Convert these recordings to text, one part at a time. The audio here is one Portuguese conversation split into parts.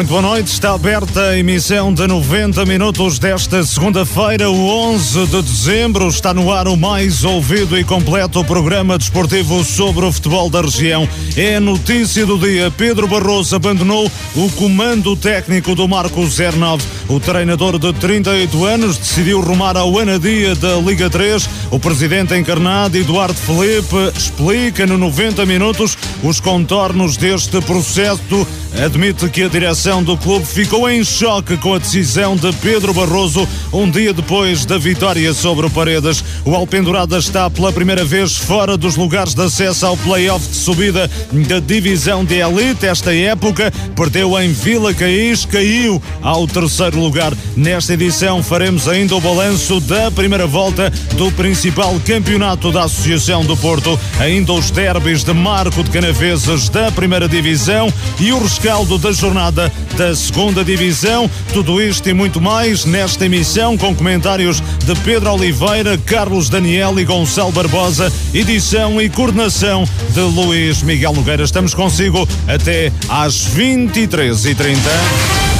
Muito boa noite, está aberta a emissão de 90 minutos desta segunda-feira, o 11 de dezembro. Está no ar o mais ouvido e completo programa desportivo sobre o futebol da região. É notícia do dia. Pedro Barroso abandonou o comando técnico do Marco 09. O treinador de 38 anos decidiu rumar ao Anadia da Liga 3. O presidente encarnado, Eduardo Felipe, explica no 90 minutos os contornos deste processo. Admite que a direção do clube ficou em choque com a decisão de Pedro Barroso um dia depois da vitória sobre o Paredes. O Alpendurada está pela primeira vez fora dos lugares de acesso ao play-off de subida da divisão de elite. Esta época perdeu em Vila Caís, caiu ao terceiro lugar. Nesta edição faremos ainda o balanço da primeira volta do principal campeonato da Associação do Porto, ainda os derbys de Marco de Canaveses da primeira divisão e o rescaldo da jornada da segunda divisão. Tudo isto e muito mais nesta emissão com comentários de Pedro Oliveira, Carlos Daniel e Gonçalo Barbosa, edição e coordenação de Luís Miguel Nogueira. Estamos consigo até às 23h30.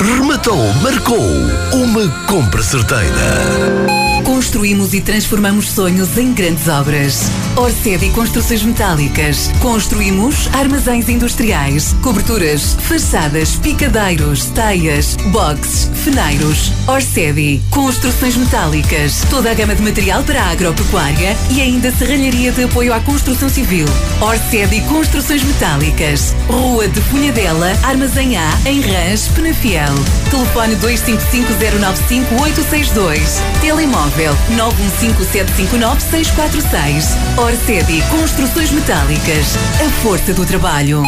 rematou, marcou uma compra certeira. Construímos e transformamos sonhos em grandes obras. Orcede Construções Metálicas. Construímos armazéns industriais, coberturas, fachadas, picadeiros, teias, boxes, feneiros. Orcede Construções Metálicas. Toda a gama de material para a agropecuária e ainda serralharia de apoio à construção civil. Orcede Construções Metálicas. Rua de Punhadela, Armazém A, em Rãs, Penafiel. Telefone 255-095-862. Telemóvel 915-759-646. Orcedi Construções Metálicas. A força do trabalho.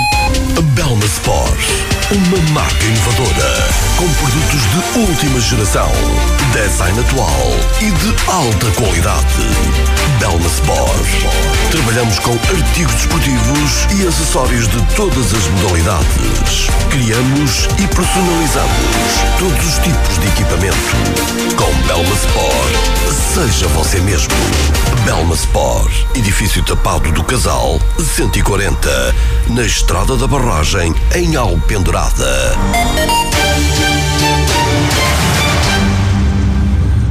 Belma Sport. Uma marca inovadora. Com produtos de última geração. Design atual e de alta qualidade. Belma Sport. Trabalhamos com artigos desportivos e acessórios de todas as modalidades. Criamos e personalizamos todos os tipos de equipamento. Com Belma Sport. Seja você mesmo. Belma Sport. Edifício Tapado do Casal, 140. Na Estrada da Barragem, em Alpendurada.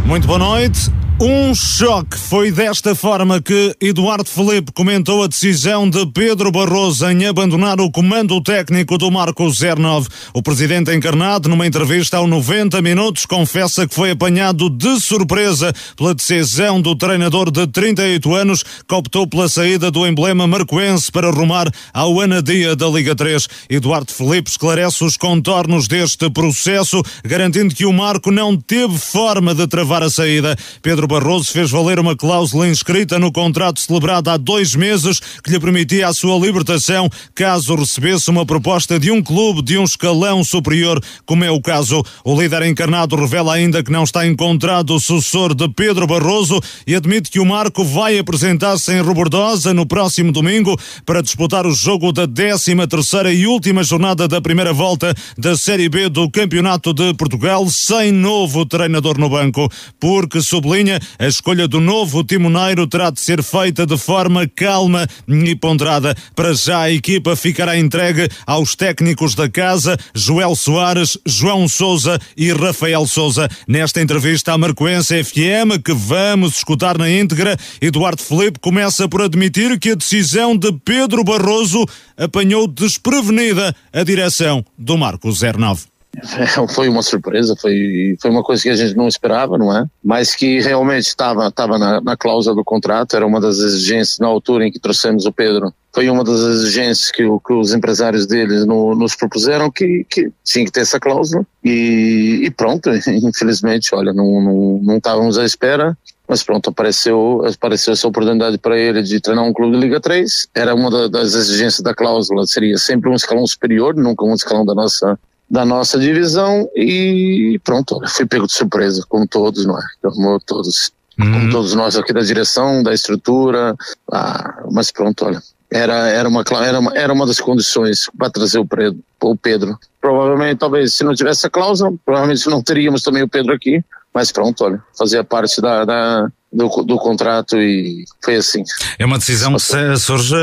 Muito boa noite. Um choque foi desta forma que Eduardo Felipe comentou a decisão de Pedro Barroso em abandonar o comando técnico do Marco 09. O presidente encarnado, numa entrevista ao 90 minutos, confessa que foi apanhado de surpresa pela decisão do treinador de 38 anos que optou pela saída do emblema marcoense para rumar ao Anadia da Liga 3. Eduardo Felipe esclarece os contornos deste processo, garantindo que o Marco não teve forma de travar a saída. Pedro Barroso fez valer uma cláusula inscrita no contrato celebrado há dois meses que lhe permitia a sua libertação caso recebesse uma proposta de um clube de um escalão superior, como é o caso. O líder encarnado revela ainda que não está encontrado o sucessor de Pedro Barroso e admite que o Marco vai apresentar-se em Robordosa no próximo domingo para disputar o jogo da 13 terceira e última jornada da primeira volta da Série B do Campeonato de Portugal sem novo treinador no banco, porque sublinha a escolha do novo timoneiro terá de ser feita de forma calma e ponderada. Para já a equipa ficará entregue aos técnicos da casa, Joel Soares, João Souza e Rafael Souza. Nesta entrevista à Marcoense FM, que vamos escutar na íntegra, Eduardo Felipe começa por admitir que a decisão de Pedro Barroso apanhou desprevenida a direção do Marco 09. foi uma surpresa, foi, foi uma coisa que a gente não esperava, não é? Mas que realmente estava, estava na, na cláusula do contrato, era uma das exigências na altura em que trouxemos o Pedro. Foi uma das exigências que, que os empresários deles no, nos propuseram que, que tinha que ter essa cláusula. E, e pronto, infelizmente, olha, não, não, não estávamos à espera, mas pronto, apareceu, apareceu essa oportunidade para ele de treinar um clube de Liga 3, era uma da, das exigências da cláusula, seria sempre um escalão superior, nunca um escalão da nossa da nossa divisão e pronto, fui pego de surpresa, como todos, não é? Como todos, uhum. como todos nós aqui da direção, da estrutura, ah, mas pronto, olha, era, era, uma, era, uma, era uma das condições para trazer o Pedro, o Pedro. Provavelmente, talvez, se não tivesse a cláusula, provavelmente não teríamos também o Pedro aqui. Mas pronto, olha, fazia parte da, da do, do, contrato e foi assim. É uma decisão que surge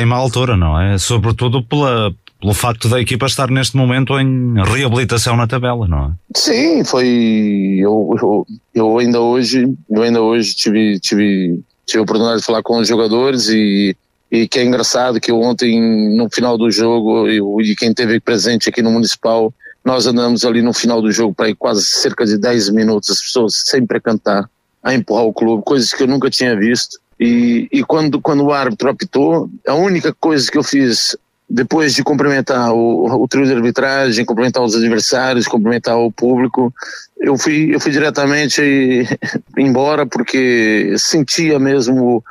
em má altura, não é? Sobretudo pela, pelo facto da equipa estar neste momento em reabilitação na tabela, não é? Sim, foi. Eu, eu, eu ainda hoje, eu ainda hoje tive, tive, tive a oportunidade de falar com os jogadores e e que é engraçado que ontem, no final do jogo, e quem teve presente aqui no Municipal, nós andamos ali no final do jogo para quase cerca de 10 minutos, as pessoas sempre a cantar, a empurrar o clube, coisas que eu nunca tinha visto. E, e quando, quando o árbitro apitou, a única coisa que eu fiz depois de cumprimentar o, o trio de arbitragem, cumprimentar os adversários, cumprimentar o público, eu fui, eu fui diretamente embora porque sentia mesmo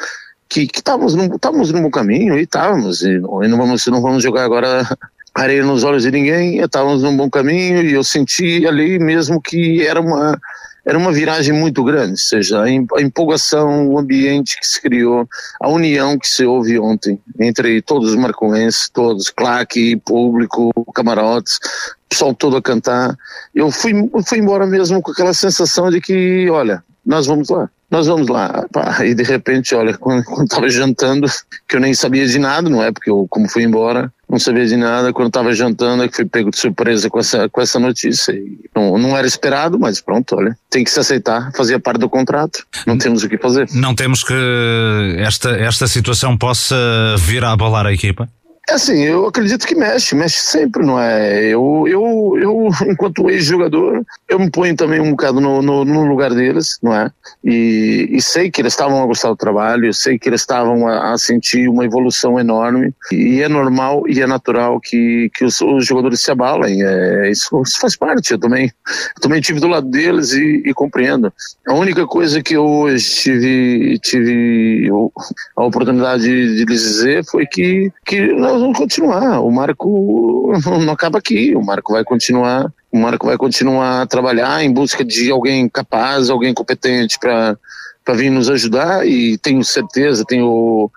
que estávamos no, no bom caminho e estávamos, e, não, e não, vamos, não vamos jogar agora areia nos olhos de ninguém, estávamos num bom caminho e eu senti ali mesmo que era uma, era uma viragem muito grande, ou seja, a empolgação, o ambiente que se criou, a união que se houve ontem entre todos os marcoenses, todos, claque, público, camarotes, pessoal todo a cantar. Eu fui, fui embora mesmo com aquela sensação de que, olha, nós vamos lá nós vamos lá. Pá, e de repente, olha, quando, quando tava jantando, que eu nem sabia de nada, não é? Porque eu, como fui embora, não sabia de nada. Quando tava jantando, é que fui pego de surpresa com essa, com essa notícia. E não, não era esperado, mas pronto, olha, tem que se aceitar, fazia parte do contrato. Não temos o que fazer. Não temos que esta, esta situação possa vir a abalar a equipa? É assim, eu acredito que mexe, mexe sempre, não é? Eu, eu, eu enquanto ex-jogador, eu me ponho também um bocado no, no, no, lugar deles, não é? E, e sei que eles estavam a gostar do trabalho, eu sei que eles estavam a, a, sentir uma evolução enorme, e é normal e é natural que, que os, os jogadores se abalem, é, isso, isso, faz parte, eu também, eu também tive do lado deles e, e compreendo. A única coisa que eu hoje tive, tive a oportunidade de, lhes dizer foi que, que nós vamos continuar. O Marco não acaba aqui. O Marco vai continuar. O Marco vai continuar a trabalhar em busca de alguém capaz, alguém competente para para vir nos ajudar e tenho certeza, tenho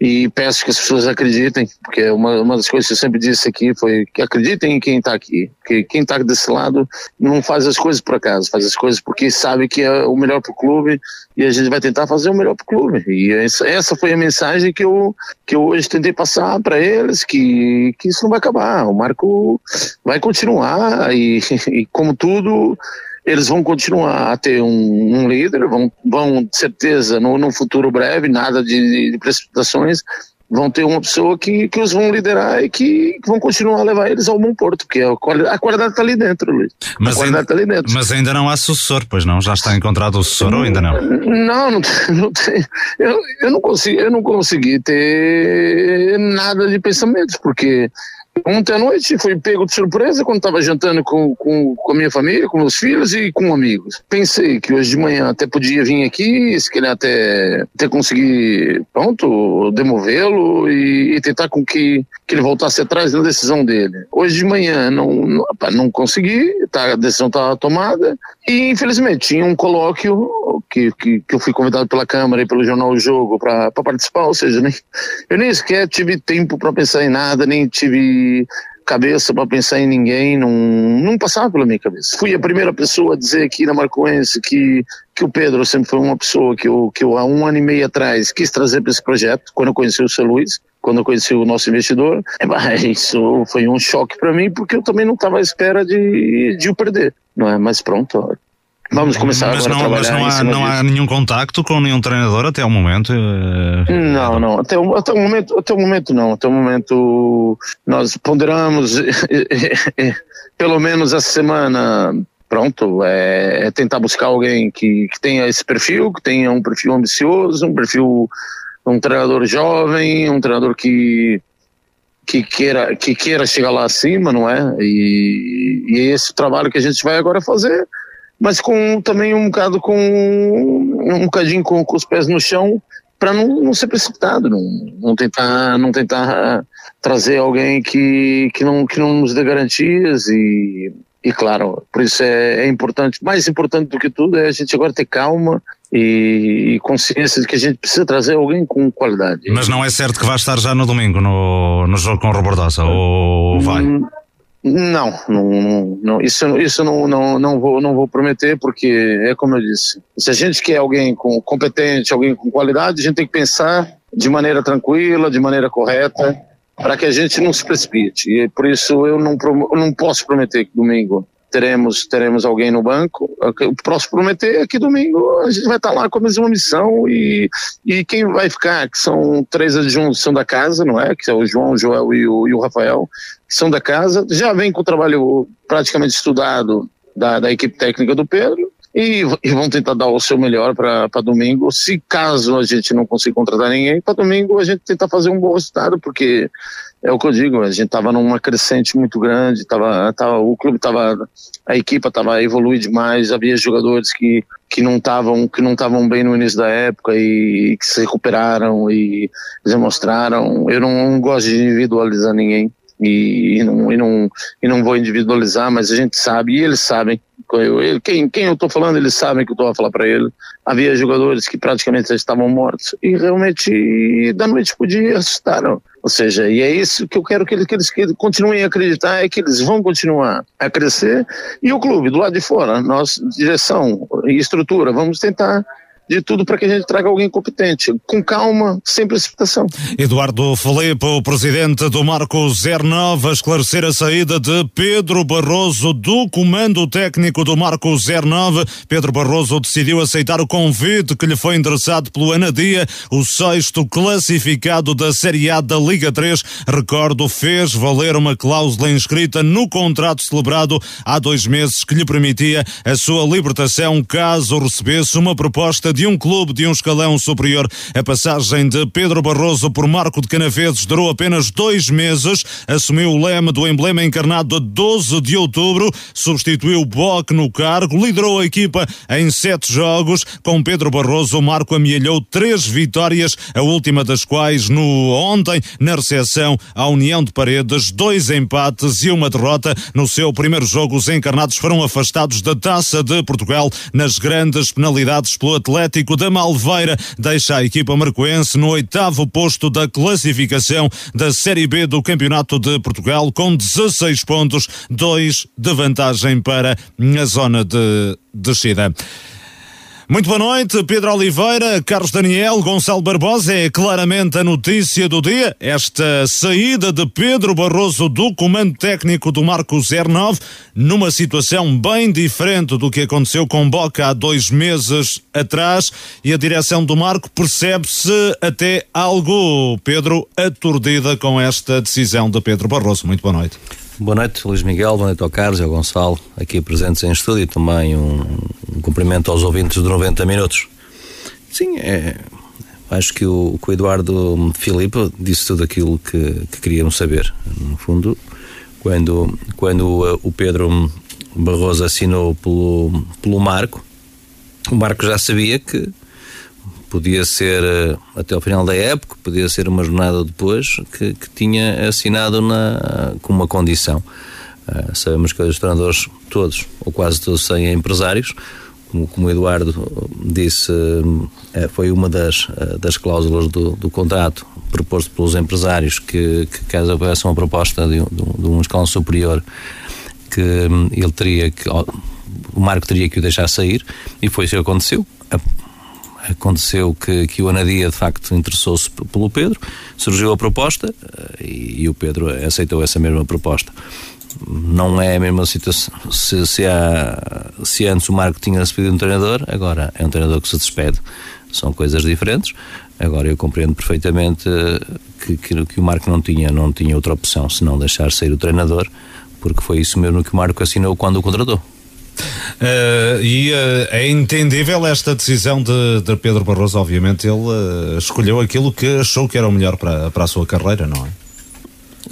e peço que as pessoas acreditem, porque uma, uma das coisas que eu sempre disse aqui foi que acreditem em quem está aqui, que quem está desse lado não faz as coisas por acaso, faz as coisas porque sabe que é o melhor para o clube e a gente vai tentar fazer o melhor para o clube. E essa, essa foi a mensagem que eu, que eu hoje tentei passar para eles, que, que isso não vai acabar, o Marco vai continuar e, e como tudo eles vão continuar a ter um, um líder, vão, vão de certeza no, no futuro breve, nada de, de, precipitações, vão ter uma pessoa que, que os vão liderar e que, que vão continuar a levar eles ao bom porto, porque a qualidade está ali dentro, Luiz. Mas a qualidade está ali dentro. Mas ainda não há sucessor, pois não? Já está encontrado o sucessor ou ainda não? Não, não, não tem. Eu, eu, não consegui, eu não consegui ter nada de pensamentos, porque Ontem à noite fui pego de surpresa quando estava jantando com, com, com, a minha família, com meus filhos e com amigos. Pensei que hoje de manhã até podia vir aqui, se calhar até, até conseguir, pronto, demovê-lo e, e, tentar com que, que ele voltasse atrás da decisão dele. Hoje de manhã não, não, não consegui, tá, a decisão estava tomada e infelizmente tinha um colóquio que, que, que, eu fui convidado pela Câmara e pelo Jornal o Jogo para participar, ou seja, nem, eu nem sequer tive tempo para pensar em nada, nem tive cabeça para pensar em ninguém, não, não passava pela minha cabeça. Fui a primeira pessoa a dizer aqui na Marcoense que, que o Pedro sempre foi uma pessoa que eu, que eu há um ano e meio atrás quis trazer para esse projeto, quando eu conheci o seu Luiz, quando eu conheci o nosso investidor. É, isso foi um choque para mim, porque eu também não estava à espera de, de o perder. Não é? Mas pronto, Vamos começar mas agora não, Mas não, há, não há, nenhum contacto com nenhum treinador até o momento? Eh, não, não. Até, o, até o momento, até o momento não. Até o momento nós ponderamos, pelo menos essa semana, pronto, é, é tentar buscar alguém que, que tenha esse perfil, que tenha um perfil ambicioso, um perfil um treinador jovem, um treinador que que queira, que queira chegar lá acima, não é? E, e é esse trabalho que a gente vai agora fazer, mas com também um bocado com um bocadinho com, com os pés no chão para não, não ser precipitado, não, não tentar não tentar trazer alguém que, que não que não nos dê garantias e e claro, por isso é, é, importante, mais importante do que tudo é a gente agora ter calma e, e, consciência de que a gente precisa trazer alguém com qualidade. Mas não é certo que vai estar já no domingo no, no jogo com o Robordosa, ou vai? Hum, não, não, não, isso, isso não, não, não, vou, não vou prometer, porque é como eu disse, se a gente quer alguém com, competente, alguém com qualidade, a gente tem que pensar de maneira tranquila, de maneira correta, para que a gente não se precipite. E por isso eu não, não posso prometer que domingo teremos teremos alguém no banco. Eu posso prometer que domingo a gente vai estar lá com a mesma missão e, e quem vai ficar, que são três adjuntos são da casa, não é? Que é o João, o Joel e o, e o Rafael, que são da casa, já vem com o trabalho praticamente estudado da, da equipe técnica do Pedro e, e vão tentar dar o seu melhor para domingo. Se caso a gente não consiga contratar ninguém, para domingo a gente tentar fazer um bom resultado, porque é o que eu digo, a gente estava numa crescente muito grande, tava, tava, o clube estava, a equipa estava evoluindo demais, havia jogadores que, que não estavam que não estavam bem no início da época e, e que se recuperaram e demonstraram. Eu não, não gosto de individualizar ninguém e, e, não, e, não, e não vou individualizar, mas a gente sabe e eles sabem quem, quem eu estou falando, eles sabem que eu estou a falar para ele. Havia jogadores que praticamente já estavam mortos e realmente da noite para o dia. Ou seja, e é isso que eu quero que eles, que eles, que eles continuem a acreditar, é que eles vão continuar a crescer. E o clube, do lado de fora, nós, direção e estrutura, vamos tentar de tudo para que a gente traga alguém competente, com calma, sem precipitação. Eduardo Felipe, o presidente do Marco 09, a esclarecer a saída de Pedro Barroso do comando técnico do Marco 09. Pedro Barroso decidiu aceitar o convite que lhe foi endereçado pelo Anadia, o sexto classificado da Série A da Liga 3. Recordo, fez valer uma cláusula inscrita no contrato celebrado há dois meses que lhe permitia a sua libertação caso recebesse uma proposta de um clube de um escalão superior. A passagem de Pedro Barroso por Marco de Canaveses durou apenas dois meses. Assumiu o leme do emblema encarnado a 12 de outubro. Substituiu Bock no cargo. Liderou a equipa em sete jogos. Com Pedro Barroso, Marco amealhou três vitórias, a última das quais no ontem, na recepção à União de Paredes. Dois empates e uma derrota. No seu primeiro jogo, os encarnados foram afastados da Taça de Portugal nas grandes penalidades pelo Atlético Atlético da Malveira deixa a equipa marcoense no oitavo posto da classificação da Série B do Campeonato de Portugal com 16 pontos, dois de vantagem para a zona de descida. Muito boa noite, Pedro Oliveira, Carlos Daniel, Gonçalo Barbosa. É claramente a notícia do dia. Esta saída de Pedro Barroso do comando técnico do Marco 09, numa situação bem diferente do que aconteceu com Boca há dois meses atrás. E a direção do Marco percebe-se até algo, Pedro, aturdida com esta decisão de Pedro Barroso. Muito boa noite. Boa noite, Luís Miguel, boa noite ao Carlos e ao Gonçalo, aqui presentes em estúdio, e também um, um cumprimento aos ouvintes de 90 minutos. Sim, é, acho que o, que o Eduardo Filipe disse tudo aquilo que, que queríamos saber. No fundo, quando, quando o Pedro Barroso assinou pelo, pelo Marco, o Marco já sabia que podia ser eh, até ao final da época, podia ser uma jornada depois, que, que tinha assinado na, com uma condição. Uh, sabemos que os treinadores, todos, ou quase todos, são empresários. Como, como o Eduardo disse, uh, foi uma das, uh, das cláusulas do, do contrato proposto pelos empresários que, que caso houvesse uma proposta de, de, de um escalão superior, que um, ele teria que. O Marco teria que o deixar sair, e foi isso que aconteceu aconteceu que, que o Anadia de facto interessou-se pelo Pedro, surgiu a proposta eh, e, e, o Pedro aceitou essa mesma proposta. Não é a mesma situação. Se, se, há, se antes o Marco tinha despedido um treinador, agora é um treinador que se despede. São coisas diferentes. Agora eu compreendo perfeitamente eh, que, que, que o Marco não tinha, não tinha outra opção senão deixar sair o treinador, porque foi isso mesmo que o Marco assinou quando o contratou. Uh, e uh, é entendível esta decisão de, de, Pedro Barroso, obviamente ele uh, escolheu aquilo que achou que era o melhor para, para a sua carreira, não é?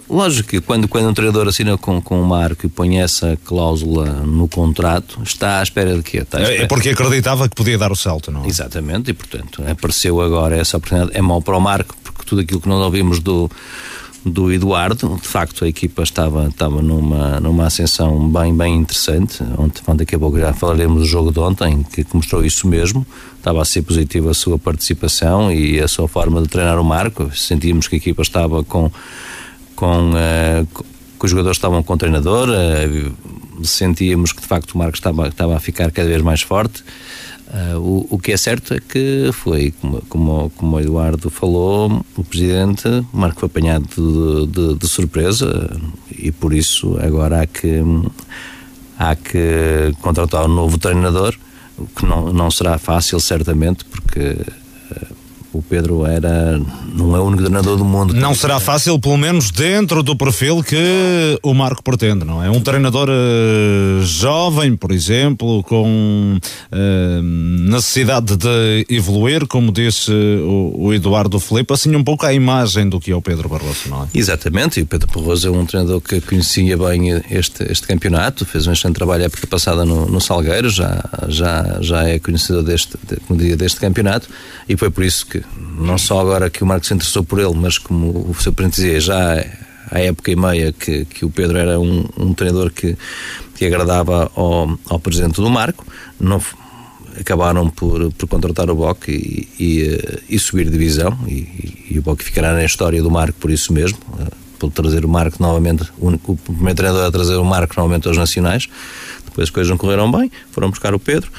Lógico que quando, quando um treinador assina com, com o Marco e põe essa cláusula no contrato, está à espera de quê? Está espera... É porque acreditava que podia dar o salto, não é? Exatamente, e portanto apareceu agora essa oportunidade. É mau para o Marco, porque tudo aquilo que nós ouvimos do, do Eduardo, de facto a equipa estava, estava numa, numa ascensão bem, bem interessante. Ontem, a pouco já falaremos do jogo de ontem, que mostrou isso mesmo. Estava a ser positiva a sua participação e a sua forma de treinar o Marco. Sentíamos que a equipa estava com com, uh, que os jogadores estavam com o treinador, uh, sentíamos que de facto o Marcos estava, estava a ficar cada vez mais forte. Uh, o, o, que é certo é que foi, como, como, como o Eduardo falou, o presidente, Marco apanhado de, de, de, surpresa e por isso agora há que, há que contratar um novo treinador, o que não, não será fácil, certamente, porque o Pedro era não é o único treinador do mundo. Não será fácil, pelo menos dentro do perfil que o Marco pretende, não é? Um treinador uh, jovem, por exemplo, com uh, necessidade de evoluir, como disse o, o, Eduardo Felipe, assim um pouco a imagem do que é o Pedro Barroso, não é? Exatamente, e o Pedro Barroso é um treinador que conhecia bem este, este campeonato, fez um excelente trabalho a época passada no, no Salgueiro, já, já, já é conhecido deste, de, deste campeonato, e foi por isso que não só agora que o Marcos se interessou por ele, mas como o seu Presidente dizia, já há época e meia que, que o Pedro era um, um treinador que, que agradava ao, ao Presidente do Marco, não, acabaram por, por contratar o Boc e, e, e subir divisão e, e, o Boc ficará na história do Marco por isso mesmo, por trazer o Marco novamente, o, o primeiro treinador a trazer o Marco novamente aos Nacionais, depois as coisas não correram bem, foram buscar o Pedro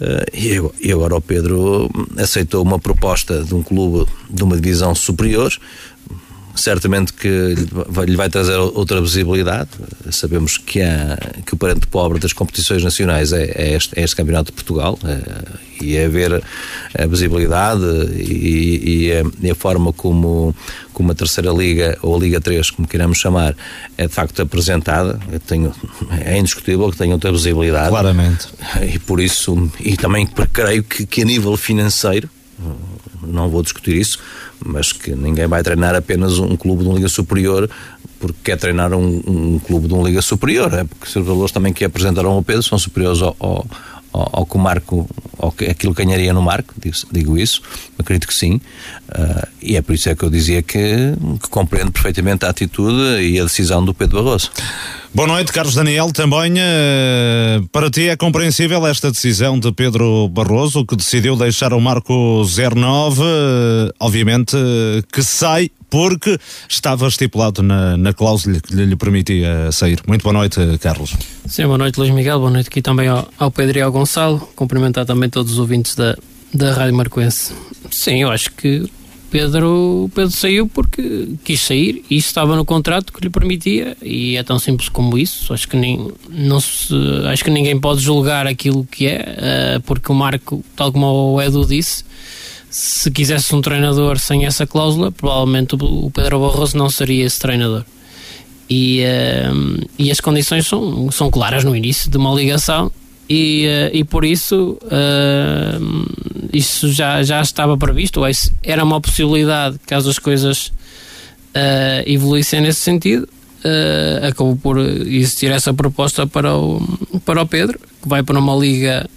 Uh, e, agora o Pedro aceitou uma proposta de um clube de uma divisão superior, certamente que lhe vai trazer outra visibilidade. Sabemos que, há, que o parente pobre das competições nacionais é, é, este, é este, Campeonato de Portugal é, e é ver a visibilidade e, e, a, e, a, forma como, como a Terceira Liga ou a Liga 3, como queiramos chamar, é de facto apresentada. Tenho, é indiscutível que tem outra visibilidade. Claramente. E por isso, e também creio que, que a nível financeiro, não vou discutir isso, mas que ninguém vai treinar apenas um clube de uma liga superior porque quer treinar um, um clube de uma liga superior, é? Porque os valores também que apresentaram ao Pedro são superiores ao, ao, ao, que o Marco, ao que aquilo ganharia no Marco, digo, digo isso, acredito que sim, uh, e é por isso é que eu dizia que, que compreendo perfeitamente a atitude e a decisão do Pedro Barroso. Boa noite, Carlos Daniel. Também uh, para ti é compreensível esta decisão de Pedro Barroso, que decidiu deixar o Marco 09, uh, obviamente uh, que sai porque estava estipulado na, na cláusula que lhe permitia sair. Muito boa noite, Carlos. Sim, boa noite, Luís Miguel. Boa noite aqui também ao, ao Pedro e ao Gonçalo. Cumprimentar também todos os ouvintes da, da Rádio Marcoense. Sim, eu acho que Pedro, Pedro saiu porque quis sair e estava no contrato que lhe permitia e é tão simples como isso. Acho que, nem, não se, acho que ninguém pode julgar aquilo que é, uh, porque o Marco, tal como o Edu disse, se quisesse um treinador sem essa cláusula, provavelmente o Pedro Barroso não seria esse treinador. E, uh, e as condições são, são claras no início de uma ligação e, uh, e por isso uh, isso já, já estava previsto, era uma possibilidade caso as coisas uh, evoluíssem nesse sentido. acabou por existir essa proposta para o, para o Pedro, que vai para uma liga,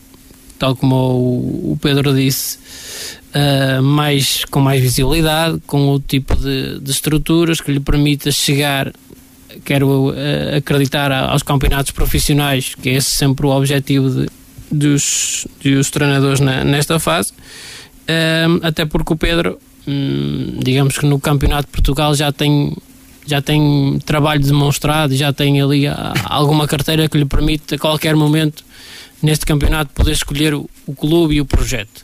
tal como o, o Pedro disse, mais, com mais visibilidade, com outro tipo de, de estruturas que lhe permita chegar quero uh, acreditar aos campeonatos profissionais, que é esse sempre o objetivo de, dos, dos treinadores na, nesta fase, uh, até porque o Pedro, um, digamos que no Campeonato de Portugal já tem já tem trabalho demonstrado, já tem ali alguma carteira que lhe permite a qualquer momento neste campeonato poder escolher o, o clube e o projeto.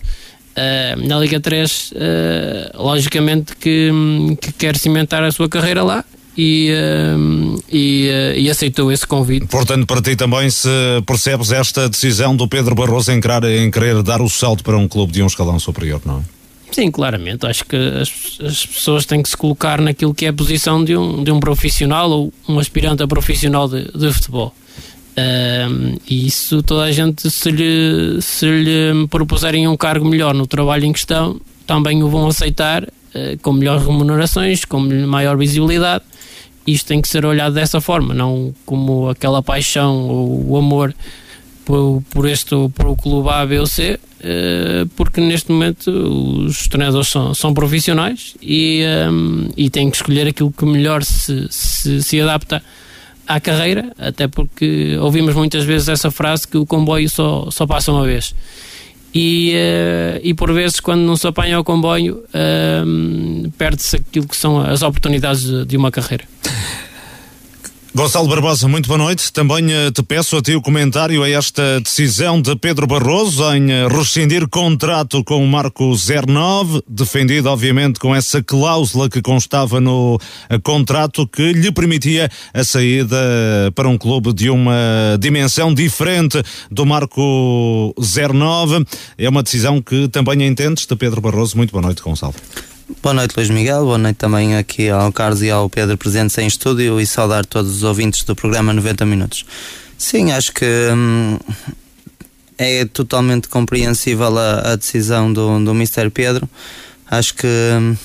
Uh, na Liga 3, uh, logicamente que, que quer cimentar a sua carreira lá e, uh, e, e, aceitou esse convite. Portanto, para ti também se percebes esta decisão do Pedro Barroso em querer, em querer dar o salto para um clube de um escalão superior, não é? Sim, claramente. Acho que as, as, pessoas têm que se colocar naquilo que é a posição de um, de um profissional ou um aspirante a profissional de, de futebol. E isso toda a gente, se lhe, se lhe propuserem um cargo melhor no trabalho em questão, também o vão aceitar uh, com melhores remunerações, com maior visibilidade. Isto tem que ser olhado dessa forma, não como aquela paixão ou o amor por, por este por o clube A, B ou C, uh, porque neste momento os treinadores são, são profissionais e, um, e têm que escolher aquilo que melhor se, se, se adapta à carreira, até porque ouvimos muitas vezes essa frase que o comboio só, só passa uma vez. E, uh, e por vezes, quando não se apanha o comboio, uh, perde-se aquilo que são as oportunidades de, de uma carreira. Gonçalo Barbosa, muito boa noite. Também uh, te peço a ti o comentário a esta decisão de Pedro Barroso em uh, rescindir contrato com o Marco 09, defendido obviamente com essa cláusula que constava no uh, contrato que lhe permitia a saída para um clube de uma dimensão diferente do Marco 09. É uma decisão que também entendes de Pedro Barroso. Muito boa noite, Gonçalo. Boa noite, Luís Miguel. Boa noite também aqui ao Carlos e ao Pedro presentes em estúdio e saudar todos os ouvintes do programa 90 Minutos. Sim, acho que hum, é totalmente compreensível a, a, decisão do, do Mr. Pedro. Acho que hum,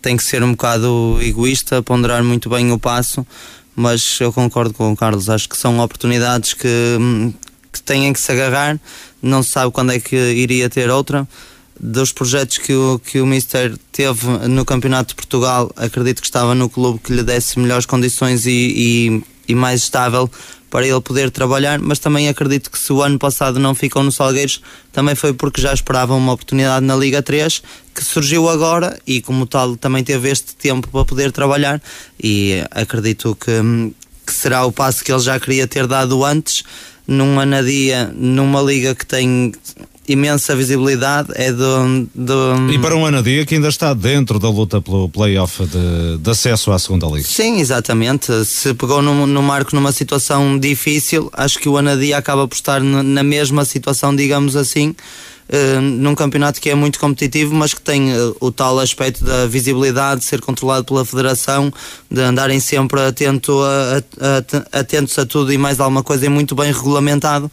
tem que ser um bocado egoísta, ponderar muito bem o passo, mas eu concordo com o Carlos. Acho que são oportunidades que, hum, que têm que se agarrar. Não se sabe quando é que iria ter outra dos projetos que o, que o Mister teve no Campeonato de Portugal, acredito que estava no clube que lhe desse melhores condições e, e, e, mais estável para ele poder trabalhar, mas também acredito que se o ano passado não ficou no Salgueiros, também foi porque já esperavam uma oportunidade na Liga 3, que surgiu agora e como tal também teve este tempo para poder trabalhar e acredito que, que será o passo que ele já queria ter dado antes, num Anadia, numa liga que tem imensa visibilidade, é do, do... E para um Anadia que ainda está dentro da luta pelo playoff de, de acesso à segunda liga. Sim, exatamente. Se pegou no, no Marco numa situação difícil, acho que o Anadia acaba por estar na mesma situação, digamos assim, uh, num campeonato que é muito competitivo, mas que tem uh, o tal aspecto da visibilidade, de ser controlado pela federação, de andarem sempre atento a, a, a, atentos a tudo e mais alguma coisa e muito bem regulamentado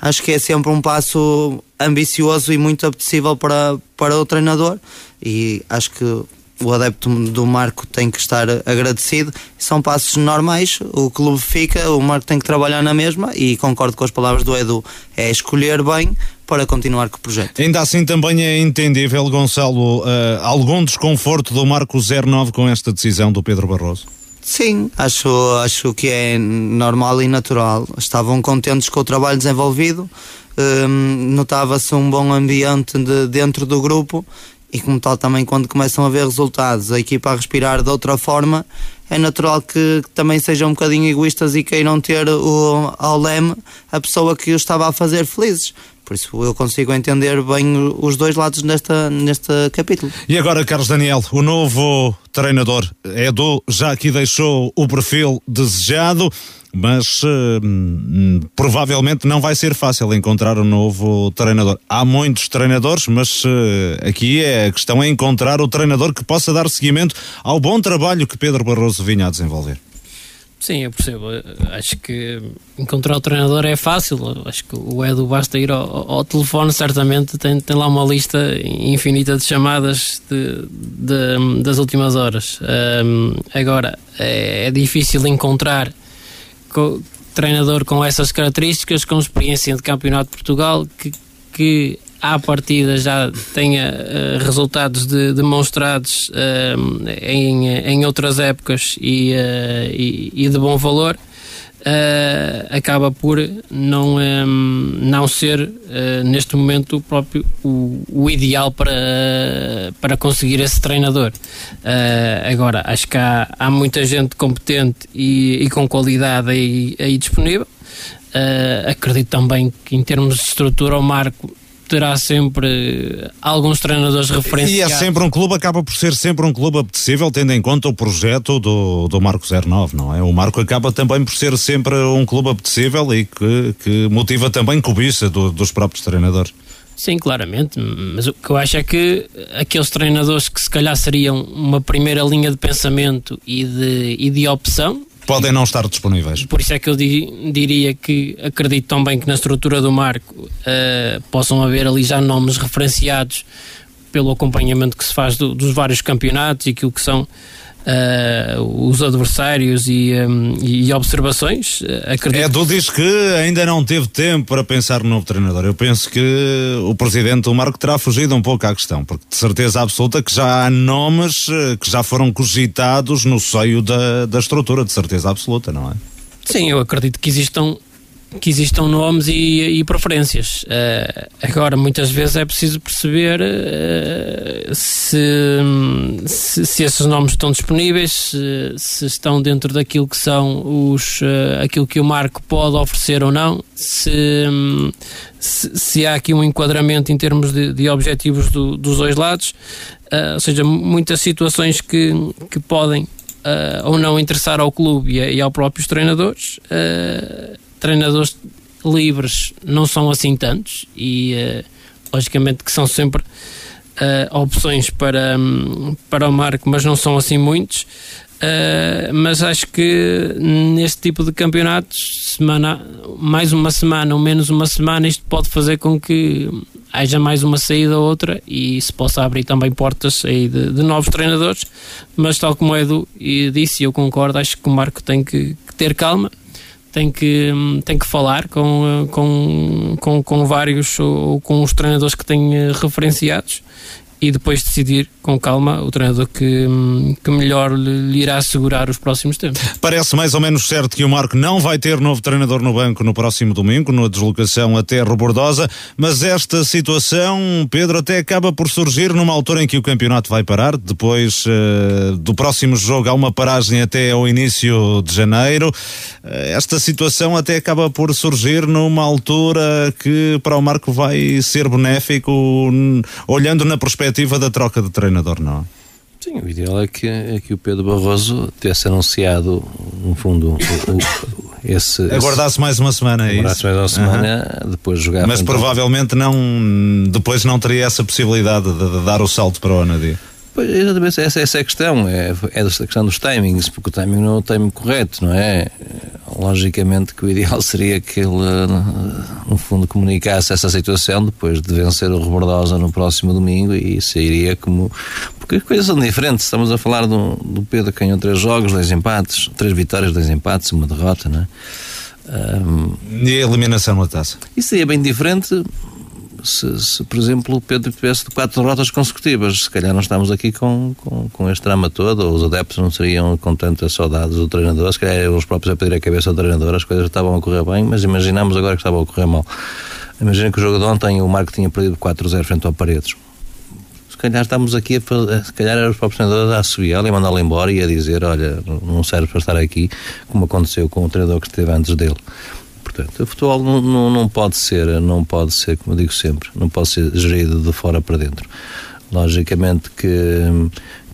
acho que é sempre um passo ambicioso e muito apetecível para, para o treinador. E acho que o adepto do Marco tem que estar agradecido. São passos normais, o clube fica, o Marco tem que trabalhar na mesma e concordo com as palavras do Edu, é escolher bem para continuar com o projeto. Ainda assim também é entendível, Gonçalo, uh, algum desconforto do Marco 09 com esta decisão do Pedro Barroso? Sim, acho, acho que é normal e natural. Estavam contentes com o trabalho desenvolvido, um, notava-se um bom ambiente de, dentro do grupo e, como tal, também quando começam a ver resultados, a equipa a respirar de outra forma, é natural que, que também sejam um bocadinho egoístas e queiram ter o, ao leme a pessoa que o estava a fazer felizes. Por isso eu consigo entender bem os dois lados nesta, neste capítulo. E agora, Carlos Daniel, o novo treinador Edu já aqui deixou o perfil desejado, mas hum, provavelmente não vai ser fácil encontrar um novo treinador. Há muitos treinadores, mas uh, aqui é a questão é encontrar o treinador que possa dar seguimento ao bom trabalho que Pedro Barroso vinha a desenvolver. Sim, eu percebo. Acho que encontrar o treinador é fácil. Acho que o Edu basta ir ao, ao telefone, certamente tem, tem lá uma lista infinita de chamadas de, de das últimas horas. Agora, é, é, difícil encontrar treinador com essas características, com experiência de Campeonato de Portugal, que, que à partida já tenha uh, resultados de, demonstrados uh, em, em outras épocas e, uh, e, e, de bom valor, acaba por não, um, não ser neste momento o próprio o, o, ideal para, para conseguir esse treinador. agora, acho que há, há muita gente competente e, e com qualidade aí, aí disponível. acredito também que em termos de estrutura o Marco terá sempre alguns treinadores referenciados. E é sempre um clube, acaba por ser sempre um clube apetecível, tendo em conta o projeto do, do Marco 09, não é? O Marco acaba também por ser sempre um clube apetecível e que, que motiva também cobiça do, dos próprios treinadores. Sim, claramente, mas o que eu acho é que aqueles treinadores que se calhar seriam uma primeira linha de pensamento e de, e de opção podem não estar disponíveis. Por isso é que eu di, diria que acredito também que na estrutura do marco uh, possam haver ali já nomes referenciados pelo acompanhamento que se faz do, dos vários campeonatos e aquilo que são uh, os adversários e, um, e observações. Eh, acredito... Edu diz que ainda não teve tempo para pensar no novo treinador. Eu penso que o presidente, o Marco, terá fugido um pouco à questão, porque de certeza absoluta que já há nomes eh, que já foram cogitados no seio da, da estrutura, de certeza absoluta, não é? Sim, eu acredito que existam que existam nomes e, e preferências. Uh, agora, muitas vezes é preciso perceber uh, se, se, se, esses nomes estão disponíveis, se, se, estão dentro daquilo que são os, uh, aquilo que o Marco pode oferecer ou não, se, se, há aqui um enquadramento em termos de, de objetivos do, dos dois lados, ou seja, muitas situações que, que podem ou não interessar ao clube e, e aos próprios treinadores treinadores livres não são assim tantos e uh, logicamente que são sempre uh, opções para, um, para o Marco, mas não são assim muitos. Uh, mas acho que neste tipo de campeonatos, semana, mais uma semana ou menos uma semana, isto pode fazer com que haja mais uma saída ou outra e se possa abrir também portas aí de, de novos treinadores. Mas, tal como o Edu disse, eu concordo, acho que o Marco tem que, que ter calma, tem que, tem que falar com, com, com, com vários ou com os treinadores que têm eh, referenciados e depois decidir com calma o treinador que, que melhor lhe irá assegurar os próximos tempos. Parece mais ou menos certo que o Marco não vai ter novo treinador no banco no próximo domingo, na deslocação até Rebordosa, mas esta situação, Pedro, até acaba por surgir numa altura em que o campeonato vai parar, depois uh, do próximo jogo há uma paragem até ao início de janeiro. Uh, esta situação até acaba por surgir numa altura que para o Marco vai ser benéfico, olhando na perspectiva da troca de treinador, não é? Sim, o ideal é que, é que o Pedro Barroso tivesse anunciado, no fundo, o, o, esse. Aguardasse mais uma semana, é Aguardasse mais uma semana, uhum. depois jogar. Mas provavelmente não, depois não teria essa possibilidade de, de dar o salto para o Anadia. Pois, exatamente, essa, essa é a questão, é, é a questão dos timings, porque o timing não é o timing correto, não é? Logicamente que o ideal seria que ele, no fundo, comunicasse essa situação depois de vencer o Rebordosa no próximo domingo e sairia como. Porque as coisas são diferentes, estamos a falar do, do Pedro que ganhou três jogos, dois empates, três vitórias, dois empates, uma derrota, não é? Um, e a eliminação na taça? Isso seria bem diferente se, se, por exemplo, o Pedro tivesse quatro derrotas consecutivas, se calhar não estamos aqui com, com, com este drama todo, ou os adeptos não seriam com tantas saudades do treinador, se calhar os próprios a pedir a cabeça ao treinador, as coisas estavam a correr bem, mas imaginamos agora que estavam a correr mal. Imagina que o jogo de ontem o Marco tinha perdido 4-0 frente ao Paredes. Se calhar estamos aqui a fazer, se calhar eram os próprios treinadores a assobiá-lo e mandá-lo embora e a dizer: Olha, não serve para estar aqui, como aconteceu com o treinador que esteve antes dele. O futebol não, não, não, pode ser, não pode ser, como eu digo sempre, não pode ser gerido de fora para dentro. Logicamente que,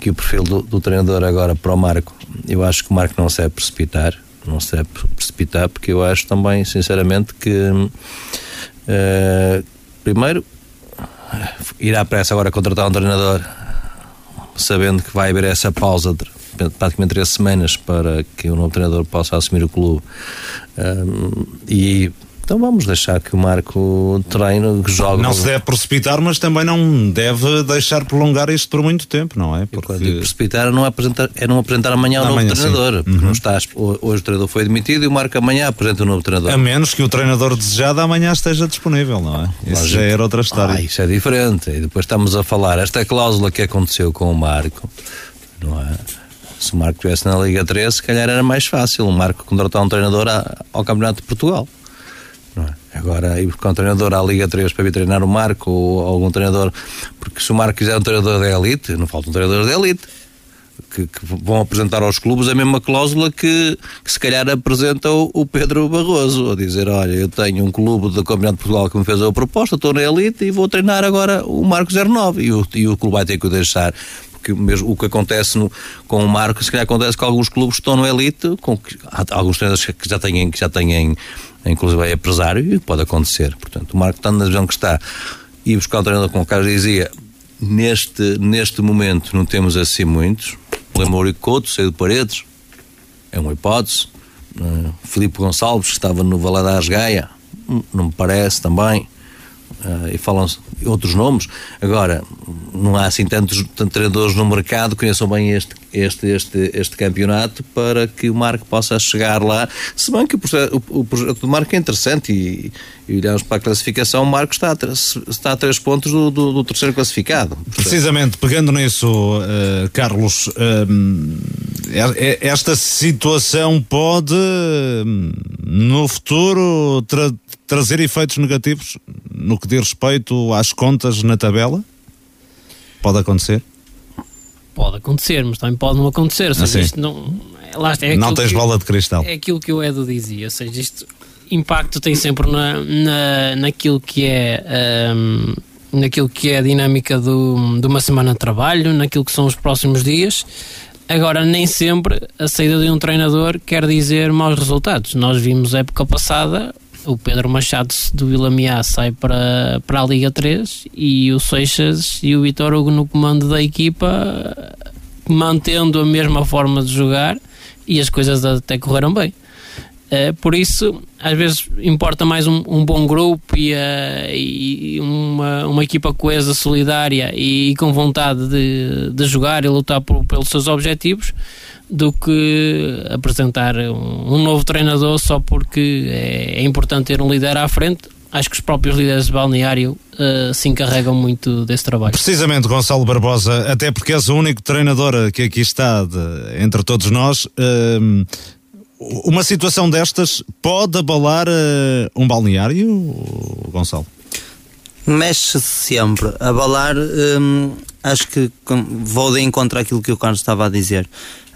que o perfil do, do treinador agora para o Marco, eu acho que o Marco não se deve precipitar, não se deve precipitar, porque eu acho também, sinceramente, que uh, primeiro irá para essa agora contratar um treinador sabendo que vai haver essa pausa praticamente três semanas para que o novo treinador possa assumir o clube. Um, e então vamos deixar que o Marco treine, que jogue. Não se deve precipitar, mas também não deve deixar prolongar isto por muito tempo, não é? Porque precipitar não apresentar, é não apresentar amanhã o novo treinador. Uhum. Não está, hoje o treinador foi demitido e o Marco amanhã apresenta o novo treinador. A menos que o treinador desejado amanhã esteja disponível, não é? Isso Lógico. já era outra história. Ah, isso é diferente. E depois estamos a falar, esta cláusula que aconteceu com o Marco, não é? Se o Marco estivesse na Liga 3, se calhar era mais fácil. O Marco contratar um treinador ao Campeonato de Portugal. É? Agora, ir buscar um treinador à Liga 3 para vir treinar o Marco ou algum treinador. Porque se o Marco quiser um treinador da elite, não faltam treinadores da elite. Que, que, vão apresentar aos clubes a mesma cláusula que, que se calhar apresenta o, o, Pedro Barroso, a dizer, olha, eu tenho um clube do Campeonato de Portugal que me fez a proposta, estou na elite e vou treinar agora o Marco 09 e o, e o clube vai ter que o deixar porque mesmo o que acontece no, com o Marco, se calhar acontece com alguns clubes que estão no elite, com que, alguns treinadores que já têm, que já têm inclusive é empresário, e pode acontecer. Portanto, o Marco está na divisão que está e buscar um treinador, como o Carlos dizia, neste, neste momento não temos assim muitos. Lembro o Couto, saiu de Paredes, é uma hipótese. Uh, Filipe Gonçalves, que estava no Valadares Gaia, não me parece também. Uh, e falam-se outros nomes. Agora, não há assim tantos, tantos treinadores no mercado que conheçam bem este, este, este, este campeonato para que o Marco possa chegar lá. Se bem que o o, o projeto do Marco é interessante e, e olhamos para a classificação, o Marco está a, está a três pontos do, do, do terceiro classificado. Precisamente, pegando nisso, uh, Carlos, uh, esta situação pode, no futuro, trazer efeitos negativos no que diz respeito às contas na tabela? Pode acontecer? Pode acontecer, mas também pode não acontecer. Ou seja, isto não, lá, é não tens bola de cristal. É aquilo que o Edu dizia. Ou seja, isto impacto tem sempre na, na, naquilo que é. Um, naquilo que é a dinâmica do, de uma semana de trabalho, naquilo que são os próximos dias. Agora, nem sempre a saída de um treinador quer dizer maus resultados. Nós vimos a época passada o Pedro Machado do Vila Miá sai para, para a Liga 3 e o Seixas e o Vitor Hugo no comando da equipa mantendo a mesma forma de jogar e as coisas até correram bem. Uh, por isso, às vezes importa mais um, um bom grupo e, uh, e, uma, uma equipa coesa, solidária e, e com vontade de, de jogar e lutar por, pelos seus objetivos do que apresentar um, um novo treinador só porque é, é, importante ter um líder à frente. Acho que os próprios líderes de balneário uh, se encarregam muito desse trabalho. Precisamente, Gonçalo Barbosa, até porque és o único treinador que aqui está de, entre todos nós. Uh, uma situação destas pode abalar uh, um balneário, Gonçalo? Mexe-se sempre. Abalar, um, acho que vou de encontro àquilo que o Carlos estava a dizer.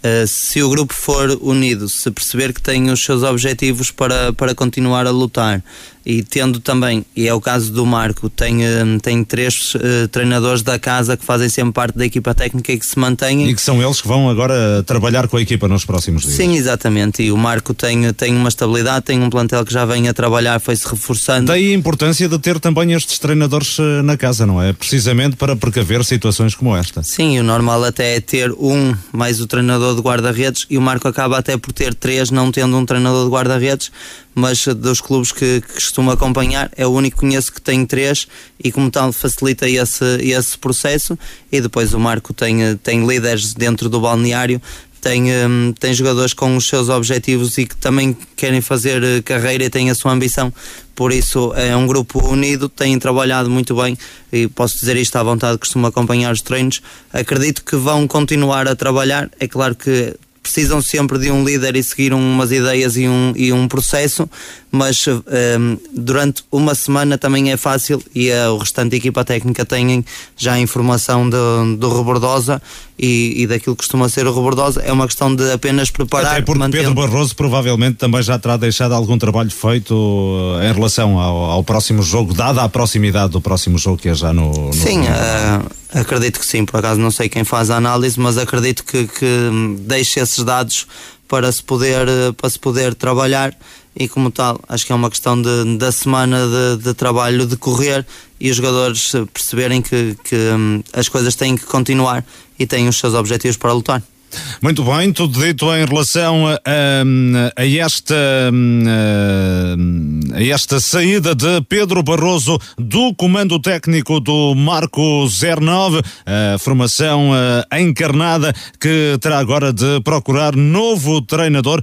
Eh, se o grupo for unido, se perceber que tem os seus objetivos para, para continuar a lutar e tendo também, e é o caso do Marco, tem, eh, tem três uh, treinadores da casa que fazem sempre parte da equipa técnica e que se mantêm. E que são eles que vão agora trabalhar com a equipa nos próximos dias. Sim, exatamente. E o Marco tem, tem uma estabilidade, tem um plantel que já vem a trabalhar, foi-se reforçando. Daí a importância de ter também estes treinadores na casa, não é? Precisamente para precaver situações como esta. Sim, o normal até é ter um mais o treinador de guarda-redes e o Marco acaba até por ter três, não tendo um treinador de guarda-redes, mas dos clubes que, que costumo acompanhar, é o único que conheço que tem três e como tal facilita esse, esse processo e depois o Marco tem, tem líderes dentro do balneário tem, um, tem jogadores com os seus objetivos e que também querem fazer eh, carreira e têm a sua ambição. Por isso é um grupo unido, têm trabalhado muito bem e posso dizer isto à vontade, costumo acompanhar os treinos. Acredito que vão continuar a trabalhar. É claro que precisam sempre de um líder e seguir umas ideias e um, e um processo, mas um, ehm, durante uma semana também é fácil e a, o restante da equipa técnica tem já a informação do, do Robordosa e, e daquilo que costuma ser o Robordosa. É uma questão de apenas preparar. Até porque mantendo... Pedro Barroso provavelmente também já terá deixado algum trabalho feito eh, em relação ao, ao próximo jogo, dada a proximidade do próximo jogo que é já no. no sim, uh, acredito que sim. Por acaso não sei quem faz a análise, mas acredito que, que deixe esses dados para se poder, eh, para se poder trabalhar e como tal, acho que é uma questão de, da semana de, de trabalho decorrer e os jogadores perceberem que, que hum, as coisas têm que continuar e têm os seus objetivos para lutar. Muito bem, tudo dito em relação a, a, a esta a, esta saída de Pedro Barroso do comando técnico do Marco 09, a formação encarnada que terá agora de procurar novo treinador,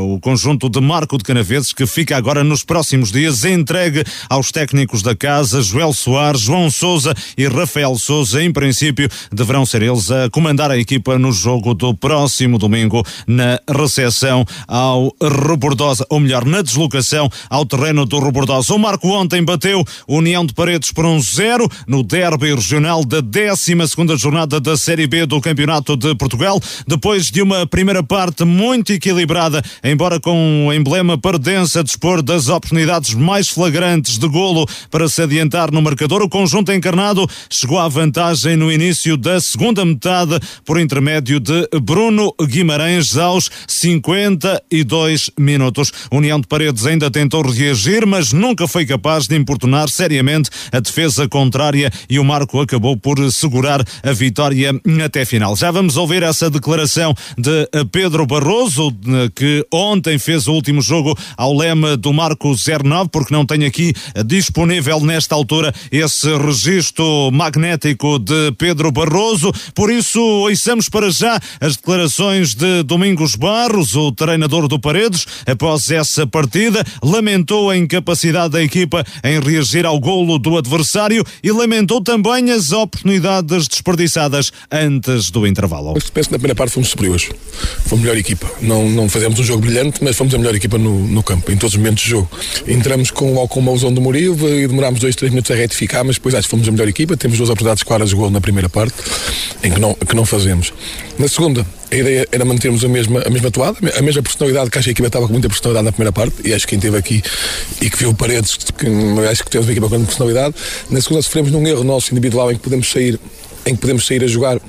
o conjunto de Marco de Canaveses que fica agora nos próximos dias entregue aos técnicos da casa, Joel Soares, João Souza e Rafael Souza, em princípio deverão ser eles a comandar a equipa no jogo do próximo domingo na recepção ao Robordosa, ou melhor, na deslocação ao terreno do Robordosa. O Marco ontem bateu União de Paredes por um zero no derby regional da 12 segunda jornada da Série B do Campeonato de Portugal, depois de uma primeira parte muito equilibrada, embora com o emblema pardense a dispor das oportunidades mais flagrantes de golo para se adiantar no marcador, o conjunto encarnado chegou à vantagem no início da segunda metade por intermédio de Bruno Guimarães aos 52 minutos. União de Paredes ainda tentou reagir, mas nunca foi capaz de importunar seriamente a defesa contrária e o Marco acabou por segurar a vitória até final. Já vamos ouvir essa declaração de Pedro Barroso, que ontem fez o último jogo ao leme do Marco 09, porque não tem aqui disponível nesta altura esse registro magnético de Pedro Barroso. Por isso, ouçamos para já as declarações de Domingos Barros, o treinador do Paredes, após essa partida. Lamentou a incapacidade da equipa em reagir ao golo do adversário e lamentou também as oportunidades desperdiçadas antes do intervalo. Eu penso que na primeira parte fomos superiores. Fomos a melhor equipa. Não, não fazemos um jogo brilhante, mas fomos a melhor equipa no, no campo, em todos os momentos do jogo. Entramos com, com o mauzão do Murilo e demorámos dois, três minutos a retificar, mas depois acho que fomos a melhor equipa. Temos duas oportunidades claras de gol na primeira parte, em que não, que não fazemos. Na segunda, a ideia era mantermos a mesma, a mesma toada, a mesma personalidade, que acho que a equipa estava com muita personalidade na primeira parte, e acho que quem esteve aqui e que viu Paredes, que acho que teve uma equipa com personalidade. Na segunda, sofremos num erro nosso individual em que podemos sair, em que podemos sair a jogar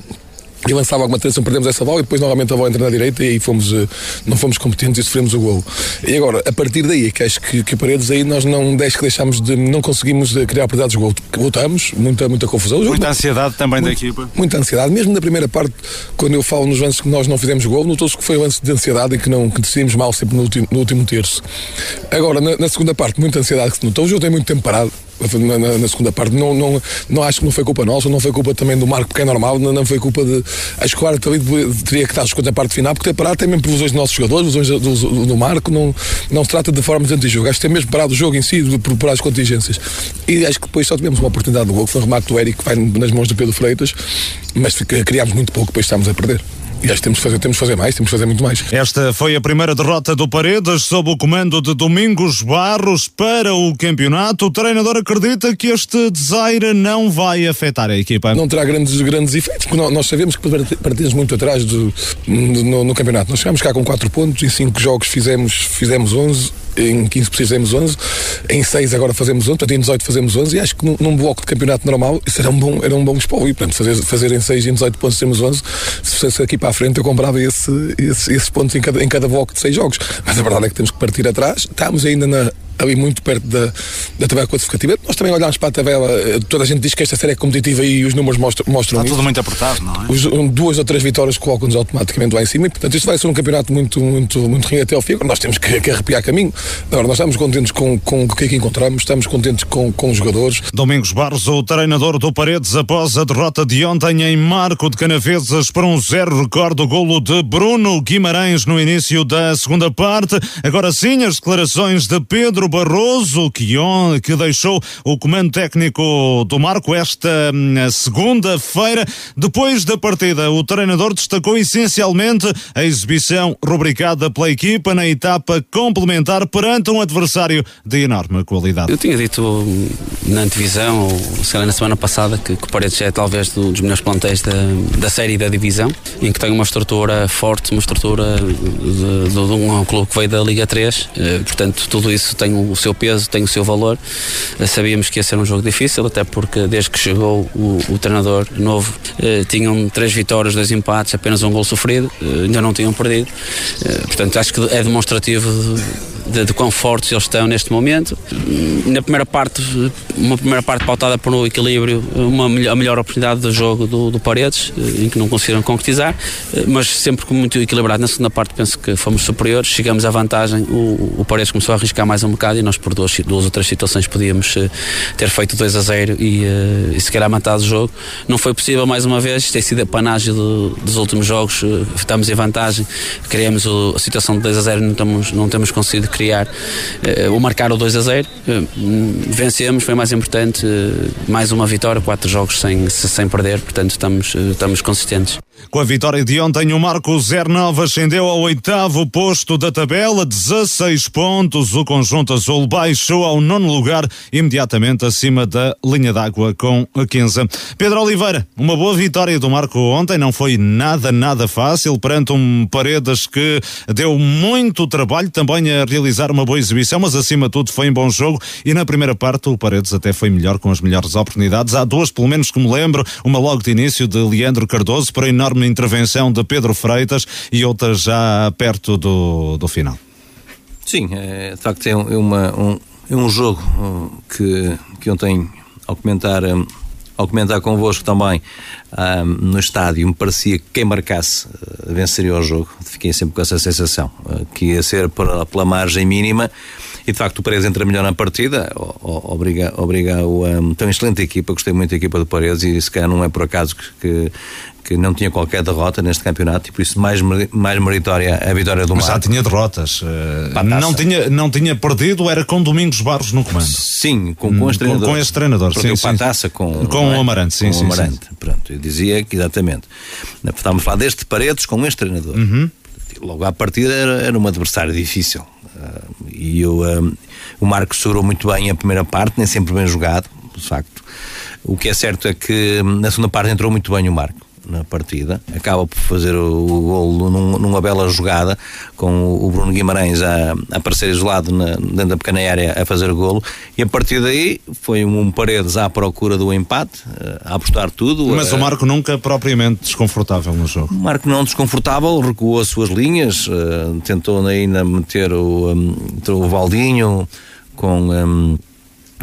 e lançava alguma transição, perdemos essa bola e depois novamente a bola entra na direita e aí fomos, eh, não fomos competentes e sofremos o gol. E agora, a partir daí, é que acho que, que Paredes aí nós não que deixámos de, não conseguimos eh, criar oportunidades de gol. Voltamos, muita, muita confusão. Muita ansiedade também muito, da equipa. Muita ansiedade, mesmo na primeira parte, quando eu falo nos lances que nós não fizemos gol, notou-se que foi um lance de ansiedade e que, não, que decidimos mal sempre no último, no último terço. Agora, na, na segunda parte, muita ansiedade que se notou. O jogo tem muito tempo parado na, na, na, segunda parte. Não, não, não acho que não foi culpa nossa, não foi culpa também do Marco, porque é normal, não, não foi culpa de. Acho que o árbitro teria que estar escuta a parte final, porque ter parado tem mesmo por dos nossos jogadores, lesões do, do, Marco, não, não se trata de formas anti-jogo. Acho que tem mesmo parado o jogo em si, de, por, por as contingências. E acho que depois só tivemos uma oportunidade do gol, que foi um remate do Eric, que vai nas mãos do Pedro Freitas, mas criámos muito pouco, depois estamos a perder. E acho que temos de fazer, temos de fazer mais, temos de fazer muito mais. Esta foi a primeira derrota do Paredes sob o comando de Domingos Barros para o campeonato. O treinador acredita que este desaire não vai afetar a equipa. Não terá grandes, grandes efeitos, porque nós sabemos que partimos muito atrás do, no, no, campeonato. Nós chegámos cá com 4 pontos, em 5 jogos fizemos, fizemos 11 em 15 fizemos 11, em 6 agora fazemos 11, portanto em 18 fazemos 11 e acho que num, num bloco de campeonato normal isso era um bom, era um bom espólio, portanto fazer, fazer em 6 e em 18 pontos temos 11, se fosse aqui para a frente eu comprava esse, esse, esses pontos em cada, em cada bloco de 6 jogos, mas a verdade é que temos que partir atrás, estamos ainda na, ali muito perto da, da tabela classificativa. Nós também olhamos para a tabela, eh, toda a gente diz que esta série é competitiva e os números mostram, mostram Está isso. tudo muito apertado, não é? Os, um, duas ou três vitórias colocam-nos automaticamente lá em cima e, portanto, isto vai ser um campeonato muito, muito, muito rinho até ao fim. Nós temos que, que arrepiar caminho. Agora, nós estamos contentes com, com o que é que encontramos, estamos contentes com, com os jogadores. Domingos Barros, o treinador do Paredes, após a derrota de ontem em Marco de Canaveses para um zero, recorda o golo de Bruno Guimarães no início da segunda parte. Agora sim, as declarações de Pedro Barroso, que, on, que deixou o comando técnico do Marco esta hum, segunda-feira. Depois da partida, o treinador destacou essencialmente a exibição rubricada pela equipa na etapa complementar perante um adversário de enorme qualidade. Eu tinha dito hum, na antevisão, ou se calhar na semana passada, que, que o Paredes é talvez do, dos melhores plantéis da, da série e da divisão, em que tem uma estrutura forte, uma estrutura de, de, de um clube que veio da Liga 3, eh, portanto tudo isso tem o seu peso, tem o seu valor. Eh, sabíamos que ia ser um jogo difícil, até porque desde que chegou o, o treinador novo eh, tinham três vitórias, dois empates, apenas um gol sofrido, eh, ainda não tinham perdido. Portanto, acho que é demonstrativo de, de quão fortes eles estão neste momento. Na primeira parte, uma primeira parte pautada por um equilíbrio, uma a melhor oportunidade do jogo do, do Paredes, em que não conseguiram concretizar, mas sempre muito equilibrado. Na segunda parte penso que fomos superiores, chegamos à vantagem, o, o Paredes começou a arriscar mais um bocado e nós por duas, duas ou três situações podíamos ter feito 2 a 0 e, e se matado o jogo. Não foi possível mais uma vez, tem sido a panagem do, dos últimos jogos, estamos em vantagem, criamos o, a situação de 2 a 0 não temos, não temos conseguido criar uh, ou marcar o 2 a 0. Uh, vencemos, foi mais importante, uh, mais uma vitória, quatro jogos sem, sem perder, portanto estamos, estamos consistentes. Com a vitória de ontem, o Marco 09 ascendeu ao oitavo posto da tabela, 16 pontos. O conjunto azul baixou ao nono lugar, imediatamente acima da linha d'água com a 15. Pedro Oliveira, uma boa vitória do Marco ontem, não foi nada, nada fácil, perante um Paredes que deu muito trabalho também a realizar uma boa exibição, mas acima de tudo foi um bom jogo e na primeira parte o Paredes até foi melhor com as melhores oportunidades. Há duas, pelo menos que me lembro, uma logo de início de Leandro Cardoso, porém não enorme intervenção de Pedro Freitas e outras já perto do, do final. Sim, é, de facto é, uma, um, é um jogo que, que tenho ao comentar ao comentar convosco também um, no estádio, me parecia que quem marcasse uh, venceria o jogo. Fiquei sempre com essa sensação, uh, que ia ser pela, pela margem mínima. E de facto o Paredes entra melhor na partida, obriga, obriga o. Um, tem uma excelente equipa, gostei muito da equipa do Paredes e se calhar não é por acaso que, que que não tinha qualquer derrota neste campeonato e por isso mais, mais meritória a vitória do Mas Mas já tinha derrotas. Eh, não tinha, não tinha perdido, era com Domingos Barros no comando. Sim, com, com este treinador. Com, este treinador, sim. o Pataça com, com é? o Amarante, sim, com sim. O Amarante, sim. pronto. Eu dizia que exatamente. Estávamos a falar deste Paredes com este treinador. Uhum. Logo à partida era, era um adversário difícil. Uh, e eu, um, o Marcos segurou muito bem a primeira parte, nem sempre bem jogado, de facto. O que é certo é que na segunda parte entrou muito bem o Marco na partida, acaba por fazer o, o golo num, numa bela jogada com o Bruno Guimarães a, a aparecer isolado na, dentro da pequena área a fazer o golo e a partir daí foi um, um Paredes à procura do empate, a apostar tudo. Mas a, o Marco nunca propriamente desconfortável no jogo. O Marco não desconfortável, recuou as suas linhas, uh, tentou ainda meter o, um, o Valdinho com. Um,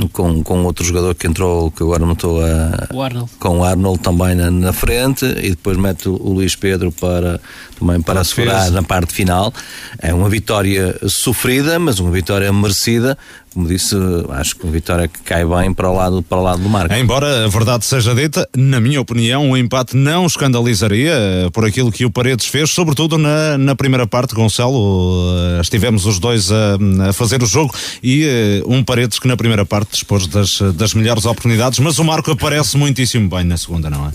com, com outro jogador que entrou, que agora não estou a. O Arnold. Com o Arnold também na, na frente e depois mete o, o Luís Pedro para também para assegurar na parte final. É uma vitória sofrida, mas uma vitória merecida. Como disse, acho que uma vitória que cai bem para o lado, para o lado do Marco. Embora a verdade seja dita, na minha opinião, o empate não escandalizaria por aquilo que o Paredes fez, sobretudo na, na primeira parte, Gonçalo. Estivemos os dois a, a fazer o jogo e um Paredes que na primeira parte dispôs das, das melhores oportunidades, mas o Marco aparece muitíssimo bem na segunda, não é?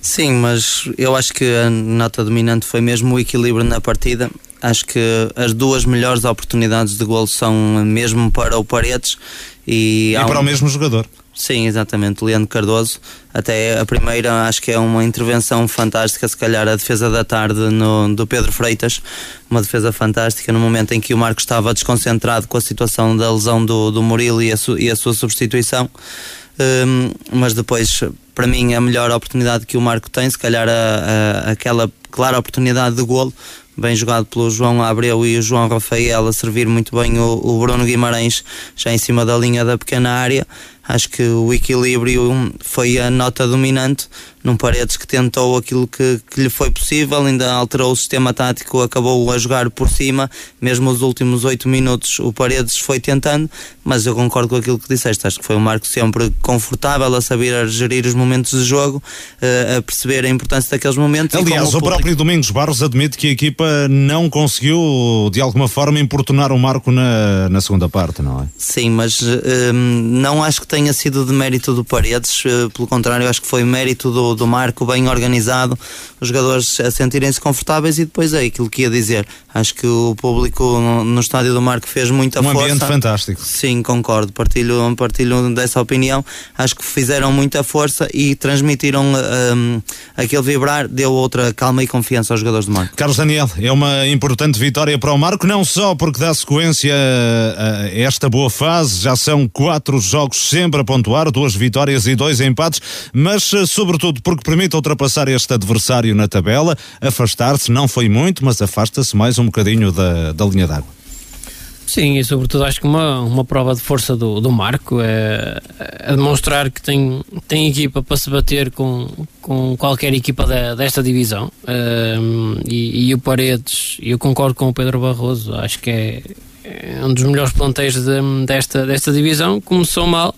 Sim, mas eu acho que a nota dominante foi mesmo o equilíbrio na partida. Acho que as duas melhores oportunidades de gol são mesmo para o Paredes e, e para um... o mesmo jogador. Sim, exatamente, Leandro Cardoso. Até a primeira acho que é uma intervenção fantástica, se calhar a defesa da tarde no, do Pedro Freitas, uma defesa fantástica no momento em que o Marco estava desconcentrado com a situação da lesão do, do Murilo e a, su, e a sua substituição. Um, mas depois, para mim, a melhor oportunidade que o Marco tem, se calhar a, a, aquela clara oportunidade de golo, bem jogado pelo João Abreu e o João Rafael a servir muito bem o, o Bruno Guimarães já em cima da linha da pequena área. Acho que o equilíbrio foi a nota dominante num Paredes que tentou aquilo que, que lhe foi possível, ainda alterou o sistema tático, acabou a jogar por cima, mesmo os últimos oito minutos o Paredes foi tentando, mas eu concordo com aquilo que disseste, acho que foi um Marco sempre confortável a saber gerir os momentos de jogo, a perceber a importância daqueles momentos. Aliás, o, o próprio Domingos Barros admite que a equipa não conseguiu de alguma forma importunar o Marco na, na segunda parte, não é? Sim, mas hum, não acho que tenha sido de mérito do Paredes, pelo contrário, acho que foi mérito do, do Marco, bem organizado, os jogadores a sentirem-se confortáveis e depois é aquilo que ia dizer. Acho que o público no, no estádio do Marco fez muita um força. Um ambiente fantástico. Sim, concordo, partilho, partilho dessa opinião. Acho que fizeram muita força e transmitiram um, aquele vibrar, deu outra calma e confiança aos jogadores do Marco. Carlos Daniel, é uma importante vitória para o Marco, não só porque dá sequência a esta boa fase, já são quatro jogos sempre a pontuar, duas vitórias e dois empates, mas sobretudo porque permite ultrapassar este adversário na tabela, afastar-se, não foi muito, mas afasta-se mais um bocadinho da, da linha d'água. Sim, e sobretudo acho que uma, uma prova de força do, do Marco é, é demonstrar que tem, tem equipa para se bater com, com qualquer equipa da, desta divisão. Um, e, e o Paredes, eu concordo com o Pedro Barroso, acho que é, é um dos melhores plantéis de, desta, desta divisão. Começou mal,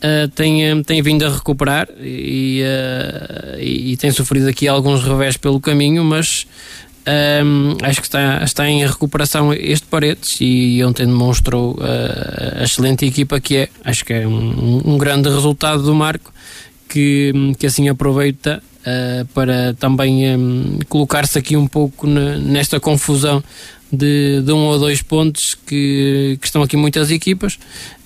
Uh, tem, tem vindo a recuperar e, uh, e, e, tem sofrido aqui alguns revés pelo caminho, mas um, acho que está, está em recuperação este Paredes e ontem demonstrou uh, a excelente equipa que é. Acho que é um, um grande resultado do Marco que, que assim aproveita para também um, colocar-se aqui um pouco na, nesta confusão de, de um ou dois pontos que, que estão aqui muitas equipas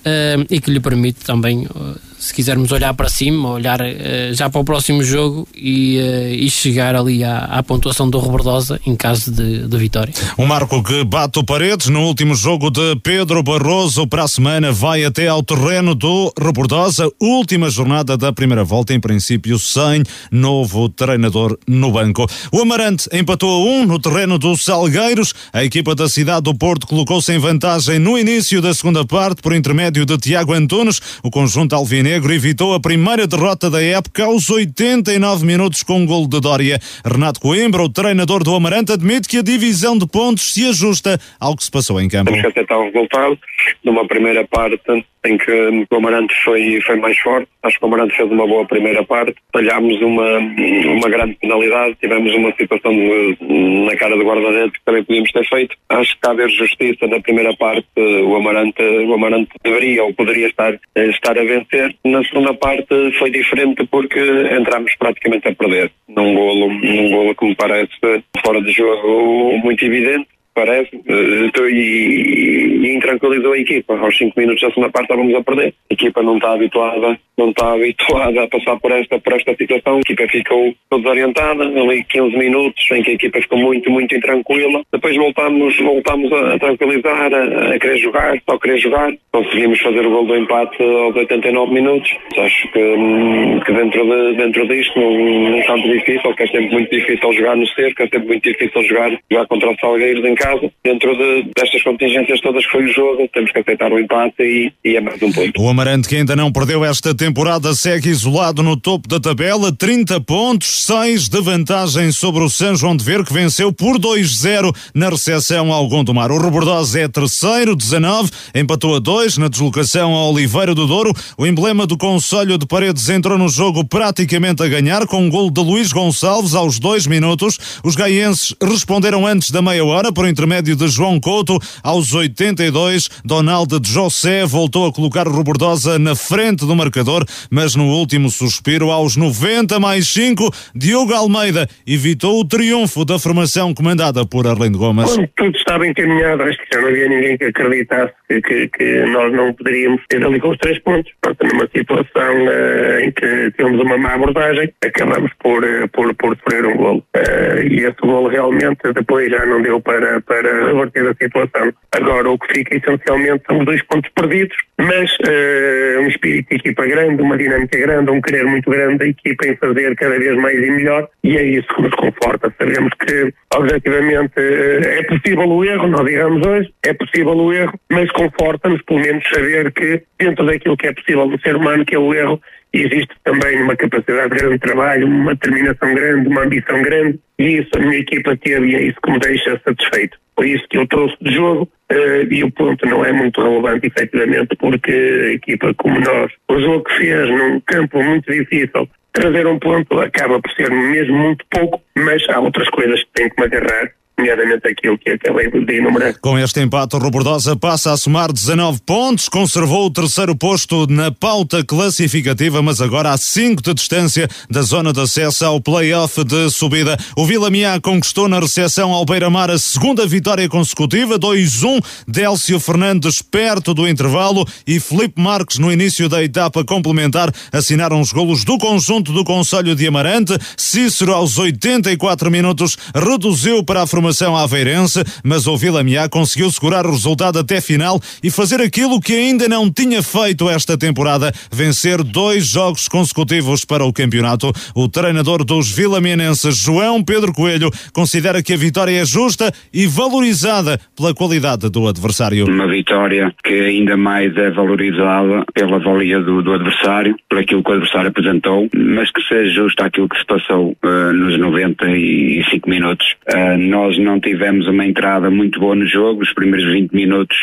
uh, e que lhe permite também, uh, se quisermos olhar para cima, olhar uh, já para o próximo jogo e, e chegar ali à, à, pontuação do Rebordosa em caso de, de vitória. Um marco que bate o Paredes no último jogo de Pedro Barroso para a semana vai até ao terreno do Rebordosa, última jornada da primeira volta, em princípio sem novo treinador no banco. O Amarante empatou a um no terreno dos Salgueiros, a equipa da cidade do Porto colocou-se em vantagem no início da segunda parte por intermédio de Tiago Antunes. O conjunto alvinegro evitou a primeira derrota da época aos 89 minutos com um gol de Dória. Renato Coimbra, o treinador do Amarante, admite que a divisão de pontos se ajusta ao que se passou em campo. Temos que aceitar o resultado numa primeira parte em que o Amarante foi, foi mais forte. Acho que o Amarante fez uma boa primeira parte. Falhámos uma, uma grande penalidade, tivemos uma situação de, na cara do guarda-redes que também podíamos ter feito. Acho que cabe justiça na primeira parte. O Amarante, o Amarante deveria ou poderia estar, estar a vencer. Na segunda parte foi diferente porque entramos praticamente a perder. Num golo, num golo que me parece fora de jogo muito evidente parece, uh, e, e intranquilizou a equipa. Aos 5 minutos da segunda parte estávamos a perder. A equipa não está habituada, não está habituada a passar por esta, por esta situação. A equipa ficou desorientada, ali 15 minutos em que a equipa ficou muito, muito intranquila. Depois voltámos, voltámos a, a tranquilizar, a, a, querer jogar, só querer jogar. Conseguimos fazer o gol do empate aos 89 minutos. Acho que, hum, que dentro, de, dentro disto, num, campo difícil, que é sempre muito difícil jogar no cerco, é sempre muito difícil jogar, jogar contra os Salgueiros em casa caso, dentro de, destas contingências todas que foi o jogo, temos que aceitar o empate e, e é mais um ponto. O Amarante, que ainda não perdeu esta temporada, segue isolado no topo da tabela, 30 pontos, 6 de vantagem sobre o São João de Ver, que venceu por 2-0 na recepção ao Gondomar. O Rebordosa é terceiro, 19, empatou a 2 na deslocação ao Oliveira do Douro. O emblema do Conselho de Paredes entrou no jogo praticamente a ganhar, com um gol de Luís Gonçalves aos dois minutos. Os gaienses responderam antes da meia hora por intermédio de João Couto. Aos 82, Donaldo de José voltou a colocar Robordosa na frente do marcador, mas no último suspiro, aos 90 mais 5, Diogo Almeida evitou o triunfo da formação comandada por Arlindo Gomes. Quando tudo estava encaminhado, acho que já não havia ninguém que acreditasse que, que, que nós não poderíamos ter ali com os três pontos. Portanto, numa situação uh, em que temos uma má abordagem, acabamos por, uh, por, por sofrer um golo. Uh, e esse golo realmente depois já não deu para, para reverter a situação. Agora, o que fica essencialmente são dois pontos perdidos, mas uh, um espírito de equipa grande, uma dinâmica grande, um querer muito grande da equipa em fazer cada vez mais e melhor, e é isso que nos conforta. Sabemos que, objetivamente, uh, é possível o erro, nós digamos hoje, é possível o erro, mas conforta-nos, pelo menos, saber que, dentro daquilo que é possível no ser humano, que é o erro, existe também uma capacidade grande de trabalho, uma determinação grande, uma ambição grande, e isso a minha equipa teve e é isso que me deixa satisfeito. Foi isso que eu trouxe de jogo uh, e o ponto não é muito relevante, efetivamente, porque a equipa como nós, o jogo que fez num campo muito difícil, trazer um ponto acaba por ser mesmo muito pouco, mas há outras coisas que tem que me agarrar nomeadamente aquilo que acabei de enumerar. Com este empate, o Robordosa passa a somar 19 pontos, conservou o terceiro posto na pauta classificativa, mas agora há 5 de distância da zona de acesso ao play-off de subida. O Vila Miá conquistou na recepção ao Beira-Mar a segunda vitória consecutiva, 2-1, Délcio Fernandes perto do intervalo e Felipe Marques no início da etapa complementar assinaram os golos do conjunto do Conselho de Amarante. Cícero aos 84 minutos reduziu para a formação formação aveirense, mas o Vila Miá conseguiu segurar o resultado até final e fazer aquilo que ainda não tinha feito esta temporada, vencer dois jogos consecutivos para o campeonato. O treinador dos vilamianenses, João Pedro Coelho, considera que a vitória é justa e valorizada pela qualidade do adversário. Uma vitória que ainda mais é valorizada pela valia do, do adversário, por aquilo que o adversário apresentou, mas que seja justa aquilo que se passou uh, nos 95 minutos. Uh, nós nós não tivemos uma entrada muito boa no jogo, os primeiros 20 minutos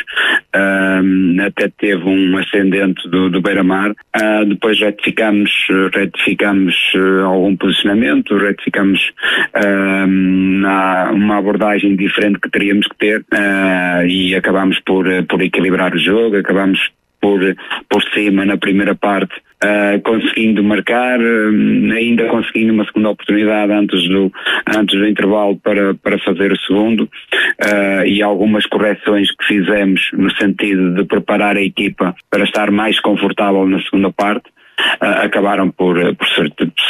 um, até teve um ascendente do, do Beira-Mar, uh, depois retificamos, retificamos uh, algum posicionamento, retificamos na, uma abordagem diferente que teríamos que ter. Uh, e acabamos por, por equilibrar o jogo, acabamos por, por cima na primeira parte uh, conseguindo marcar, uh, ainda conseguindo uma segunda oportunidade antes do, antes do intervalo para, para fazer o segundo, uh, e algumas correções que fizemos no sentido de preparar a equipa para estar mais confortável na segunda parte. Uh, acabaram por, por,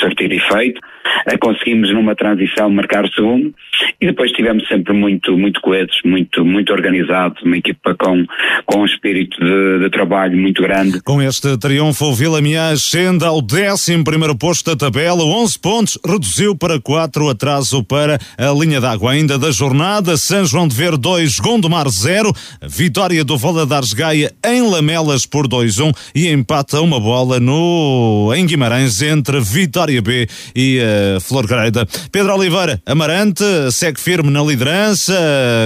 surtir efeito. Uh, conseguimos numa transição marcar o segundo e depois tivemos sempre muito, muito coesos, muito, muito organizados, uma equipa com, com um espírito de, de trabalho muito grande. Com este triunfo, o Vila Miã ascende ao 11 primeiro posto da tabela, 11 pontos, reduziu para 4, atraso para a linha d'água ainda da jornada, São João de Ver 2, Gondomar 0, vitória do Valadares Gaia em Lamelas por 2-1 e empata uma bola no, em Guimarães entre Vitória B e uh, Flor Greida. Pedro Oliveira, Amarante, segue firme na liderança,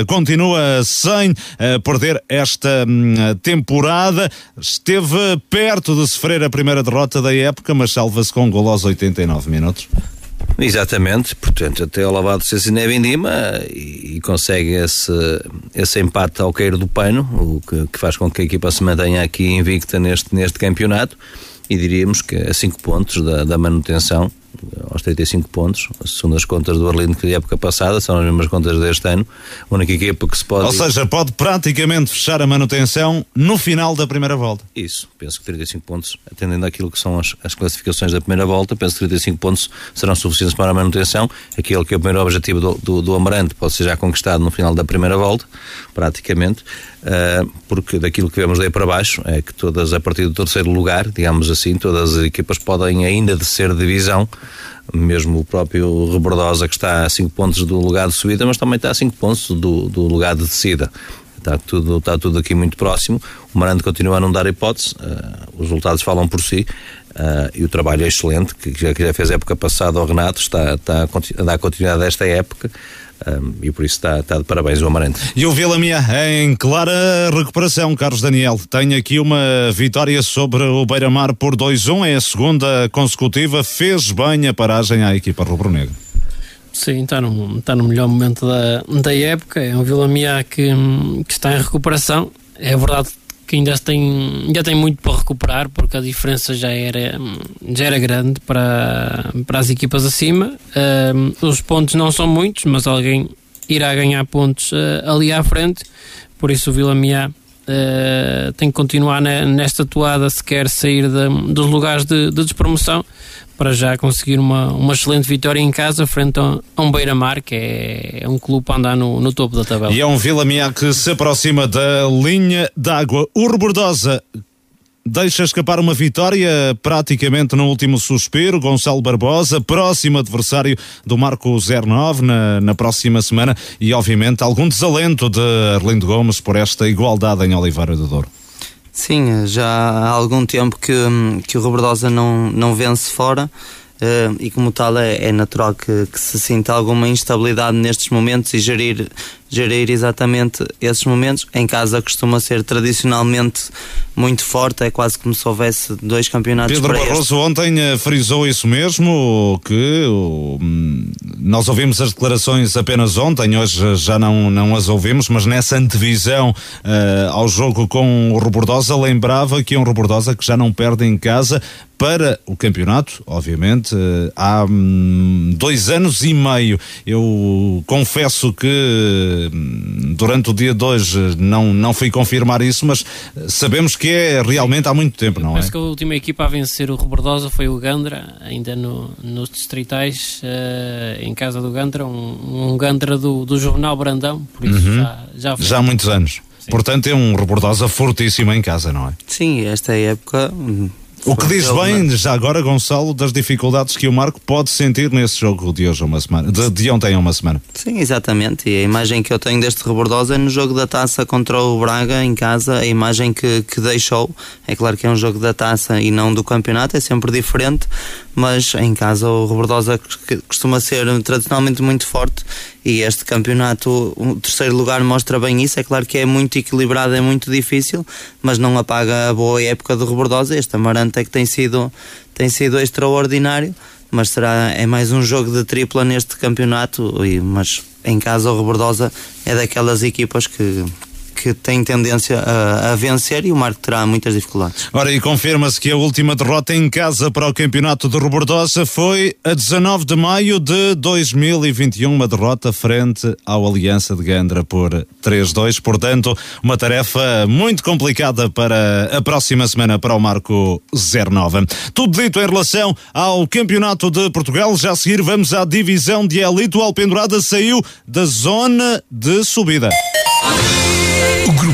continua sem uh, perder esta um, temporada. Esteve perto de sofrer a primeira derrota da época, mas salva-se com um gol aos 89 minutos. Exatamente, portanto, até ao lavado de Cecina Vindima e, e consegue esse, esse empate ao cair do pano, o que, que, faz com que a equipa se mantenha aqui invicta neste, neste campeonato e diríamos que a 5 pontos da, da manutenção aos 35 pontos, segundo as contas do Arlindo que da época passada, são as mesmas contas deste ano, a única equipa que se pode... Ou seja, pode praticamente fechar a manutenção no final da primeira volta. Isso, penso que 35 pontos, atendendo àquilo que são as, as classificações da primeira volta, penso que 35 pontos serão suficientes para a manutenção, aquele que é o primeiro objetivo do, do, do Amarante pode ser já conquistado no final da primeira volta, praticamente, uh, porque daquilo que vemos daí para baixo, é que todas, a partir do terceiro lugar, digamos assim, todas as equipas podem ainda descer divisão, mesmo o próprio Rebordosa que está a 5 pontos do lugar de subida, mas também está a 5 pontos do, do lugar de descida. Está tudo, está tudo aqui muito próximo. O Marante continua a não dar hipótese, uh, os resultados falam por si. Uh, e o trabalho é excelente, que já, que já fez a época passada ao Renato, está, está a dar continuidade a esta época. Um, e por isso está, está de parabéns o Amarante. E o Vila Mia em clara recuperação, Carlos Daniel. Tem aqui uma vitória sobre o Beira-Mar por 2-1, é a segunda consecutiva, fez bem a paragem à equipa rubro-negra. Sim, está no, está no melhor momento da, da época. É um Vila Mia que, que está em recuperação. É verdade que ainda tem, ainda tem muito para recuperar, porque a diferença já era, já era grande para, para as equipas acima. Os pontos não são muitos, mas alguém irá ganhar pontos uh, ali à frente, por isso o Vila Miá uh, tem que continuar nesta toada se quer sair de, dos lugares de, de despromoção para já conseguir uma, uma excelente vitória em casa frente a, um Beira-Mar, que é, é, um clube para andar no, no topo da tabela. E é um Vila Miá que se aproxima da linha d'água. O Rebordosa deixa escapar uma vitória praticamente no último suspiro. Gonçalo Barbosa, próximo adversário do Marco 09 na, na próxima semana e, obviamente, algum desalento de Arlindo Gomes por esta igualdade em Oliveira do Douro. Sim, já há algum tempo que, que o Robertosa não, não vence fora. Uh, e como tal é, é natural que, que, se sinta alguma instabilidade nestes momentos e gerir, gerir exatamente esses momentos. Em casa costuma ser tradicionalmente muito forte, é quase como se houvesse dois campeonatos. Pedro Barroso ontem uh, frisou isso mesmo, que uh, nós ouvimos as declarações apenas ontem, hoje já não, não as ouvimos, mas nessa antevisão eh, ao jogo com o Robordosa lembrava que é um Robordosa que já não perde em casa, para o campeonato, obviamente, eh, há hum, dois anos e meio. Eu confesso que hum, durante o dia de hoje não, não fui confirmar isso, mas sabemos que é realmente há muito tempo, não Parece é? que a última equipa a vencer o Rebordosa foi o Gandra, ainda no, nos distritais, uh, em casa do Gandra, um, um Gandra do, do Jornal Brandão, por isso uhum. já, já, já há muitos anos. Sim. Portanto, é um Rebordosa fortíssimo em casa, não é? Sim, esta época hum, o que diz bem, já agora, Gonçalo, das dificuldades que o Marco pode sentir nesse jogo de hoje uma semana, de, de ontem a uma semana. Sim, exatamente. E a imagem que eu tenho deste Rebordosa é no jogo da taça contra o Braga em casa, a imagem que, que deixou. É claro que é um jogo da taça e não do campeonato, é sempre diferente, mas em casa o Rebordosa costuma ser tradicionalmente muito forte e este campeonato, o terceiro lugar mostra bem isso. É claro que é muito equilibrado, é muito difícil, mas não apaga a boa época do Rebordosa. Este Amarante é que tem sido, tem sido extraordinário, mas será, é mais um jogo de tripla neste campeonato, e, mas em casa o Rebordosa é daquelas equipas que que tem tendência a, a vencer e o Marco terá muitas dificuldades. Ora, e confirma-se que a última derrota em casa para o campeonato de Robordosa foi a 19 de maio de 2021, uma derrota frente ao Aliança de Gandra por 3-2. Portanto, uma tarefa muito complicada para a próxima semana para o Marco 09. Tudo dito em relação ao Campeonato de Portugal. Já a seguir vamos à divisão de elite. O Alpendurada saiu da zona de subida.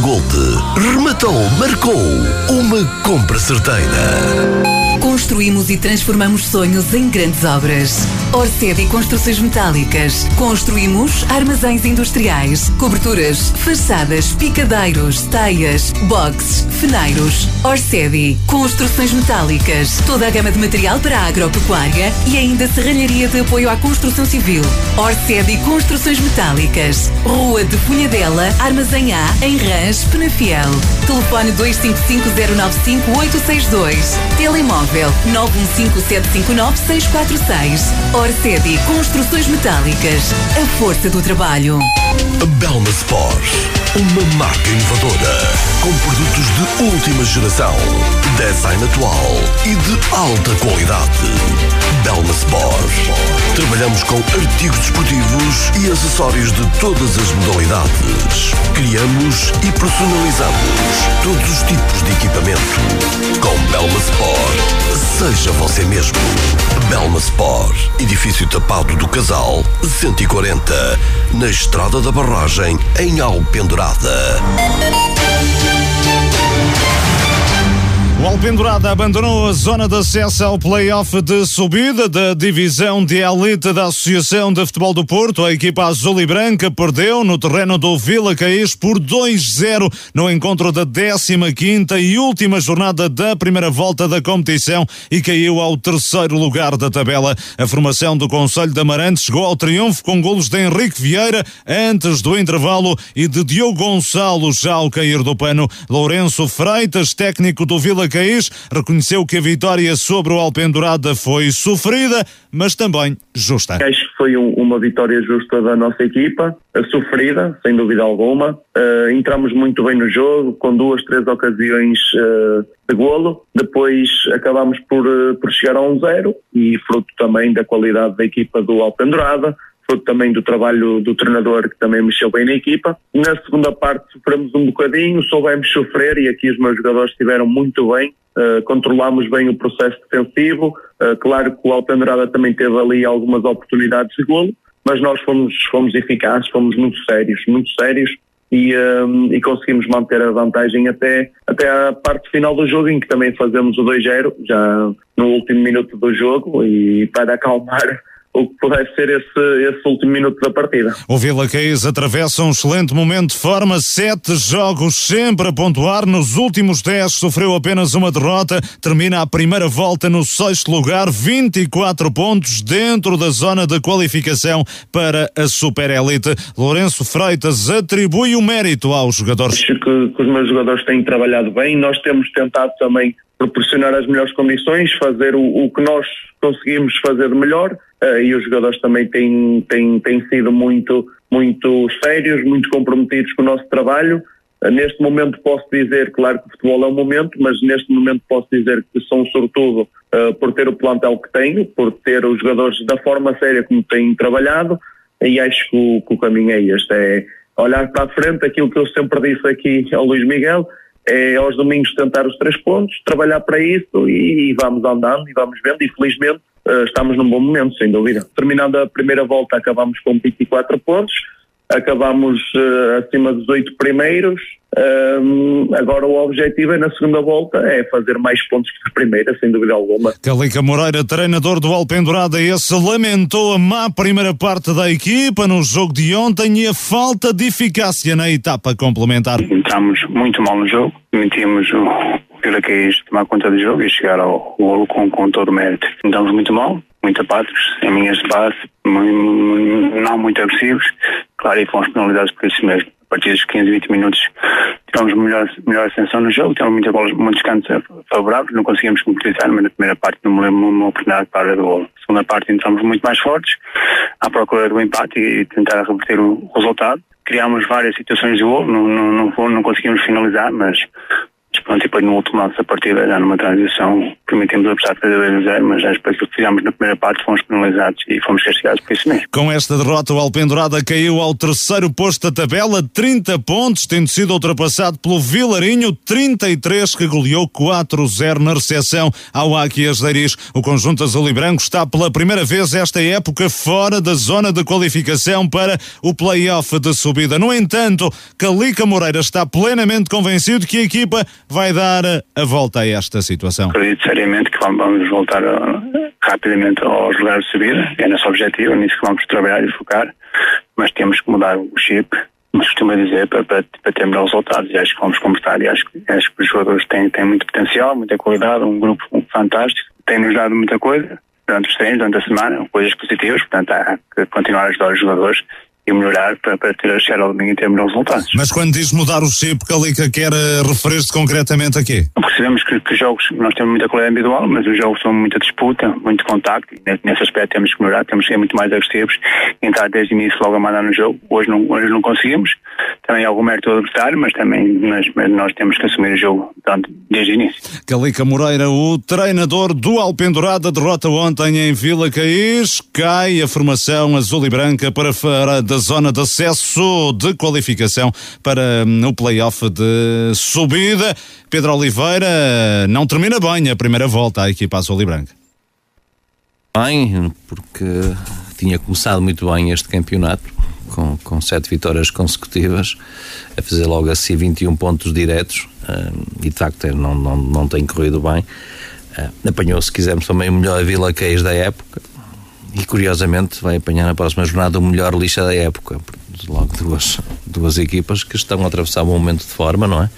Gold, rematou, marcou uma compra certeira. Construímos e transformamos sonhos em grandes obras. Orced e Construções Metálicas. Construímos armazéns industriais, coberturas, fachadas, picadeiros, teias, boxes, feneiros. Orcedi. Construções Metálicas. Toda a gama de material para a agropecuária e ainda serralharia de apoio à construção civil. Orcedi Construções Metálicas. Rua de Punhadela, Armazém A, em Rãs, Penafiel. Telefone 255-095-862. Telemóvel 915-759-646. Orcedi Construções Metálicas. A força do trabalho. Belma Sport, uma marca inovadora, com produtos de última geração, design atual e de alta qualidade. Belma Sport. Trabalhamos com artigos desportivos e acessórios de todas as modalidades. Criamos e personalizamos todos os tipos de equipamento. Com Belma Sport, seja você mesmo. Belma Sport, edifício tapado do Casal, 140, na Estrada da Barragem, em Alpendurada. O Alpendurada abandonou a zona de acesso ao play-off de subida da divisão de elite da Associação de Futebol do Porto. A equipa azul e branca perdeu no terreno do Vila Caís por 2-0 no encontro da 15ª e última jornada da primeira volta da competição e caiu ao terceiro lugar da tabela. A formação do Conselho de Amarante chegou ao triunfo com golos de Henrique Vieira antes do intervalo e de Diogo Gonçalo já ao cair do pano. Lourenço Freitas, técnico do Vila Caís, reconheceu que a vitória sobre o Alpendurada foi sofrida, mas também justa. Acho que foi um, uma vitória justa da nossa equipa, sofrida, sem dúvida alguma. Uh, entramos muito bem no jogo, com duas, três ocasiões uh, de golo. Depois acabamos por, uh, por chegar a um zero e fruto também da qualidade da equipa do Alpendurada fruto também do trabalho do treinador que também mexeu bem na equipa. Na segunda parte sofremos um bocadinho, soubemos sofrer e aqui os meus jogadores estiveram muito bem, uh, controlámos bem o processo defensivo. Uh, claro que o Alpendurada também teve ali algumas oportunidades de golo, mas nós fomos, fomos eficazes, fomos muito sérios, muito sérios. E, um, e, conseguimos manter a vantagem até, até a parte final do jogo, em que também fazemos o 2-0, já no último minuto do jogo, e para acalmar o que pudesse ser esse, esse último minuto da partida. O Vila Caís atravessa um excelente momento de forma, sete jogos sempre a pontuar, nos últimos dez sofreu apenas uma derrota, termina a primeira volta no sexto lugar, 24 pontos dentro da zona de qualificação para a Super Elite. Lourenço Freitas atribui o mérito aos jogadores. Acho que, que os meus jogadores têm trabalhado bem, nós temos tentado também proporcionar as melhores condições, fazer o, o que nós conseguimos fazer melhor uh, e os jogadores também têm, têm, têm sido muito, muito sérios, muito comprometidos com o nosso trabalho. Uh, neste momento posso dizer, claro que o futebol é um momento, mas neste momento posso dizer que sou um uh, por ter o plantel que tenho, por ter os jogadores da forma séria como têm trabalhado e acho que o, que o caminho é este, é olhar para a frente aquilo que eu sempre disse aqui ao Luís Miguel, é aos domingos tentar os três pontos, trabalhar para isso e, e vamos andando e vamos vendo e felizmente uh, estamos num bom momento, sem dúvida. Terminando a primeira volta acabamos com 24 pontos, acabámos uh, acima dos oito primeiros. Um, agora o objetivo é na segunda volta é fazer mais pontos que a primeira, sem dúvida alguma. Calica Moreira, treinador do Alpendurada, esse lamentou a má primeira parte da equipa no jogo de ontem e a falta de eficácia na etapa complementar. Entramos muito mal no jogo, metíamos o Vila tomar conta do jogo e chegar ao golo com, com todo o mérito. Entramos muito mal, muito apáticos, em linhas de não muito agressivos. Claro, e fomos penalizados por isso mesmo. A partir dos 15, 20 minutos tivemos melhor, melhor ascensão no jogo, tivemos muitas bolas, muitos cantos favoráveis, não conseguimos concretizar, mas na primeira parte não me lembro uma oportunidade para do gol. Na segunda parte entramos muito mais fortes, à procura do empate e tentar reverter o resultado. Criámos várias situações de gol, não, não, não, não conseguimos finalizar, mas pronto, e depois no último lance da partida, já numa transição, permitimos apesar de fazer 2 0, mas já depois que fizemos na primeira parte fomos penalizados e fomos castigados por isso mesmo. Com esta derrota, o Alpendurada caiu ao terceiro posto da tabela, 30 pontos, tendo sido ultrapassado pelo Vilarinho, 33, que goleou 4-0 na recepção ao Áquias Deiris. O conjunto azul e branco está pela primeira vez esta época fora da zona de qualificação para o play-off de subida. No entanto, Calica Moreira está plenamente convencido que a equipa vai dar a volta a esta situação? Acredito seriamente que vamos voltar a, rapidamente aos lugares de subida, é nosso objetivo, é nisso que vamos trabalhar e focar, mas temos que mudar o chip, como costuma dizer, para, para, para ter melhores resultados. E acho que vamos conversar e acho, acho que os jogadores têm, têm muito potencial, muita qualidade, um grupo fantástico, tem-nos dado muita coisa durante os treinos, durante a semana, coisas positivas, portanto há que continuar a ajudar os jogadores e melhorar para, para ter a chegar ao domingo e ter melhores resultados. Mas quando diz mudar o chip, Calica quer eh, referir-se concretamente a quê? Porque sabemos que, que jogos, nós temos muita qualidade individual, mas os jogos são muita disputa, muito contacto, e nesse aspecto temos que melhorar, temos que ser muito mais agressivos, entrar desde o início logo a mandar no jogo, hoje não, hoje não conseguimos, também há algum mérito do adversário, mas também mas, mas nós temos que assumir o jogo portanto, desde o início. Calica Moreira, o treinador do Alpendurada, derrota ontem em Vila Caís, cai a formação azul e branca para fora da zona de acesso de qualificação para hum, o play-off de subida. Pedro Oliveira não termina bem a primeira volta à equipa azul e branca. Bem, porque tinha começado muito bem este campeonato, com, com sete vitórias consecutivas, a fazer logo assim 21 pontos diretos, hum, e de facto não, não, não tem corrido bem. Hum, apanhou, se quisermos, também o melhor Vila Queijo da época, e curiosamente vai apanhar na próxima jornada o melhor lixa da época. Logo duas, duas equipas que estão a atravessar um momento de forma, não é?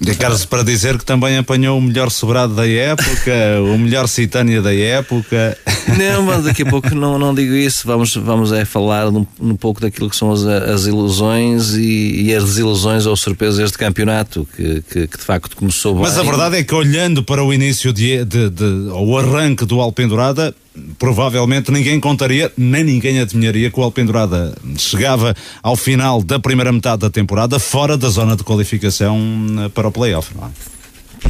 De caso para dizer que também apanhou o melhor sobrado da época, o melhor Citânia da época. Não, mas daqui a pouco não, não digo isso. Vamos, vamos é falar um, um pouco daquilo que são as, as ilusões e, e, as desilusões ou surpresas deste campeonato, que, que, que, de facto começou bem. Mas a verdade é que olhando para o início de, de, de o arranque do Alpendurada, provavelmente ninguém contaria, nem ninguém adivinharia que o Alpendurada chegava ao final da primeira metade da temporada fora da zona de qualificação eh, para o playoff, não é?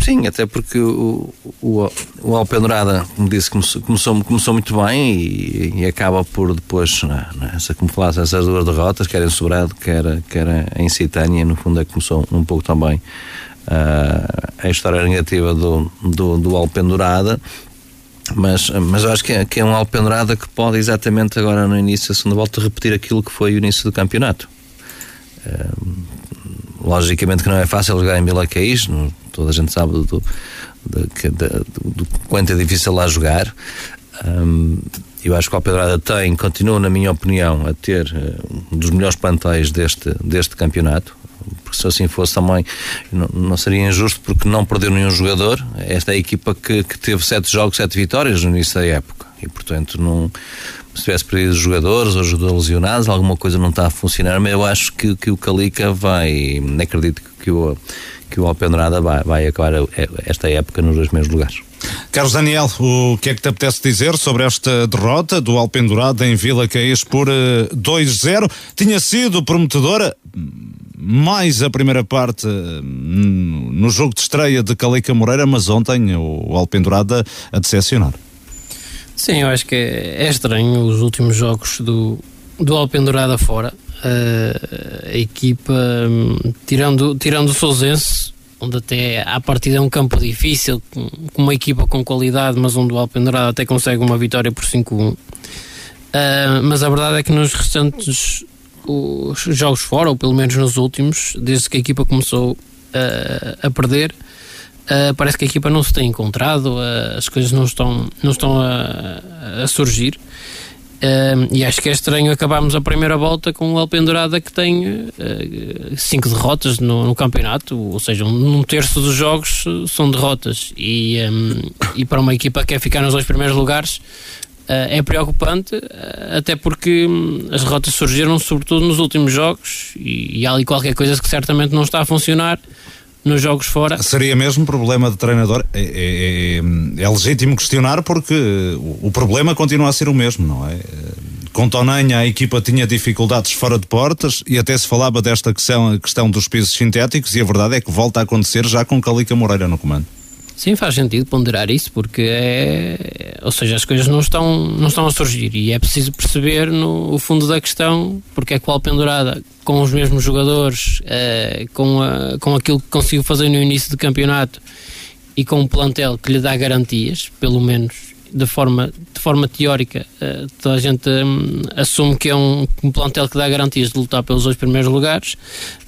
Sim, até porque o, o, o Alpendurada, como disse, começou, começou, muito bem e, e acaba por depois, essa, como falasse, essas duas derrotas, quer em Sobrado, quer, quer em Citânia, no fundo é que começou um pouco também uh, a história negativa do, do, do Alpendurada mas, mas acho que é, que é um que pode exatamente agora no início da segunda volta repetir aquilo que foi o início do campeonato. Uh, logicamente que não é fácil jogar em Vila Caís, toda a gente sabe do, do, do, quanto é difícil lá jogar. Um, eu acho que o Alpedrada tem, continua, na minha opinião, a ter uh, um dos melhores plantéis deste, deste campeonato porque se assim fosse também não, não, seria injusto porque não perdeu nenhum jogador. Esta é a equipa que, que teve sete jogos, sete vitórias no início da época e portanto não se tivesse perdido jogadores ou jogadores lesionados, alguma coisa não está a funcionar, mas eu acho que, que o Calica vai, acredito que o, que o Alpendrada vai, vai acabar esta época nos dois primeiros lugares. Carlos Daniel, o que é que te apetece dizer sobre esta derrota do Alpendurada em Vila Caís por 2-0? Eh, Tinha sido prometedora, mais a primeira parte hum, no jogo de estreia de Calica Moreira, mas ontem o Alpendurada a decepcionar. Sim, eu acho que é, é estranho os últimos jogos do, do Alpendurada fora. Uh, a equipa, um, tirando, tirando o Sousense, onde até à partida é um campo difícil, com, com uma equipa com qualidade, mas onde o Alpendurada até consegue uma vitória por 5-1. Uh, mas a verdade é que nos restantes os jogos fora, ou pelo menos nos últimos, desde que a equipa começou uh, a perder, uh, parece que a equipa não se tem encontrado, uh, as coisas não estão, não estão a, a surgir. e acho que é estranho acabarmos a primeira volta com o Alpendurada que tem cinco derrotas no, no, campeonato, ou seja, um, um, terço dos jogos são derrotas. E, um, e para uma equipa que quer ficar nos dois primeiros lugares, eh, é preocupante, eh, até porque hum, as derrotas surgiram sobretudo nos últimos jogos e, e há ali qualquer coisa que certamente não está a funcionar nos jogos fora. Seria mesmo problema de treinador? É, é, é, é legítimo questionar porque o, problema continua a ser o mesmo, não é? Com Tonanha a equipa tinha dificuldades fora de portas e até se falava desta questão, questão dos pisos sintéticos e a verdade é que volta a acontecer já com Calica Moreira no comando. Sim, faz sentido ponderar isso, porque é. Ou seja, as coisas não estão, não estão a surgir e é preciso perceber no fundo da questão porque é que o Alpendurada, com os mesmos jogadores, é, com, a, com aquilo que conseguiu fazer no início do campeonato e com um plantel que lhe dá garantias, pelo menos de forma, de forma teórica, uh, toda a gente um, assume que é um, um plantel que dá garantias de lutar pelos dois primeiros lugares.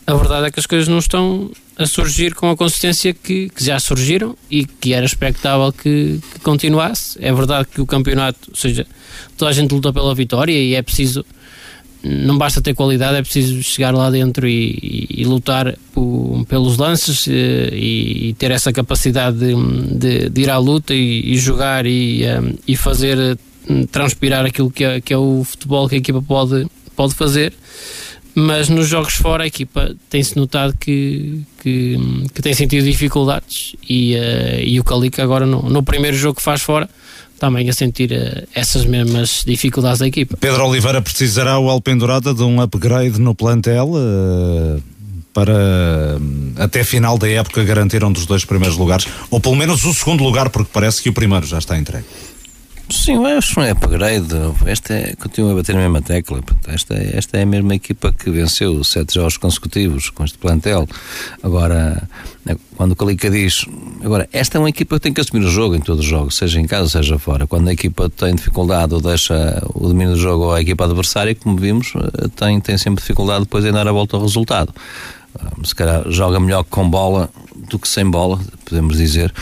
A verdade é que as coisas não estão a surgir com a consistência que, que já surgiram e que era expectável que, que, continuasse. É verdade que o campeonato, ou seja, toda a gente luta pela vitória e é preciso, não basta ter qualidade, é preciso chegar lá dentro e, e, e lutar pelos lances eh, e, e, ter essa capacidade de, de, de ir à luta e, jogar e, um, e fazer eh, transpirar aquilo que é, que é o futebol que a equipa pode, pode fazer mas nos jogos fora a equipa tem-se notado que, que, que, tem sentido dificuldades e, uh, e o Calica agora no, no, primeiro jogo que faz fora também a sentir uh, essas mesmas dificuldades da equipa. Pedro Oliveira precisará o Alpendurada de um upgrade no plantel uh, para até final da época garantir um dos dois primeiros lugares ou pelo menos o segundo lugar porque parece que o primeiro já está entregue. Sim, acho não é upgrade. Esta é, continua a bater na mesma tecla. Esta, esta é a mesma equipa que venceu sete jogos consecutivos com este plantel. Agora, quando o Calica diz. Agora, esta é uma equipa que tem que assumir o jogo em todos os jogos, seja em casa, seja fora. Quando a equipa tem dificuldade ou deixa o domínio do jogo à equipa adversária, como vimos, tem, tem sempre dificuldade depois em dar a volta ao resultado. Se calhar joga melhor com bola do que sem bola, podemos dizer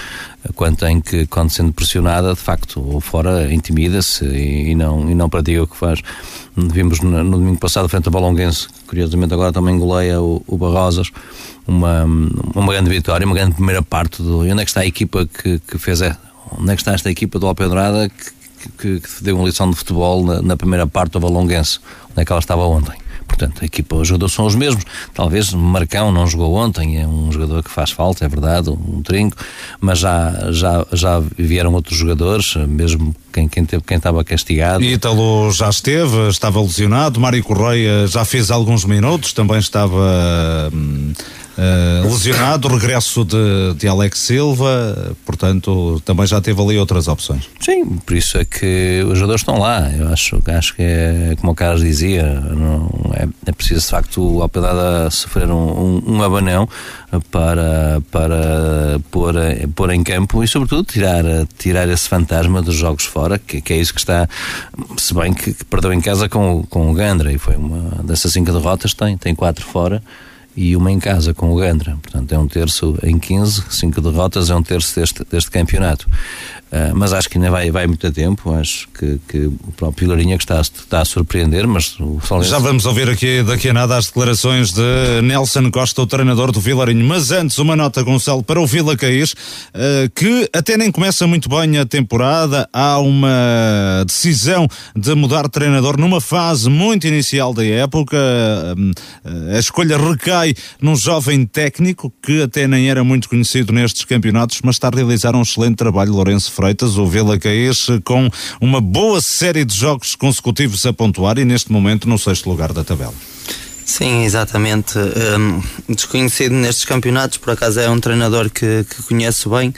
quando tem que, quando sendo pressionada, de facto, ou fora, intimida-se e, e, não, e não pratica o que faz. Vimos no, no domingo passado, frente ao Balonguense, curiosamente agora também goleia o, o Barrosas, uma, uma grande vitória, uma grande primeira parte do. E onde é que está a equipa que, que fez. É, onde é que está esta equipa do Alpedrada que, que, que deu uma lição de futebol na, na primeira parte do Valonguense? Onde é que ela estava ontem? Portanto, a equipa, os jogadores são os mesmos. Talvez Marcão não jogou ontem, é um jogador que faz falta, é verdade, um trinco, mas já, já, já vieram outros jogadores, mesmo quem, quem, teve, quem estava castigado. Ítalo já esteve, estava lesionado, Mário Correia já fez alguns minutos, também estava. Hum, Uh, lesionado, regresso de, de Alex Silva, portanto, também já teve ali outras opções. Sim, por isso é que os jogadores estão lá. Eu acho, acho que é como o Carlos dizia, não, é, é preciso de facto o Alpedada sofrer um, um, um, abanão para, para pôr, pôr em campo e, sobretudo, tirar, tirar esse fantasma dos jogos fora, que, que é isso que está. Se bem que, que perdeu em casa com, com o Gandra e foi uma dessas cinco derrotas, tem, tem quatro fora e uma em casa com o Gandra. Portanto, é um terço em 15, cinco derrotas, é um terço deste, deste campeonato. Uh, mas acho que ainda vai, vai muito tempo. Acho que, que o próprio Vilarinha que está, está a surpreender, mas o Já vamos ouvir aqui daqui a nada as declarações de Nelson Costa, o treinador do Vilarinho. Mas antes, uma nota, Gonçalo, para o Vila Caís, uh, que até nem começa muito bem a temporada. Há uma decisão de mudar de treinador numa fase muito inicial da época. Uh, a escolha recai num jovem técnico que até nem era muito conhecido nestes campeonatos, mas está a realizar um excelente trabalho, Lourenço Freitas, o Vila Caís, com uma boa série de jogos consecutivos a pontuar e neste momento no sexto lugar da tabela. Sim, exatamente. Um, desconhecido nestes campeonatos, por acaso é um treinador que, que conheço bem,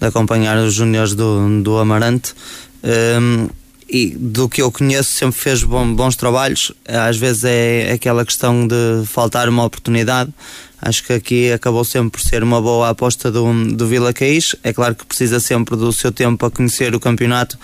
de acompanhar os júniores do, do Amarante. Um, e do que eu conheço sempre fez bons trabalhos. Às vezes é aquela questão de faltar uma oportunidade. Acho que aqui acabou sempre por ser uma boa aposta do, do Vila Caís. É claro que precisa sempre do seu tempo para conhecer o campeonato,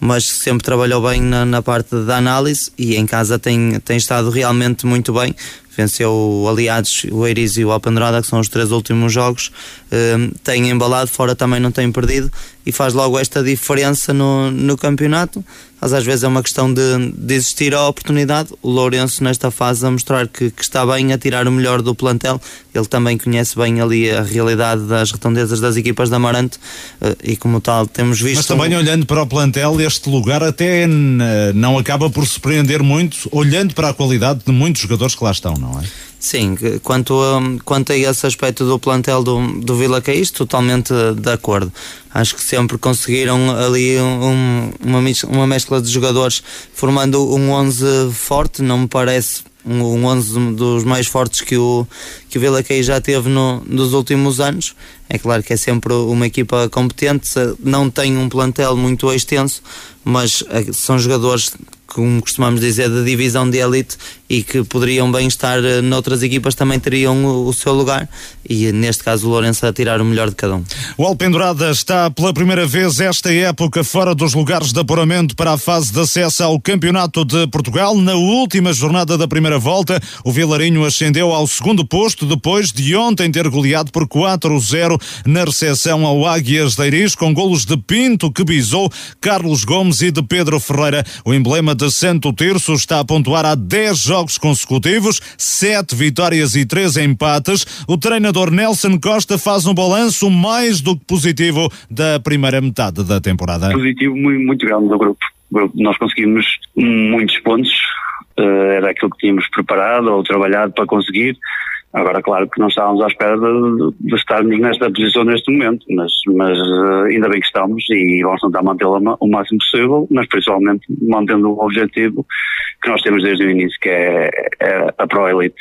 mas sempre trabalhou bem na, na parte da análise e em casa tem, tem estado realmente muito bem venceu o Aliados, o Eiris e o Alpendurada, que são os três últimos jogos, um, tem embalado, fora também não tem perdido e faz logo esta diferença no, no campeonato. Mas às vezes é uma questão de, de existir a oportunidade. O Lourenço, nesta fase, a mostrar que, que, está bem a tirar o melhor do plantel. Ele também conhece bem ali a realidade das redondezas das equipas da Amarante uh, e, como tal, temos visto. Mas também, olhando para o plantel, este lugar até não acaba por surpreender muito, olhando para a qualidade de muitos jogadores que lá estão, não é? Sim, quanto a, quanto a esse aspecto do plantel do, do Vila Caís, totalmente de acordo. Acho que sempre conseguiram ali um, uma, uma mescla de jogadores formando um 11 forte, não me parece um 11 dos mais fortes que o, que o Vila Caís já teve no, nos últimos anos. É claro que é sempre uma equipa competente, não tem um plantel muito extenso, mas eh, são jogadores como costumamos dizer, da divisão de elite e que poderiam bem estar eh, noutras equipas também teriam o, o seu lugar e neste caso o Lourenço a tirar o melhor de cada um. O Alpendurada está pela primeira vez esta época fora dos lugares de apuramento para a fase de acesso ao Campeonato de Portugal. Na última jornada da primeira volta, o Vilarinho ascendeu ao segundo posto depois de ontem ter goleado por 4-0 na recepção ao Águias de Iris com golos de Pinto que bisou Carlos Gomes e de Pedro Ferreira. O emblema de Santo Terço está a pontuar há 10 jogos consecutivos, 7 vitórias e 3 empates. O treinador Nelson Costa faz um balanço mais do que positivo da primeira metade da temporada. Positivo muito, muito grande do grupo. Nós conseguimos muitos pontos, eh, era aquilo que tínhamos preparado ou trabalhado para conseguir. Agora, claro que não estávamos à espera de, de estarmos nesta posição neste momento, mas, mas uh, ainda bem que estamos e vamos tentar mantê-la o máximo possível, mas principalmente mantendo o objetivo que nós temos desde o início, que é, é a Pro Elite.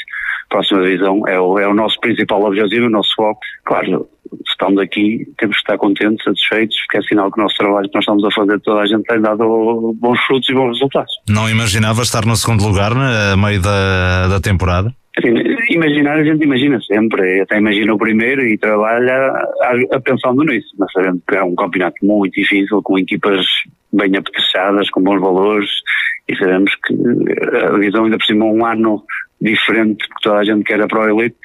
Próxima divisão é o, é o nosso principal objetivo, o nosso foco. Claro, estamos aqui, temos que estar contentes, satisfeitos, porque é sinal que o nosso trabalho que nós estamos a fazer, toda a gente tem dado bons frutos e bons resultados. Não imaginava estar no segundo lugar, a meio da, da temporada? Imaginar a gente imagina sempre, até imagina o primeiro e trabalha a, a pensando nisso, mas sabendo que é um campeonato muito difícil, com equipas bem apetrechadas, com bons valores, e sabemos que a divisão ainda por cima um ano diferente, porque toda a gente quer a Pro Elite,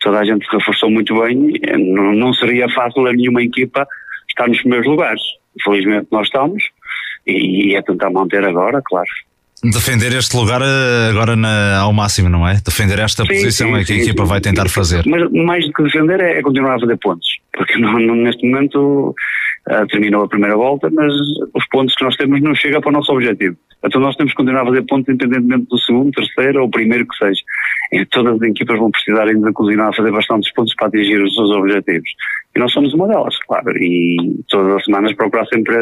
toda a gente se reforçou muito bem, não, não seria fácil a nenhuma equipa estar nos primeiros lugares. Felizmente nós estamos, e é tentar manter agora, claro defender este lugar eh, agora na, ao máximo, não é? Defender esta sim, posição sim, é que sim, a equipa vai tentar fazer. Mas mais do que defender é, é continuar a fazer pontos, porque não, não, neste momento uh, terminou a primeira volta, mas os pontos que nós temos não chegam para o nosso objetivo. Então nós temos que continuar a fazer pontos independentemente do segundo, terceiro ou primeiro que seja. E todas as equipas vão precisar ainda continuar a fazer bastantes pontos para atingir os seus objetivos. E nós somos uma delas, claro. E todas as semanas procurar sempre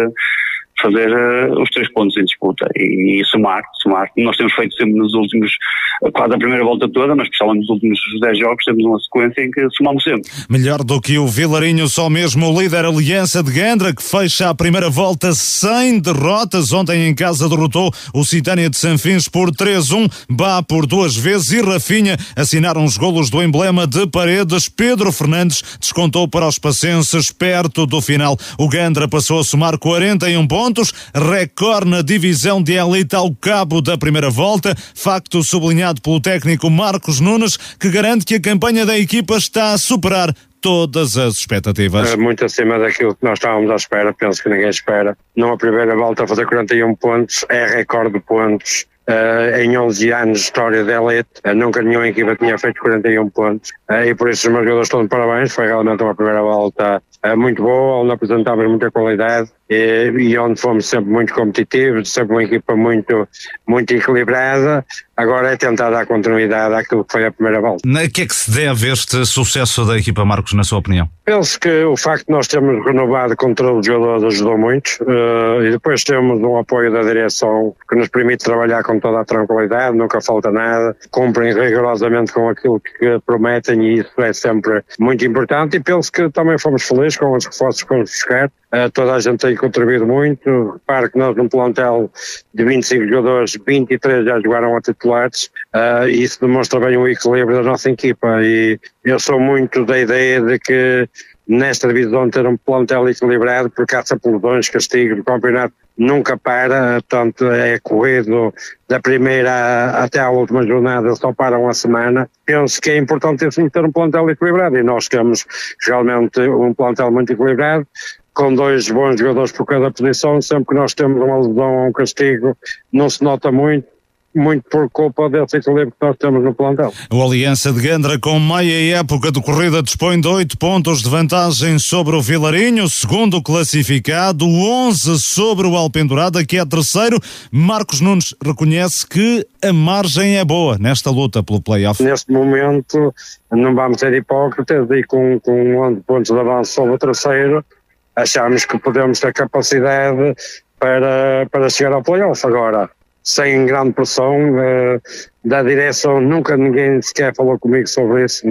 fazer uh, os três pontos em disputa e, e, somar, somar. Nós temos feito sempre nos últimos, quase a primeira volta toda, mas especialmente nos últimos 10 jogos, temos uma sequência em que somamos sempre. Melhor do que o Vilarinho, só mesmo o líder Aliança de Gandra, que fecha a primeira volta sem derrotas. Ontem em casa derrotou o Citânia de Sanfins por 3-1, Bá por duas vezes e Rafinha assinaram os golos do emblema de paredes. Pedro Fernandes descontou para os pacenses perto do final. O Gandra passou a somar 41 pontos pontos, recorde na divisão de elite ao cabo da primeira volta, facto sublinhado pelo técnico Marcos Nunes, que garante que a campanha da equipa está a superar todas as expectativas. É muito acima daquilo que nós estávamos à espera, penso que ninguém espera. Numa primeira volta fazer 41 pontos, é recorde de pontos. Uh, em 11 anos de história da elite, uh, nunca nenhuma equipa tinha feito 41 pontos uh, e por isso os meus jogadores estão de parabéns, foi realmente uma primeira volta muito boa, onde apresentávamos muita qualidade e, e, onde fomos sempre muito competitivos, sempre uma equipa muito, muito equilibrada. Agora é tentar dar continuidade àquilo que foi a primeira volta. A que é que se deve este sucesso da equipa, Marcos, na sua opinião? Penso que o facto de nós termos renovado o controle dos jogadores ajudou muito uh, e depois temos um apoio da direção que nos permite trabalhar com toda a tranquilidade, nunca falta nada, cumprem rigorosamente com aquilo que prometem e isso é sempre muito importante e penso que também fomos felizes com os reforços que fomos buscar. Uh, toda a gente tem contribuído muito. Repare que nós, num plantel de 25 jogadores, 23 já jogaram a titulares, uh, isso demonstra bem o equilíbrio da nossa equipa. E eu sou muito da ideia de que nesta divisão ter um plantel equilibrado por caça pelotões, castigos, o campeonato nunca para, tanto é corrido da primeira até à última jornada, só param a semana. Penso que é importante assim, ter um plantel equilibrado e nós temos realmente um plantel muito equilibrado com dois bons jogadores por cada posição, sempre que nós temos uma lesão ou um castigo, não se nota muito, muito por culpa desse equilíbrio que nós temos no plantel. O Aliança de Gandra, com meia época de corrida, dispõe de 8 pontos de vantagem sobre o Vilarinho, segundo classificado, 11 sobre o Alpendurada, que é terceiro. Marcos Nunes reconhece que a margem é boa nesta luta pelo play-off. Neste momento, não vamos ser hipócritas, e com, com 11 pontos de avanço sobre o terceiro, achamos que podemos ter capacidade para, para chegar ao playoff. Agora, sem grande pressão uh, da direção, nunca ninguém sequer falou comigo sobre isso.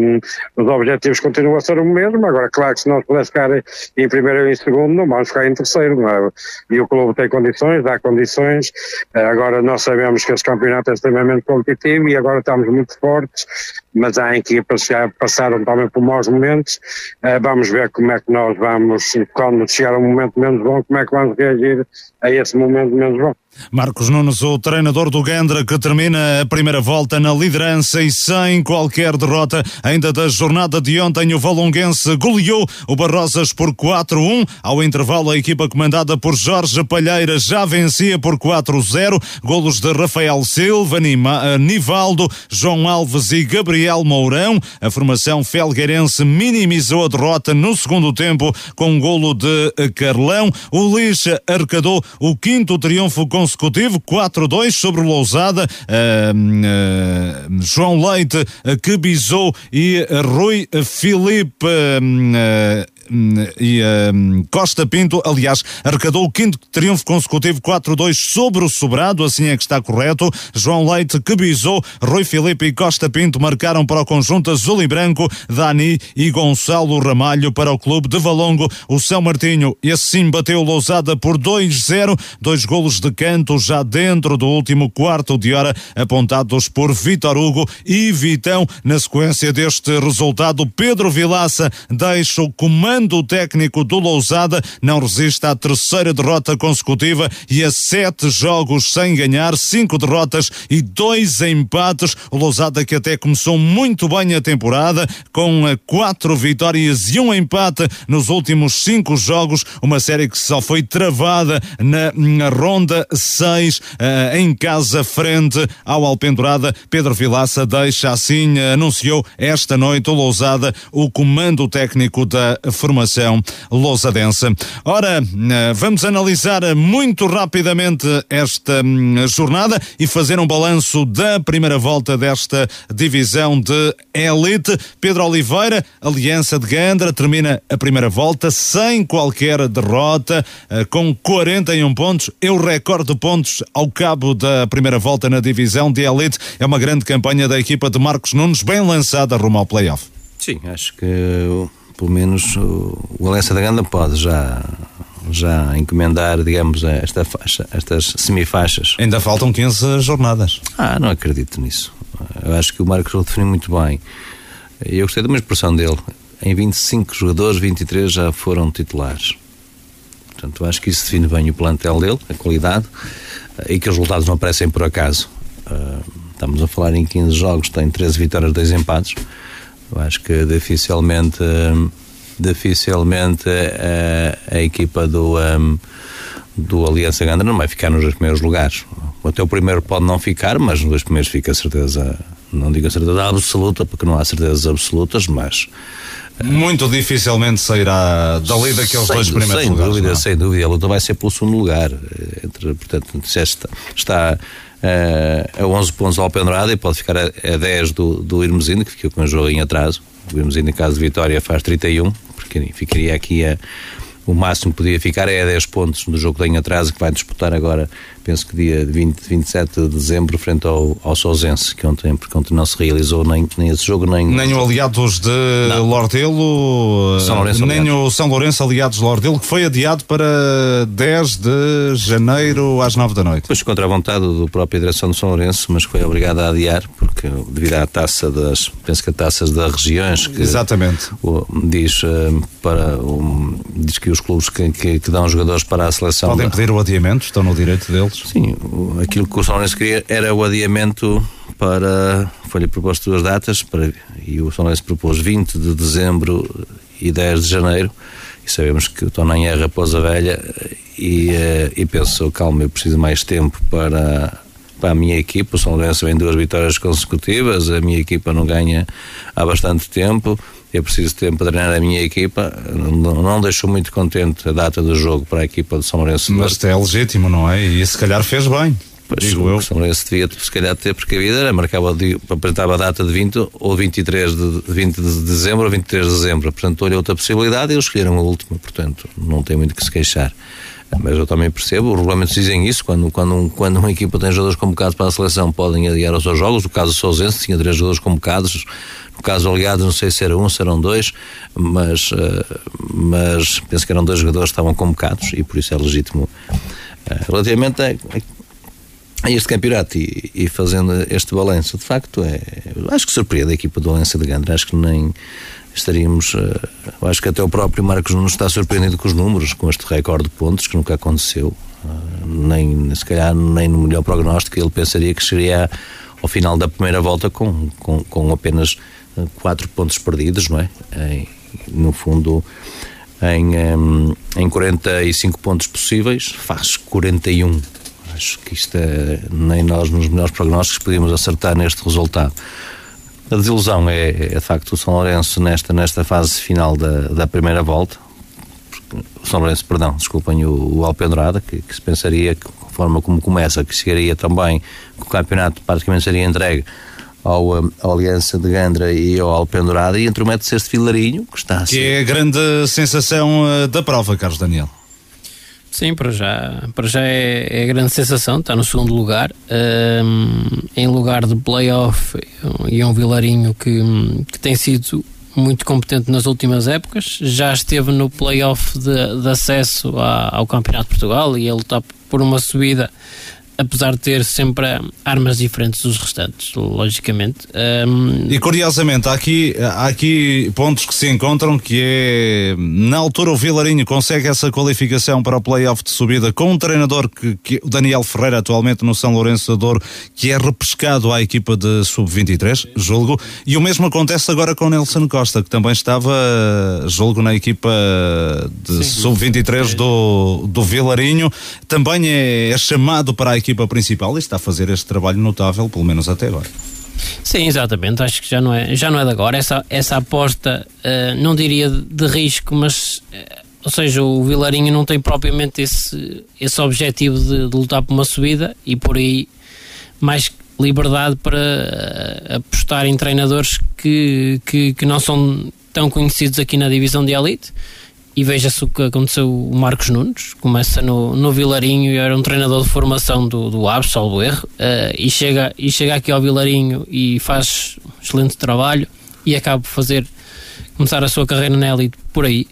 Os objetivos continuam a ser o mesmo. Agora, claro que se nós pudermos ficar em primeiro ou em segundo, não vamos ficar em terceiro, não é? E o clube tem condições, dá condições. Uh, agora, nós sabemos que esse campeonato é extremamente competitivo e agora estamos muito fortes, mas há equipas que já passaram também por maus momentos. Uh, vamos ver como é que nós vamos, quando chegar um momento menos bom, como é que vamos reagir a esse momento menos bom. Marcos Nunes, o treinador do Gandra, que termina a primeira volta na liderança e sem qualquer derrota. Ainda da jornada de ontem, o Valonguense goleou o Barrosas por 4-1. Ao intervalo, a equipa comandada por Jorge Palheira já vencia por 4-0. Golos de Rafael Silva, eh, Nivaldo, João Alves e Gabriel Mourão. A formação felgueirense minimizou a derrota no segundo tempo com um golo de Carlão. O Lixa arrecadou o quinto triunfo consecutivo, 4-2 sobre Lousada. Uh, uh, João Leite, uh, que bisou e Rui Filipe e um, Costa Pinto, aliás, arrecadou o quinto triunfo consecutivo 4-2 sobre o Sobrado, assim é que está correto. João Leite que bisou, Rui Filipe e Costa Pinto marcaram para o conjunto azul e branco, Dani e Gonçalo Ramalho para o clube de Valongo. O São Martinho, esse sim, bateu Lousada por 2-0, dois golos de canto já dentro do último quarto de hora, apontados por Vitor Hugo e Vitão. Na sequência deste resultado, Pedro Vilaça deixa o comando quando o técnico do Lousada não resiste à terceira derrota consecutiva e a sete jogos sem ganhar, cinco derrotas e dois empates. O Lousada que até começou muito bem a temporada, com quatro vitórias e um empate nos últimos cinco jogos, uma série que só foi travada na, na ronda 6 uh, eh, em casa frente ao Alpendurada. Pedro Vilaça deixa assim, anunciou esta noite o Lousada o comando técnico da formação lousadense. Ora, eh, vamos analisar muito rapidamente esta hum, jornada e fazer um balanço da primeira volta desta divisão de elite. Pedro Oliveira, Aliança de Gandra, termina a primeira volta sem qualquer derrota, eh, com 41 pontos. Eu recorde pontos ao cabo da primeira volta na divisão de elite. É uma grande campanha da equipa de Marcos Nunes, bem lançada rumo ao playoff. Sim, acho que pelo menos o, o Valença da Ganda pode já já encomendar, digamos, esta faixa, estas semifaixas. Ainda faltam 15 jornadas. Ah, não acredito nisso. Eu acho que o Marcos o definiu muito bem. Eu gostei de uma expressão dele. Em 25 jogadores, 23 já foram titulares. Portanto, acho que isso define bem o plantel dele, a qualidade, e que os resultados não aparecem por acaso. Ah, estamos a falar em 15 jogos, tem 13 vitórias, 2 empates. Eu acho que dificilmente, dificilmente a, a equipa do, um, do Aliança Gandra não vai ficar nos dois primeiros lugares. Até o primeiro pode não ficar, mas nos dois primeiros fica a certeza, não digo a certeza absoluta, porque não há certezas absolutas, mas muito dificilmente sairá dali daqueles sem, dois primeiros sem lugares. Dúvida, não? É? Sem dúvida, a luta vai ser pelo segundo lugar. Entre, portanto, está, está uh, a 11 pontos ao Alpendrada e pode ficar a, a 10 do, do Irmesino, que ficou com um jogo em atraso. O Irmesino, em caso de vitória, faz 31, porque ficaria aqui a. O máximo que podia ficar é a 10 pontos do jogo que tem atraso, que vai disputar agora penso que dia 20, 27 de dezembro, frente ao, ao Sousense, que ontem, porque ontem não se realizou nem, nem esse jogo, nem. Nem o Aliados de não. Lordelo, São Lourenço, nem aliados. o São Lourenço Aliados de Lordelo, que foi adiado para 10 de janeiro às 9 da noite. Pois contra a vontade do próprio direção do São Lourenço, mas foi obrigado a adiar, porque devido à taça das, penso que a taças das regiões, que Exatamente. O, diz, uh, para, diz que os, clubes que, que, que, dão jogadores para a seleção. Podem pedir o adiamento, estão no direito deles? Sim, aquilo que o São Lourenço queria era o adiamento para. Foi-lhe proposto duas datas para, e o São Lourenço propôs 20 de dezembro e 10 de janeiro. E sabemos que o Tonan é raposa velha e, eh, e pensou, calma, eu preciso mais tempo para, para a minha equipa. O São Lourenço vem duas vitórias consecutivas, a minha equipa não ganha há bastante tempo eu preciso de tempo para treinar a minha equipa. Não, não deixou muito contente a data do jogo para a equipa de São Lourenço. Mas é legítimo, não é? E se calhar fez bem. Pois, digo eu. São Lourenço devia, se calhar, ter precavido, era marcava, apresentava a data de 20 ou 23 de, 20 de dezembro ou 23 de dezembro. Portanto, olha outra possibilidade e eles escolheram a última. Portanto, não tem muito que se queixar. Mas eu também percebo, os regulamentos dizem isso, quando, quando, quando uma equipa tem jogadores convocados para a seleção, podem adiar os seus jogos. O caso do Sousense tinha três jogadores convocados, no caso aliados, não sei se era um, se eram dois, mas, uh, mas penso que eram dois jogadores que estavam convocados e por isso é legítimo. Uh, relativamente a, a, este campeonato e, e, fazendo este balanço, de facto, é, acho que surpreende a equipa do Valência de Gandra, acho que nem estaríamos. Uh, acho que até o próprio Marcos não está surpreendido com os números, com este recorde de pontos que nunca aconteceu. Nem, se calhar, nem no melhor prognóstico, ele pensaria que chegaria ao final da primeira volta com, com, com apenas quatro pontos perdidos, não é? Em, no fundo, em, em 45 pontos possíveis, faz 41. Acho que isto é, nem nós, nos melhores prognósticos, podíamos acertar neste resultado. A desilusão é, é de facto o São Lourenço nesta, nesta fase final da, da primeira volta. O São Lourenço, perdão, desculpem, o, o Alpendrada, que, que se pensaria que, forma como começa, que chegaria também, que o campeonato praticamente seria entregue ao, ao Aliança de Gandra e ao Alpendurada e intromete-se este Vilarinho que está a. Que é a grande sensação uh, da prova, Carlos Daniel. Sim, para já, para já é, é a grande sensação, está no segundo lugar, um, em lugar de playoff e é um Vilarinho que, que tem sido muito competente nas últimas épocas, já esteve no playoff de, de acesso a, ao Campeonato de Portugal e ele está por uma subida apesar de ter sempre armas diferentes dos restantes, logicamente. Um... E curiosamente, há aqui, há aqui pontos que se encontram que é na altura o Vilarinho consegue essa qualificação para o playoff de subida com um treinador que, que o Daniel Ferreira atualmente no São Lourenço da que é repescado à equipa de sub-23, julgo, e o mesmo acontece agora com Nelson Costa, que também estava, julgo, na equipa de sub-23 do, do Vilarinho, também é, é chamado para a equipa equipa principal e está a fazer este trabalho notável, pelo menos até agora. Sim, exatamente. Acho que já não é, já não é de agora. Essa, essa aposta, uh, não diria de, de risco, mas, uh, ou seja, o Vilarinho não tem propriamente esse, esse objetivo de, de, lutar por uma subida e por aí mais liberdade para uh, apostar em treinadores que, que, que não são tão conhecidos aqui na divisão de elite e veja-se o que aconteceu o Marcos Nunes, começa no, no Vilarinho e era um treinador de formação do, do Aves, salvo erro, uh, e, chega, e chega aqui ao Vilarinho e faz excelente trabalho e acaba por fazer começar a sua carreira na elite por aí.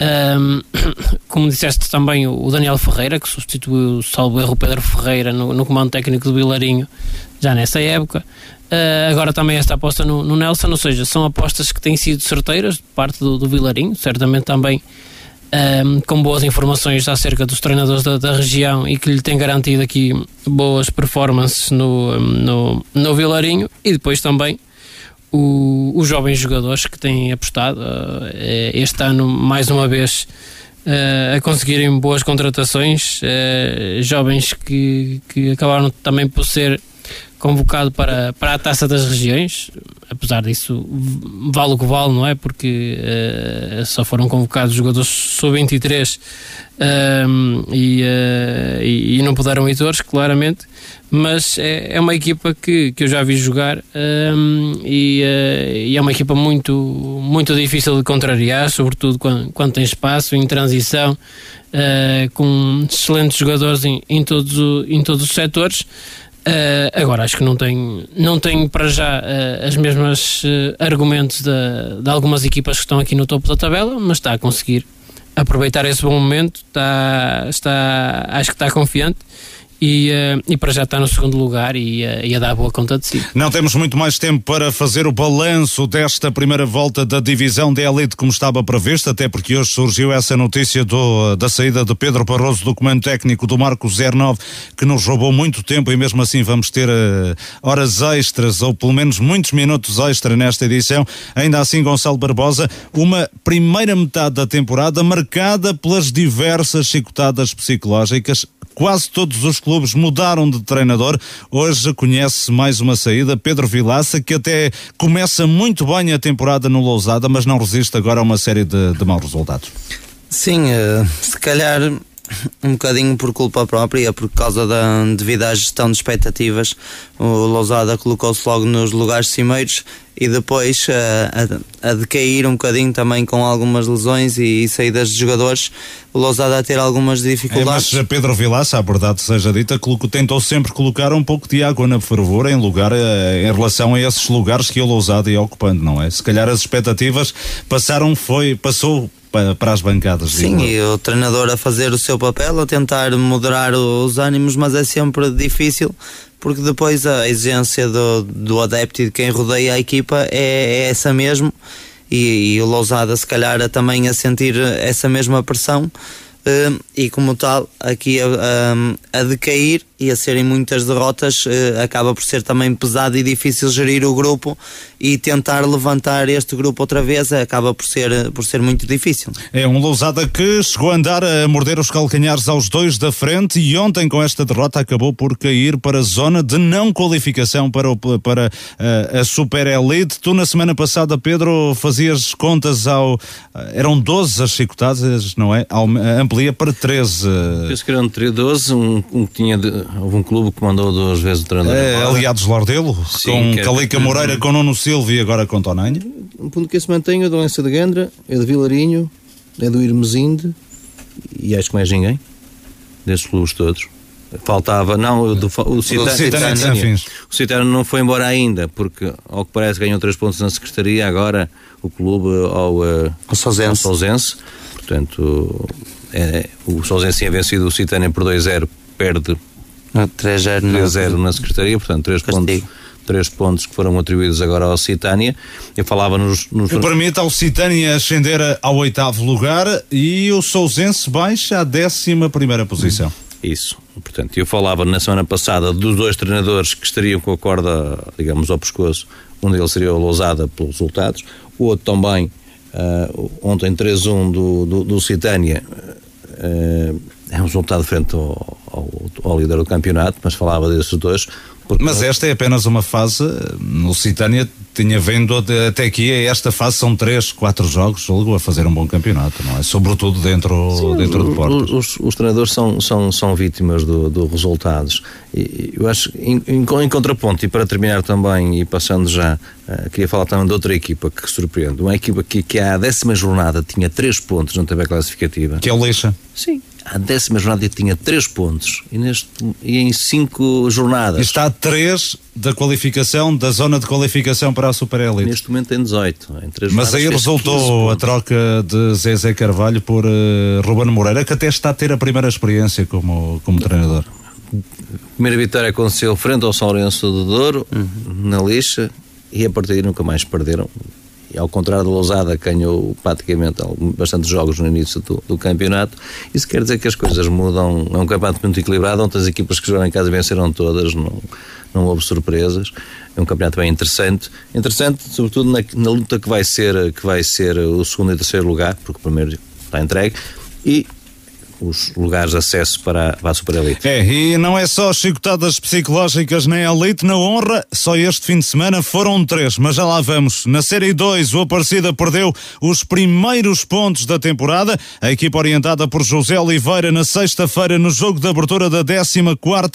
Um, como disseste também o Daniel Ferreira, que substituiu, salvo erro, Pedro Ferreira no, no comando técnico do Vilarinho já nessa época. Uh, agora também esta aposta no, no, Nelson, ou seja, são apostas que têm sido certeiras de parte do, do Vilarinho, certamente também um, com boas informações acerca dos treinadores da, da, região e que lhe tem garantido aqui boas performances no, no, no Vilarinho e depois também o, os jovens jogadores que têm apostado uh, este ano mais uma vez uh, a conseguirem boas contratações, jovens que, que acabaram também por ser convocado para, para a Taça das Regiões, apesar disso vale o que vale, não é? Porque uh, só foram convocados jogadores sub-23 uh, e, uh, e, e, não puderam ir todos, claramente, mas é, é uma equipa que, que eu já vi jogar e, eh, e, é uma equipa muito, muito difícil de contrariar, sobretudo quando, quando tem espaço, em transição, com excelentes jogadores em, em, todos, em todos os setores. Uh, agora acho que não tenho, não tenho para já uh, as mesmas uh, argumentos de, de, algumas equipas que estão aqui no topo da tabela, mas está a conseguir aproveitar esse bom momento, está, está, acho que está confiante e, uh, e para já está no segundo lugar e, uh, e a dar boa conta de si. Não temos muito mais tempo para fazer o balanço desta primeira volta da divisão de elite como estava previsto, até porque hoje surgiu essa notícia do, da saída de Pedro Barroso do comando técnico do Marco 09, que nos roubou muito tempo e mesmo assim vamos ter uh, horas extras ou pelo menos muitos minutos extra nesta edição. Ainda assim, Gonçalo Barbosa, uma primeira metade da temporada marcada pelas diversas chicotadas psicológicas quase todos os clubes mudaram de treinador. Hoje conhece mais uma saída, Pedro Vilaça, que até começa muito bem a temporada no Lousada, mas não resiste agora a uma série de, de maus resultados. Sim, uh, se calhar um bocadinho por culpa própria, por causa da devido à gestão de expectativas, o Lousada colocou-se logo nos lugares cimeiros e depois a, a, a, decair um bocadinho também com algumas lesões e, e saídas de jogadores, o Lousada a ter algumas dificuldades. É, mas Pedro Vilaça, a verdade seja dita, tentou sempre colocar um pouco de água na fervura em lugar eh, em relação a esses lugares que o Lousada ia ocupando, não é? Se calhar as expectativas passaram, foi, passou para, para as bancadas. Sim, e o treinador a fazer o seu papel, a tentar moderar os ânimos, mas é sempre difícil porque depois a exigência do, do adepto e de quem rodeia a equipa é, é essa mesmo e, e o Lousada se calhar também a sentir essa mesma pressão um, e como tal aqui a, a, a, decair e a serem muitas derrotas uh, acaba por ser também pesado e difícil gerir o grupo e tentar levantar este grupo outra vez acaba por ser, por ser muito difícil. É um Lousada que chegou a andar a morder os calcanhares aos dois da frente e ontem com esta derrota acabou por cair para a zona de não qualificação para, o, para uh, a Super Elite. Tu na semana passada, Pedro, fazias contas ao... Uh, eram 12 as chicotadas, não é? Ao, amplia para 13. Penso que eram 12, um, um que tinha... De, houve um clube que mandou duas vezes o treinador. É, aliados Lordelo, Sim, com Calica é, Moreira, com Nuno Silva e agora com Tonanha. Um ponto que se mantém é do Lença de Gandra, é de Vilarinho, é do Irmesinde e acho que mais ninguém desses clubes todos. Faltava, não, do, o Citânia. O Citânia não foi embora ainda, porque, ao que parece, ganhou três pontos na Secretaria. Agora, o clube ao, uh, ao Sousense. Ao Sousense. Portanto, é, o Sousense tinha vencido o Citânia por 2-0, perde 3-0 na Secretaria, portanto, 3 pontos três pontos que foram atribuídos agora ao Citânia. Eu falava nos. nos... Permite ao Citânia ascender ao oitavo lugar e o Sousense baixa à décima primeira posição. Isso. Portanto, eu falava na semana passada dos dois treinadores que estariam com a corda, digamos, ao pescoço. Um deles seria o Lousada pelos resultados, o outro também, uh, ontem 3-1 do, do, do Citânia. Uh, é um resultado frente ao, ao, ao, líder do campeonato, mas falava desses dois. Mas esta é apenas uma fase, no Citânia tinha vindo até aqui, esta fase são três, quatro jogos, julgo, a fazer um bom campeonato, não é? Sobretudo dentro, Sim, dentro do Porto. Os, os, treinadores são, são, são vítimas dos do resultados. E, eu acho, em, em, em, contraponto, e para terminar também, e passando já, uh, queria falar também de outra equipa que surpreende. Uma equipa que, que à décima jornada tinha três pontos na tabela classificativa. Que é o Leixa. Sim, à décima jornada tinha 3 pontos e, neste, e em 5 jornadas. Está a 3 da qualificação, da zona de qualificação para a Super Elite. Neste momento tem 18. Em Mas aí resultou a troca de Zezé Carvalho por uh, Ruben Moreira, que até está a ter a primeira experiência como, como treinador. A primeira vitória aconteceu frente ao São Lourenço do Douro, uhum. na lixa, e a partir daí nunca mais perderam e ao contrário da Lousada, ganhou praticamente bastantes jogos no início do, do, campeonato. Isso quer dizer que as coisas mudam. É um campeonato muito equilibrado, onde as equipas que jogaram em casa venceram todas, não, não houve surpresas. É um campeonato bem interessante. Interessante, sobretudo na, na luta que vai, ser, que vai ser o segundo e terceiro lugar, porque o primeiro está entregue. E os lugares de acesso para, para a Super Elite. É, e não é só chicotadas psicológicas nem Elite na honra, só este fim de semana foram três, mas já lá vamos. Na Série 2, o Aparecida perdeu os primeiros pontos da temporada. A equipa orientada por José Oliveira na sexta-feira no jogo de abertura da 14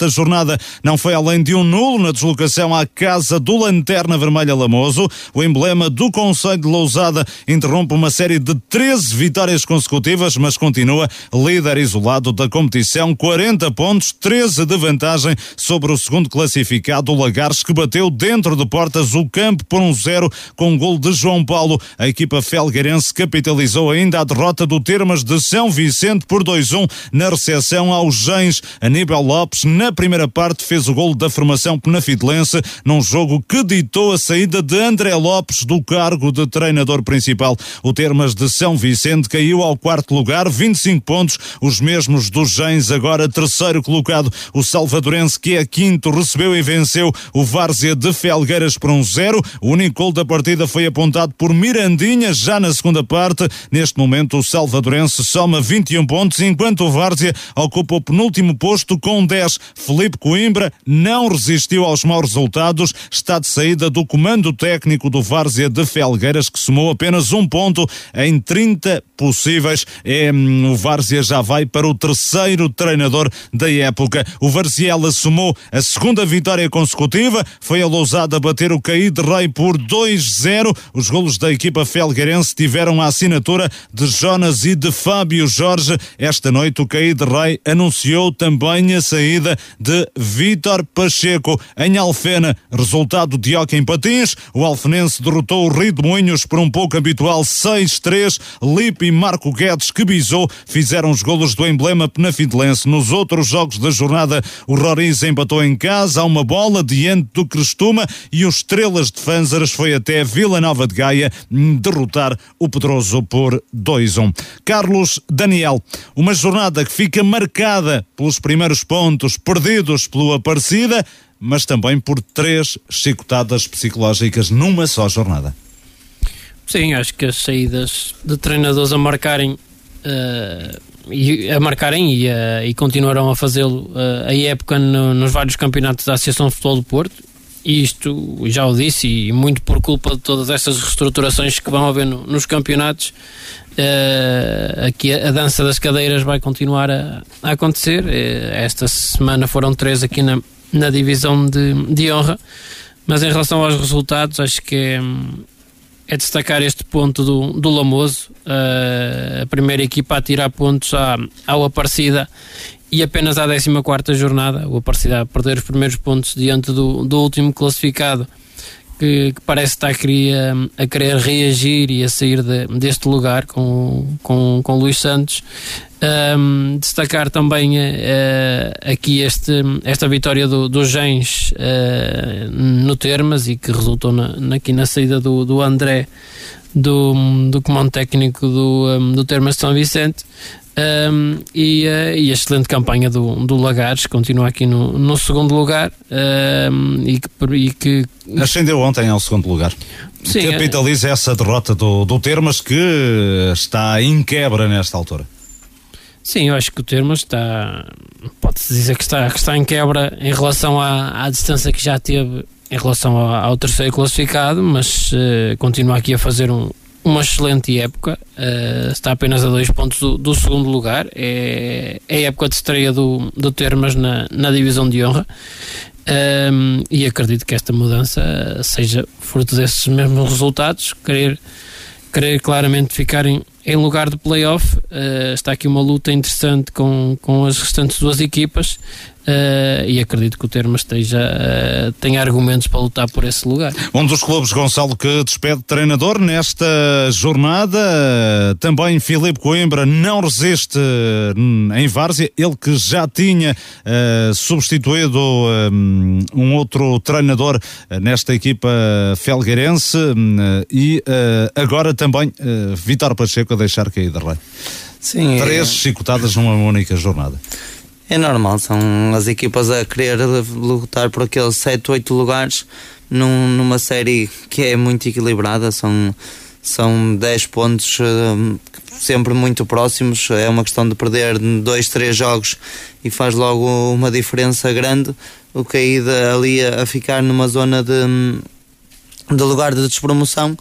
jornada não foi além de um nulo na deslocação à casa do Lanterna Vermelha Lamoso. O emblema do Conselho de Lousada interrompe uma série de 13 vitórias consecutivas, mas continua líder isolado da competição, 40 pontos, 13 de vantagem sobre o segundo classificado, o Lagares, que bateu dentro de portas o campo por um zero com um gol de João Paulo. A equipa felgueirense capitalizou ainda a derrota do Termas de São Vicente por 2-1 na recepção aos Gens. Aníbal Lopes, na primeira parte, fez o gol da formação penafidelense num jogo que ditou a saída de André Lopes do cargo de treinador principal. O Termas de São Vicente caiu ao quarto lugar, 25 pontos, os mesmos dos Gens, agora terceiro colocado. O Salvadorense, que é quinto, recebeu e venceu o Várzea de Felgueiras por um zero. O único gol da partida foi apontado por Mirandinha, já na segunda parte. Neste momento, o Salvadorense soma 21 pontos, enquanto o Várzea ocupa o penúltimo posto com 10. Felipe Coimbra não resistiu aos maus resultados, está de saída do comando técnico do Várzea de Felgueiras, que somou apenas um ponto em 30 possíveis. É, hum, o Várzea já vai para o terceiro treinador da época. O Varziela somou a segunda vitória consecutiva, foi a Lousada bater o Caí de Rei por 2-0. Os golos da equipa felgueirense tiveram a assinatura de Jonas e de Fábio Jorge. Esta noite o Caí de Rei anunciou também a saída de Vítor Pacheco em Alfena. Resultado de Oca em Patins, o Alfenense derrotou o Rio de Moinhos por um pouco habitual 6-3. Lipe e Marco Guedes, que bisou, fizeram os golos do emblema penafidelense. Nos outros jogos da jornada, o Roriz empatou em casa a uma bola diante do Crestuma e os Estrelas de Fanzaras foi até Vila Nova de Gaia derrotar o Pedroso por 2-1. Carlos Daniel, uma jornada que fica marcada pelos primeiros pontos perdidos pelo Aparecida, mas também por três chicotadas psicológicas numa só jornada. Sim, acho que as saídas de treinadores a marcarem uh, e, a marcarem e, uh, e continuarão a fazê-lo uh, a época no, nos vários campeonatos da Associação de Futebol do Porto. E isto já o disse e muito por culpa de todas estas reestruturações que vão haver no, nos campeonatos aqui a, a, dança das cadeiras vai continuar a, a acontecer. Esta semana foram três aqui na, na divisão de, de honra. Mas em relação aos resultados acho que é é destacar este ponto do, do Lamoso, uh, a primeira equipa a tirar pontos à, ao Aparecida e apenas à 14 jornada, o Aparecida a perder os primeiros pontos diante do, do último classificado, que, que, parece estar a querer, a querer reagir e a sair de, deste lugar com, com, com Luís Santos. Um, destacar também uh, aqui este, esta vitória do, do Gens uh, no Termas e que resultou na, aqui na saída do, do André do, do comando técnico do, um, do Termas de São Vicente um, e, uh, e, a excelente campanha do, do Lagares continua aqui no, no segundo lugar e que, e, que, ascendeu ontem ao segundo lugar Sim, capitaliza essa derrota do, do Termas que está em quebra nesta altura Sim, eu acho que o termo está. Pode-se dizer que está, que está em quebra em relação à, à distância que já teve em relação ao, ao terceiro classificado, mas uh, continua aqui a fazer um, uma excelente época. Uh, está apenas a dois pontos do, do, segundo lugar. É, é a época de estreia do, do Termas na, na divisão de honra. Um, ehm, e acredito que esta mudança seja fruto desses mesmos resultados. Querer, querer claramente ficar em, em lugar de playoff. Uh, está aqui uma luta interessante com, com as restantes duas equipas. Uh, e acredito que o Termas esteja, uh, tenha argumentos para lutar por esse lugar. Um dos clubes, Gonçalo, que despede treinador nesta jornada, também Filipe Coimbra não resiste em Várzea, ele que já tinha uh, substituído um, um, outro treinador nesta equipa felgueirense e agora também Vitor Pacheco a deixar cair rei. Sim, Três é... chicotadas numa única jornada. É normal, são as equipas a querer lutar por aqueles 7, 8 lugares num, numa série que é muito equilibrada, são, são 10 pontos uh, sempre muito próximos, é uma questão de perder 2, 3 jogos e faz logo uma diferença grande, o que ali a, a ficar numa zona de, de lugar de despromoção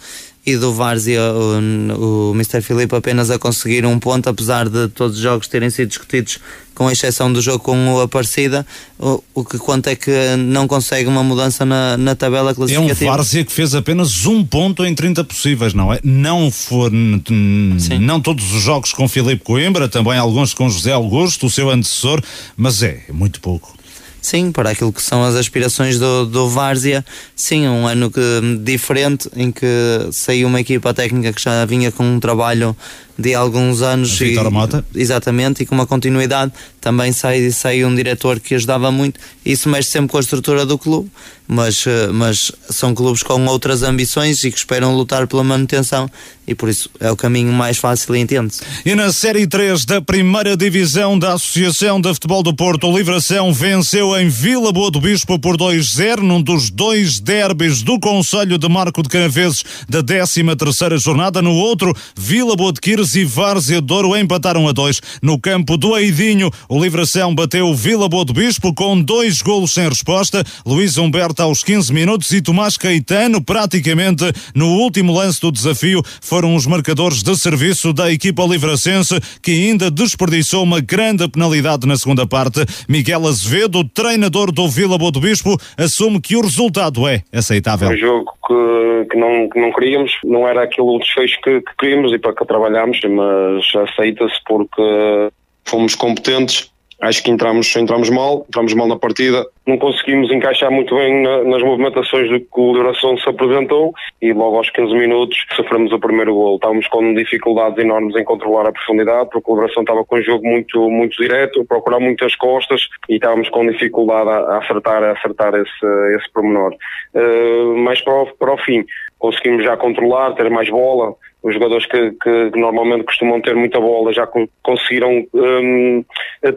e do Várzea o, o Mr. Filipe apenas a conseguir um ponto, apesar de todos os jogos terem sido discutidos com exceção do jogo com o Aparecida, o, o que conta é que não consegue uma mudança na, na tabela classificativa. É um Várzea que fez apenas um ponto em 30 possíveis, não é? Não for, não todos os jogos com Filipe Coimbra, também alguns com José Augusto, o seu antecessor, mas é muito pouco. Sim, para aquilo que são as aspirações do, do Várzea, sim, um ano que, diferente em que saiu uma equipa técnica que já vinha com um trabalho de alguns anos. e, Mota. Exatamente, e com uma continuidade. Também sai, sai um diretor que ajudava muito. Isso mexe sempre com a estrutura do clube, mas, eh, mas são clubes com outras ambições e que esperam lutar pela manutenção e por isso é o caminho mais fácil e entende-se. E na Série 3 da primeira divisão da Associação de Futebol do Porto, o Livração venceu em Vila Boa do Bispo por 2-0 num dos dois derbys do Conselho de Marco de Canaveses da 13 terceira jornada. No outro, Vila Boa de Quires e Várzea Douro empataram a dois. No campo do Aidinho, o Livração bateu o Vila Boa do Bispo com dois golos sem resposta. Luís Humberto aos 15 minutos e Tomás Caetano praticamente no último lance do desafio foram os marcadores de serviço da equipa livracense que ainda desperdiçou uma grande penalidade na segunda parte. Miguel Azevedo, treinador do Vila Boa do Bispo, assume que o resultado é aceitável. Um jogo que, que, não, que não queríamos, não era aquilo o desfecho que, que queríamos e para que trabalhámos, mas aceita-se porque fomos competentes acho que entramos, entramos mal, entramos mal na partida, não conseguimos encaixar muito bem na, nas movimentações do que o Liberação se apresentou e logo aos 15 minutos sofremos o primeiro gol. Estávamos com dificuldades enormes em controlar a profundidade, porque o Liberação estava com um jogo muito, muito direto, procurar muitas costas e estávamos com dificuldade a, a acertar, a acertar esse, esse pormenor. Uh, mas para o, para o fim, conseguimos já controlar, ter mais bola, os jogadores que, que, normalmente costumam ter muita bola já conseguiram um,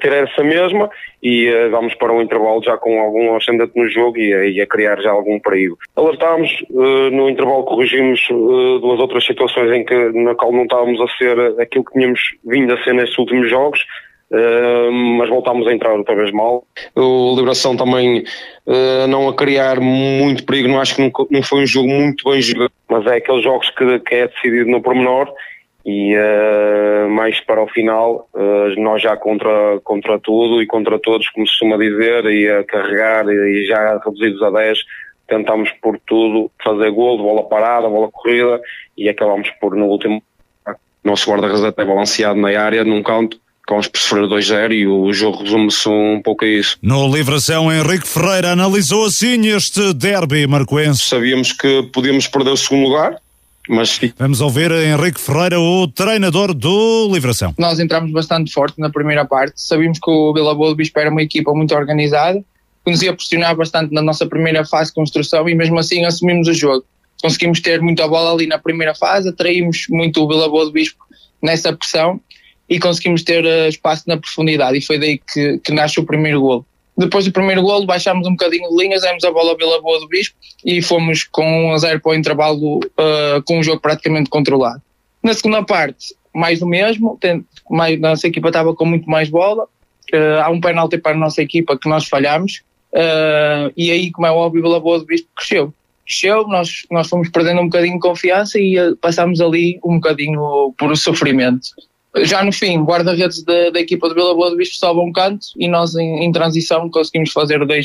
ter essa mesma e uh, vamos para um intervalo já com algum ascendente no jogo e, e a criar já algum perigo. Alertámos, uh, no intervalo corrigimos uh, duas outras situações em que na qual não estávamos a ser aquilo que tínhamos vindo a ser nestes últimos jogos, Uh, mas voltámos a entrar outra vez mal. O Liberação também uh, não a criar muito perigo, não acho que não, não foi um jogo muito bem jogado, mas é aqueles jogos que, que é decidido no pormenor e uh, mais para o final, nós já contra, contra tudo e contra todos, como se costuma dizer, e a carregar e já reduzidos a 10, tentámos por tudo fazer gol, bola parada, bola corrida e acabámos por no último nosso guarda-redes até balanceado na área num canto acabamos por sofrer 2-0 e o jogo resume-se um pouco a isso. No Livração, Henrique Ferreira analisou assim este derby marcoense. Sabíamos que podíamos perder o segundo lugar, mas... Vamos ouvir Henrique Ferreira, o treinador do Livração. Nós entramos bastante forte na primeira parte, sabíamos que o Vila Boa do Bispo era uma equipa muito organizada, que nos ia pressionar bastante na nossa primeira fase de construção e mesmo assim assumimos o jogo. Conseguimos ter muita bola ali na primeira fase, atraímos muito o Vila Boa do Bispo nessa pressão e conseguimos ter uh, espaço na profundidade e foi daí que, que nasce o primeiro golo. Depois do primeiro golo baixámos um bocadinho de linhas, demos a bola pela boa do Bispo e fomos com 1 a 0 para o intervalo uh, com o jogo praticamente controlado. Na segunda parte, mais do mesmo, tem, mais, nossa equipa estava com muito mais bola, uh, há um penalti para a nossa equipa que nós falhamos uh, e aí, como é óbvio, a boa do Bispo cresceu. Cresceu, nós, nós fomos perdendo um bocadinho de confiança e passámos ali um bocadinho por sofrimento já no fim, guarda-redes da, da, equipa de Vila Boa do Bispo sobe um canto e nós em, em transição conseguimos fazer o 2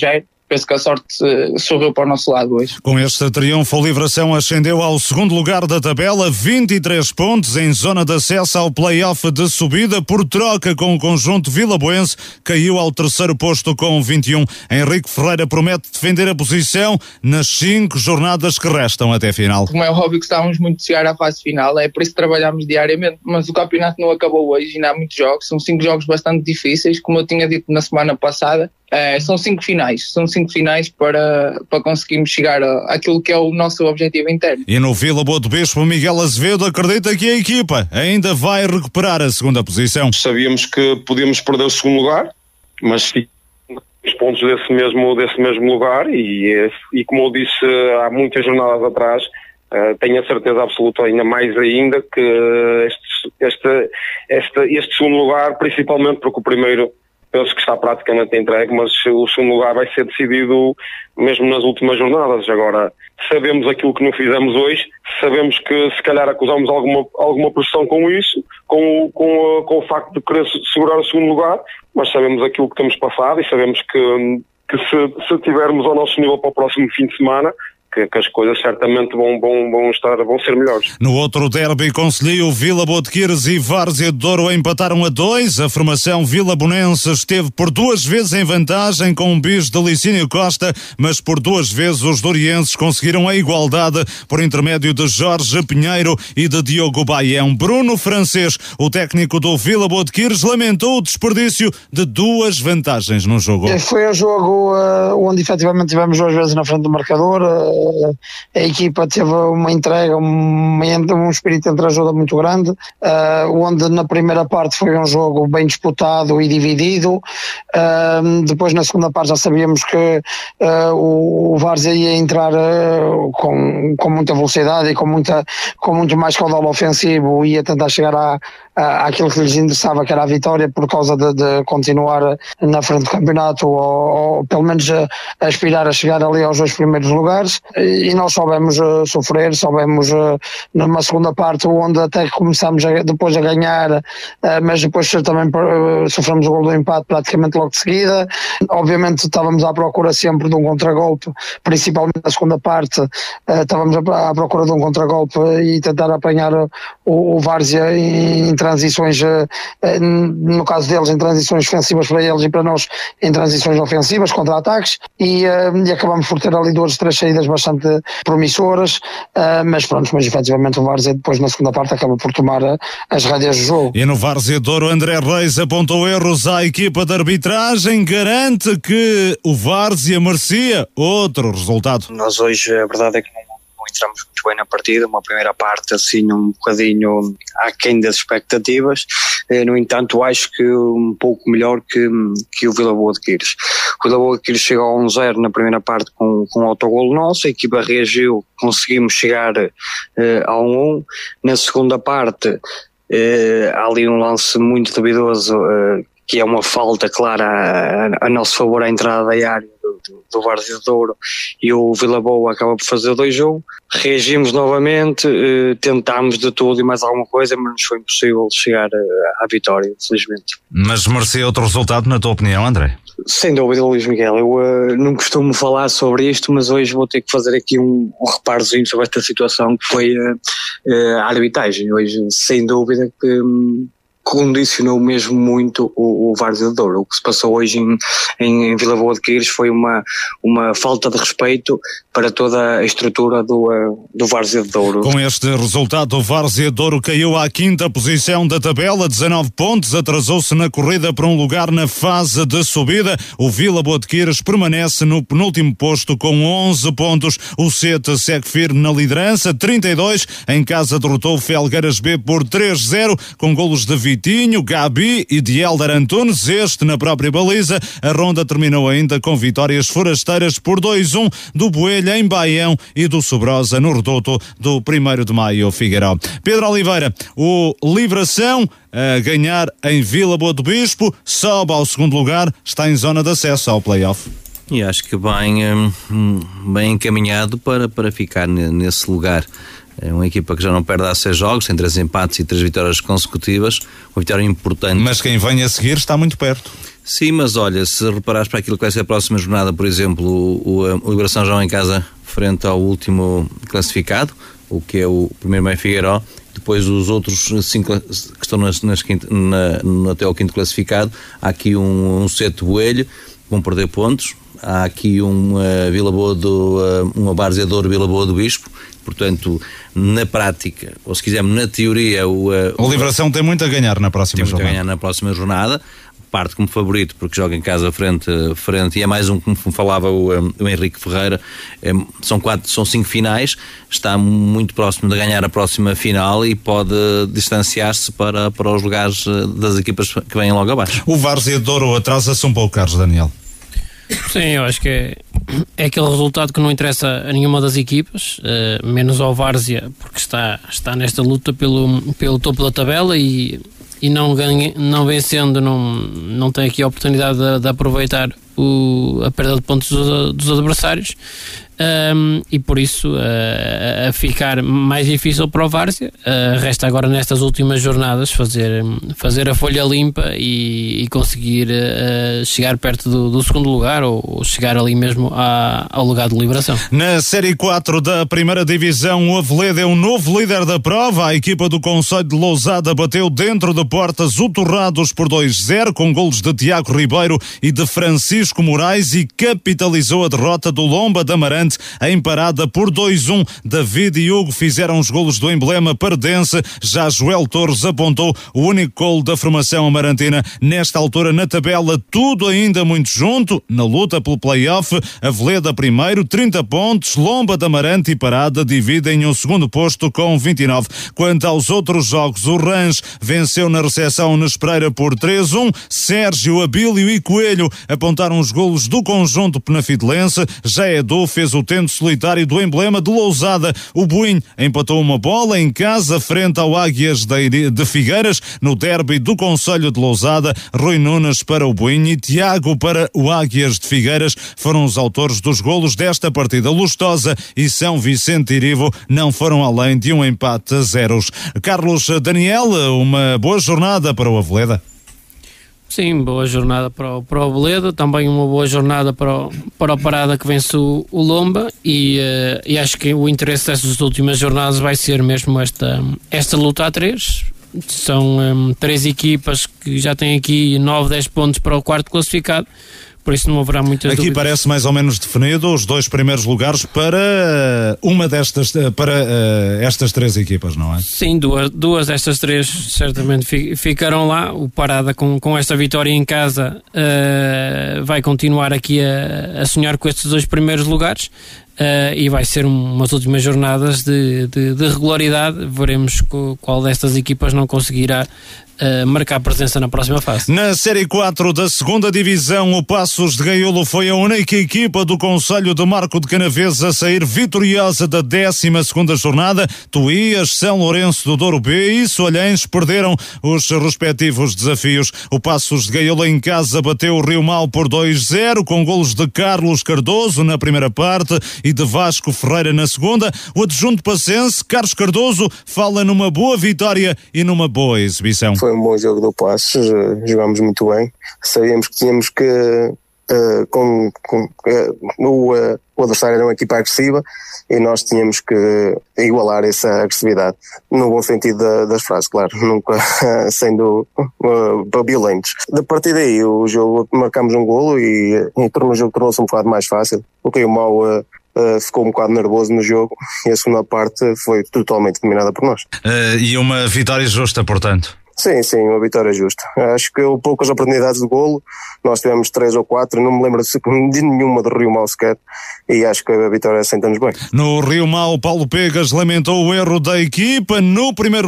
penso que a sorte uh, sorriu para o nosso lado hoje. Com este triunfo, o Livração ascendeu ao segundo lugar da tabela, 23 pontos em zona de acesso ao play-off de subida, por troca com o conjunto vilaboense, caiu ao terceiro posto com 21. Henrique Ferreira promete defender a posição nas cinco jornadas que restam até a final. Como é óbvio que estávamos muito a chegar à fase final, é por isso que trabalhamos diariamente, mas o campeonato não acabou hoje, ainda há muitos jogos, são cinco jogos bastante difíceis, como eu tinha dito na semana passada, é, são cinco finais, são cinco finais para, para conseguirmos chegar àquilo que é o nosso objetivo interno. E no Vila Boa do Bispo, Miguel Azevedo acredita que a equipa ainda vai recuperar a segunda posição. Sabíamos que podíamos perder o segundo lugar, mas os pontos desse mesmo, desse mesmo lugar e, e como eu disse há muitas jornadas atrás, Uh, tenho a certeza absoluta, ainda mais ainda, que este, este, este, este segundo lugar, principalmente porque o primeiro penso que está praticamente entregue, mas o segundo lugar vai ser decidido mesmo nas últimas jornadas. Agora, sabemos aquilo que não fizemos hoje, sabemos que se calhar acusamos alguma, alguma pressão com isso, com, com, com o facto de querer se- segurar o segundo lugar, mas sabemos aquilo que temos passado e sabemos que, que se, se tivermos ao nosso nível para o próximo fim de semana, que, que as coisas certamente vão, vão, vão, estar, vão ser melhores. No outro derby concelhio, Vila Boa de Quires e Várzea de Douro empataram a dois. A formação Vila Bonense esteve por duas vezes em vantagem com um bis de Licínio Costa, mas por duas vezes os dorienses conseguiram a igualdade por intermédio de Jorge Pinheiro e de Diogo Baião. Bruno Francês, o técnico do Vila Boa de Quires, lamentou o desperdício de duas vantagens no jogo. Foi um jogo eh, onde efetivamente tivemos duas vezes na frente do marcador. eh, a equipa teve uma entrega, um, um espírito de entreajuda muito grande, eh, onde na primeira parte foi um jogo bem disputado e dividido. Eh, depois na segunda parte já sabíamos que eh, o, o Várzea ia entrar eh, com, com muita velocidade e com, muita, com muito mais caudal ofensivo ia tentar chegar à, à, àquilo que lhes interessava, que era a vitória, por causa de, de continuar na frente do campeonato ou, ou pelo menos a, a aspirar a chegar ali aos dois primeiros lugares. E, nós soubemos eh, sofrer, soubemos eh, numa segunda parte onde até começámos a- depois a ganhar, eh, mas depois também eh, sofremos o gol do empate praticamente logo de seguida. Obviamente estávamos à procura sempre de um contragolpe, principalmente na segunda parte, eh, estávamos à procura de um contragolpe e tentar apanhar o, o Várzea em transições, eh, eh, no caso deles, em transições ofensivas para eles e para nós em transições ofensivas, contra-ataques, e, eh, e acabamos por ter ali duas, três saídas bastante promissoras, mas pronto, mas efetivamente o Várzea depois na segunda parte acaba por tomar as rédeas do jogo. E no Várzea de Douro, André Reis apontou erros à equipa de arbitragem, garante que o Várzea merecia outro resultado. Nós hoje a verdade é que não entramos muito bem na partida, uma primeira parte assim um bocadinho aquém das expectativas, Eh, no entanto acho que um pouco melhor que, que o Vila Boa de Quires. O Vila Boa de Quires chegou a 1-0 na primeira parte com, com um autogolo nosso, a equipa reagiu, conseguimos chegar eh, a 1-1, na segunda parte eh, há ali um lance muito duvidoso que é uma falta clara a, a nosso favor à entrada da área do, Várzea de Douro e o Vila Boa acaba por fazer 2-1. Reagimos novamente, eh, tentámos de tudo e mais alguma coisa, mas nos foi impossível chegar eh, à vitória, infelizmente. Mas merecia outro resultado, na tua opinião, André? Sem dúvida, Luís Miguel. Eu eh, não costumo falar sobre isto, mas hoje vou ter que fazer aqui um, um reparozinho sobre esta situação que foi eh, eh, a arbitragem. Hoje, sem dúvida, que hum, condicionou mesmo muito o, o Várzea de Douro. O que se passou hoje em, em, em Vila Boa de Quires foi uma, uma falta de respeito para toda a estrutura do, eh, do Várzea de Douro. Com este resultado, o Várzea de Douro caiu à quinta posição da tabela, 19 pontos, atrasou-se na corrida para um lugar na fase de subida. O Vila Boa de Quires permanece no penúltimo posto com 11 pontos. O Sete segue firme na liderança, 32. Em casa derrotou o Felgueiras B por 3-0, com golos de Vitinho, Gabi e de Elder Antunes, este na própria baliza. A ronda terminou ainda com vitórias forasteiras por 2-1 do Boelho em Baião e do Sobrosa no reduto do 1 de Maio Figueiró. Pedro Oliveira, o Livração a ganhar em Vila Boa do Bispo, sobe ao segundo lugar, está em zona de acesso ao play-off. E acho que bem, hum, bem encaminhado para, para ficar ne- nesse lugar. É uma equipa que já não perde há seis jogos, tem três empates e três vitórias consecutivas. Uma vitória importante. Mas quem vem a seguir está muito perto. Sim, mas olha, se reparares para aquilo que vai ser a próxima jornada, por exemplo, o, o, o Liberação já em casa frente ao último classificado, o que é o primeiro meio Figueiró, depois os outros cinco que estão nas, nas quinto, na, até ao quinto classificado, há aqui um, um sete Boelho, vão perder pontos, há aqui uma Vila Boa do, uh, uma Várzea de Ouro, Vila Boa do Bispo, portanto, na prática, ou se quisermos, na teoria, o, O Liberação tem muito a ganhar na próxima tem muito a jornada. ganhar na próxima jornada. Parte como favorito, porque joga em casa frente, frente e é mais um, como falava o, um, o Henrique Ferreira. um, são, quatro, são cinco finais, está muito próximo de ganhar a próxima final e pode distanciar-se para, para os lugares das equipas que vêm logo abaixo. O Várzea Douro atrasa-se um pouco, Carlos Daniel. Sim, eu acho que é, é aquele resultado que não interessa a nenhuma das equipas, eh, menos ao Várzea, porque está, está nesta luta pelo, pelo topo da tabela e, e não, ganha, não vencendo, não, não tem aqui a oportunidade de, de aproveitar o, a perda de pontos dos, dos adversários um, e por isso uh, a ficar mais difícil para o Várzea. Uh, resta agora nestas últimas jornadas fazer, fazer a folha limpa e, e conseguir uh, chegar perto do, do, segundo lugar ou, ou chegar ali mesmo à, ao lugar de liberação. Na Série 4 da primeira divisão, o Aveleda é o novo líder da prova. A equipa do Conselho de Lousada bateu dentro de portas o Torrados por 2-0 com golos de Tiago Ribeiro e de Francisco Moraes e capitalizou a derrota do Lomba da Marante em parada por 2-1. David e Hugo fizeram os golos do emblema pardense. Já Joel Torres apontou o único gol da formação amarantina. Nesta altura na tabela, tudo ainda muito junto. Na luta pelo play-off, Aveleda primeiro, 30 pontos. Lomba da Amarante e Parada dividem o segundo posto com 29. Quanto aos outros jogos, o Rãs venceu na recepção na Espereira por 3-1. Sérgio, Abílio e Coelho apontaram os golos do conjunto penafidelense. Já Edu fez o tento solitário do emblema de Lousada. O Buim empatou uma bola em casa frente ao Águias de Figueiras no derby do Conselho de Lousada. Rui Nunes para o Buim e Tiago para o Águias de Figueiras foram os autores dos golos desta partida. Lustosa e São Vicente Irivo não foram além de um empate a zeros. Carlos Daniel, uma boa jornada para o Aveleda. Sim, boa jornada para o, para o Boledo, também uma boa jornada para o, para o Parada que vence o, o Lomba e, uh, e acho que o interesse dessas últimas jornadas vai ser mesmo esta, esta luta a três. São um, três equipas que já têm aqui 9, 10 pontos para o quarto classificado por isso não haverá muitas Aqui dúvidas. parece mais ou menos definido os dois primeiros lugares para uma destas, para uh, estas três equipas, não é? Sim, duas, duas destas três certamente ficarão lá. O Parada com, com esta vitória em casa uh, vai continuar aqui a, a sonhar com estes dois primeiros lugares. Uh, e vai ser umas últimas jornadas de, de, de regularidade. Veremos qual destas equipas não conseguirá uh, marcar presença na próxima fase. Na Série 4 da segunda Divisão, o Passos de Gaiolo foi a única equipa do Conselho de Marco de Canaves a sair vitoriosa da 12 segunda jornada. Tuías, São Lourenço do Douro B e Solhães perderam os respectivos desafios. O Passos de Gaiolo em casa bateu o Rio Mal por 2-0 com golos de Carlos Cardoso na primeira parte e de Vasco Ferreira na segunda. O adjunto passense, Carlos Cardoso, fala numa boa vitória e numa boa exibição. Foi um bom jogo do Passos, eh, jogámos muito bem. Sabíamos que tínhamos que. Uh, com, com uh, o, uh, o adversário era uma equipa agressiva e nós tínhamos que igualar essa agressividade, no bom sentido da, das frases, claro, nunca sendo violentos. Da partir daí, o jogo marcamos um golo e, e o jogo tornou-se um bocado mais fácil. O que o mal Uh, ficou um bocado nervoso no jogo e a segunda parte foi totalmente dominada por nós. Uh, e uma vitória justa, portanto? Sim, sim, uma vitória justa. Acho que houve poucas oportunidades de golo, nós tivemos três ou quatro, não me lembro de nenhuma do Rio Mau sequer, e acho que a vitória senta-nos bem. No Rio Mau, Paulo Pegas lamentou o erro da equipa no primeiro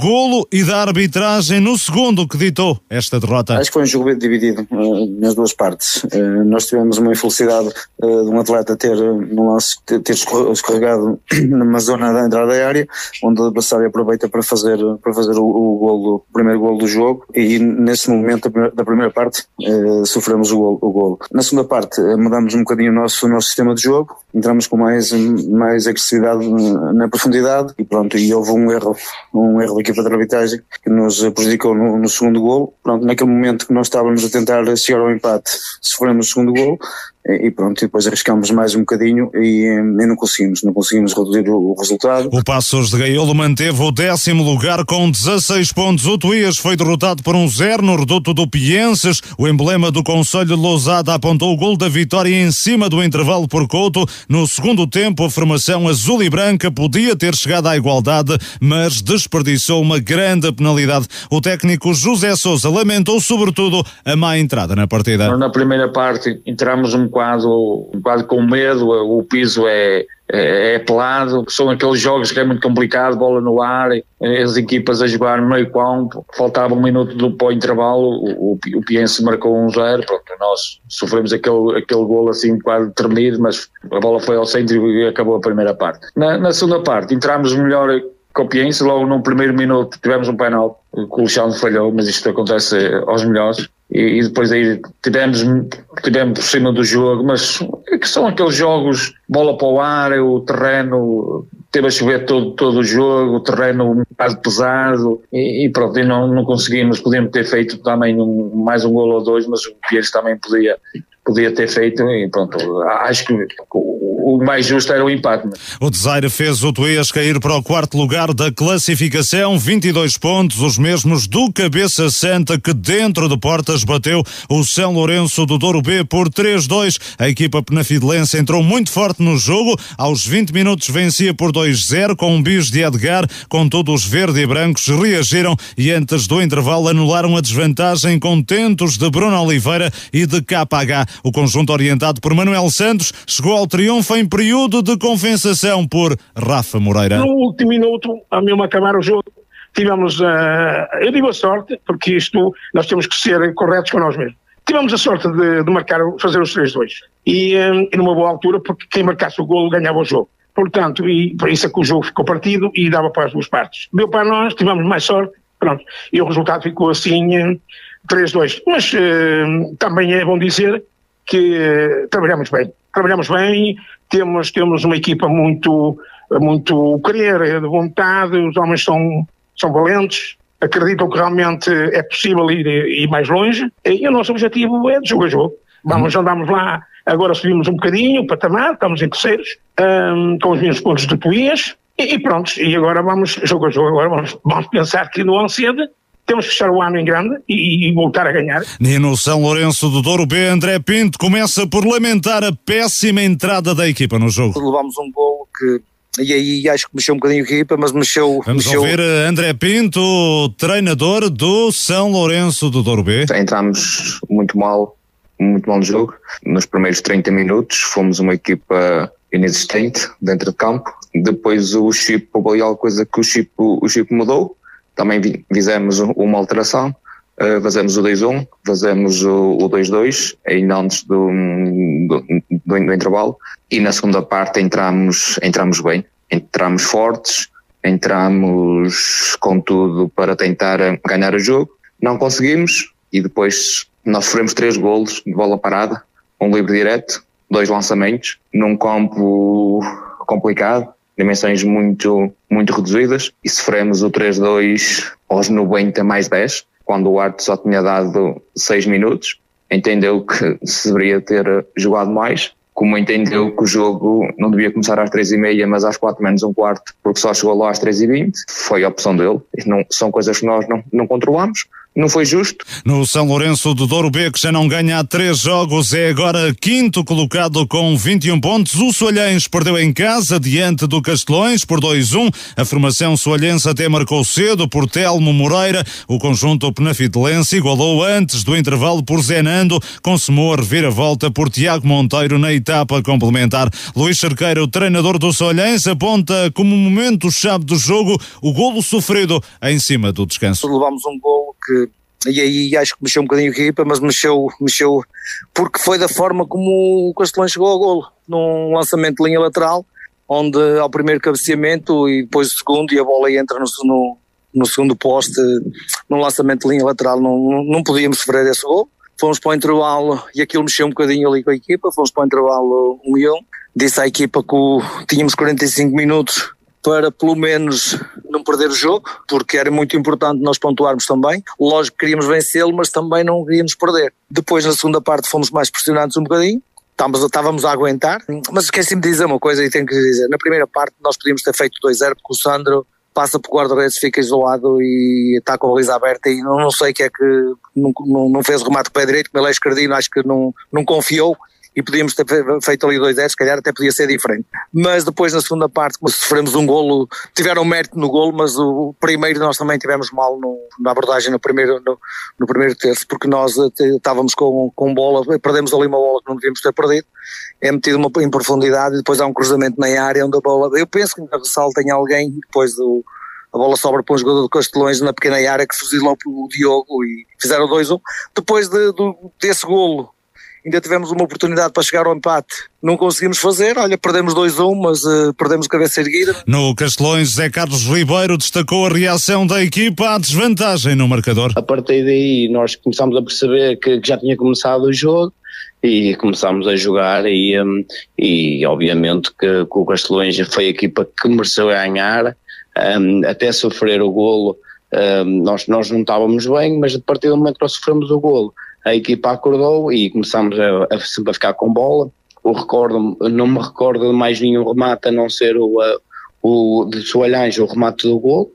golo e da arbitragem no segundo que ditou esta derrota. Acho que foi um jogo dividido uh, nas duas partes. Uh, nós tivemos uma infelicidade uh, de um atleta ter, no lance, ter, ter escorregado numa zona da entrada da área, onde o adversário aproveita para fazer, para fazer o, o golo o primeiro gol do jogo e nesse momento da primeira parte eh, sofremos o gol, o. Na segunda parte eh, mudamos um bocadinho o nosso, o nosso sistema de jogo, entramos com mais, mais agressividade na profundidade e pronto, e houve um erro, um erro da equipa de arbitragem que nos prejudicou no, no segundo gol. Pronto, naquele momento que nós estávamos a tentar chegar ao empate, sofremos o segundo gol e pronto, e depois arriscámos mais um bocadinho e, e, não conseguimos, não conseguimos reduzir o, o resultado. O Passos de Gaiolo manteve o décimo lugar com 16 pontos. O Tuías foi derrotado por um zero no reduto do Pienses. O emblema do Conselho de Lousada apontou o gol da vitória em cima do intervalo por Couto. No segundo tempo, a formação azul e branca podia ter chegado à igualdade, mas desperdiçou uma grande penalidade. O técnico José Sousa lamentou sobretudo a má entrada na partida. Na primeira parte entramos um um quadro com medo, o piso é, é, é pelado, são aqueles jogos que é muito complicado, bola no ar, as equipas a jogar no meio campo, faltava um minuto do o intervalo, o, o, o Piense marcou um zero, pronto, nós sofremos aquele, aquele golo assim quase tremido, mas a bola foi ao centro e acabou a primeira parte. Na, na segunda parte entramos melhor com o Piense, logo no primeiro minuto tivemos um penal o Alexandre falhou, mas isto acontece aos melhores. E, e depois aí tivemos, tivemos por cima do jogo, mas é que são aqueles jogos, bola para o ar, o terreno teve a chover todo, todo o jogo, o terreno um bocado pesado e, e pronto, e não, não conseguimos, podíamos ter feito também um, mais um golo ou dois, mas o Pires também podia, podia ter feito e pronto, acho que o mais justo era o empate. O Desaire fez o Tuías cair para o quarto lugar da classificação, 22 pontos, os mesmos do Cabeça Santa, que dentro de portas bateu o São Lourenço do Douro B por 3-2. A equipa penafidelense entrou muito forte no jogo, aos 20 minutos vencia por 2-0 com um bis de Edgar, contudo os verde e brancos reagiram e antes do intervalo anularam a desvantagem com tentos de Bruno Oliveira e de KH. O conjunto orientado por Manuel Santos chegou ao triunfo em período de compensação por Rafa Moreira. No último minuto, a mesmo acabar o jogo, tivemos, uh, eu digo a sorte, porque isto, nós temos que ser corretos com nós mesmos. Tivemos a sorte de, de marcar, fazer os 3-2. E, um, e numa boa altura, porque quem marcasse o golo ganhava o jogo. Portanto, e por isso é que o jogo ficou partido e dava para as duas partes. Deu para nós, tivemos mais sorte, pronto. E o resultado ficou assim, 3-2. Mas uh, também é bom dizer que uh, trabalhamos bem. Trabalhamos bem, temos, temos uma equipa muito, muito querer, de vontade, os homens são, são valentes, acreditam que realmente é possível ir, ir mais longe e o nosso objetivo é de jogo a jogo. Vamos, andamos lá, agora subimos um bocadinho o patamar, estamos em terceiros, um, com os mesmos pontos de Tuías e, e pronto, e agora vamos jogo a jogo, agora vamos, vamos pensar que no Ancede temos que fechar o ano em grande e, e, voltar a ganhar. E no São Lourenço do Douro B, André Pinto começa por lamentar a péssima entrada da equipa no jogo. Levámos um gol que e aí acho que mexeu um bocadinho a equipa, mas mexeu. Vamos mexeu... ouvir André Pinto, treinador do São Lourenço do Douro B. Entramos muito mal, muito mal no jogo. Nos primeiros 30 minutos fomos uma equipa inexistente dentro de campo. Depois o chip, houve alguma coisa que o chip, o chip mudou também fizemos uma alteração, uh, fazemos o 2-1, fazemos o, 2-2, ainda antes do, do, do, do, intervalo, e na segunda parte entramos, entramos bem, entramos fortes, entramos com tudo para tentar ganhar o jogo, não conseguimos, e depois nós sofremos três golos de bola parada, um livre direto, dois lançamentos, num campo complicado, dimensões muito, muito reduzidas e sofremos o 3-2 aos 90 mais 10, quando o Arte só tinha dado 6 minutos. Entendeu que se deveria ter jogado mais, como entendeu que o jogo não devia começar às três e meia, mas às quatro menos um quarto, porque só chegou lá às três e vinte, foi a opção dele. Não, são coisas que nós não, não controlamos não foi justo. No São Lourenço do Douro B, que já não ganha há três jogos, é agora quinto colocado com 21 pontos. O Soalhães perdeu em casa diante do Castelões por 2-1. A formação soalhense até marcou cedo por Telmo Moreira. O conjunto penafidelense igualou antes do intervalo por Zenando, consumou a reviravolta por Tiago Monteiro na etapa complementar. Luís Cerqueira, o treinador do Soalhães, aponta como momento-chave do jogo o golo sofrido em cima do descanso. Levámos um golo e aí acho que mexeu um bocadinho a equipa, mas mexeu, mexeu porque foi da forma como o Castelão chegou ao golo, num lançamento de linha lateral, onde ao primeiro cabeceamento e depois o segundo, e a bola entra no, no, no segundo poste, num lançamento de linha lateral, não, não podíamos sofrer esse gol. Fomos para o intervalo e aquilo mexeu um bocadinho ali com a equipa, fomos para o intervalo 1 um e 1. Um. Disse à equipa que o, tínhamos 45 minutos para pelo menos não perder o jogo, porque era muito importante nós pontuarmos também. Lógico que queríamos vencê-lo, mas também não queríamos perder. Depois, na segunda parte, fomos mais pressionados um bocadinho. Estávamos, estávamos a aguentar, mas esqueci-me de dizer uma coisa e tenho que dizer. Na primeira parte, nós podíamos ter feito 2-0, porque o Sandro passa o guarda-redes, fica isolado e está com a baliza aberta e não, não sei o que é que não, não, não fez o remate com o pé direito, como ele é escardino, acho que não, não confiou e podíamos ter feito ali 2-0, se calhar até podia ser diferente. Mas depois na segunda parte, sofremos um golo, tiveram mérito no golo, mas o primeiro nós também tivemos mal no, na abordagem no primeiro, no, no primeiro terço, porque nós estávamos com, com bola, perdemos ali uma bola que não devíamos ter perdido, é metido uma, em profundidade e depois há um cruzamento na área onde a bola, eu penso que na ressal tem alguém, depois do a bola sobra para um jogador de Castelões na pequena área que fuzilou o Diogo e fizeram 2-1. Depois de, de, desse golo ainda tivemos uma oportunidade para chegar ao empate, não conseguimos fazer, olha, perdemos 2-1, mas uh, perdemos cabeça erguida. No Castelões, Zé Carlos Ribeiro destacou a reação da equipa à desvantagem no marcador. A partir daí nós começámos a perceber que, que já tinha começado o jogo, e começámos a jogar e, um, e obviamente que, que o Castelões foi a equipa que mereceu ganhar, um, até sofrer o golo, um, nós, nós não estávamos bem, mas a partir do momento que nós sofremos o golo, a equipa acordou e começámos a, a, sempre a ficar com bola. O recordo, não me recordo de mais nenhum remate a não ser o, o de Soalhães, o remate do golo.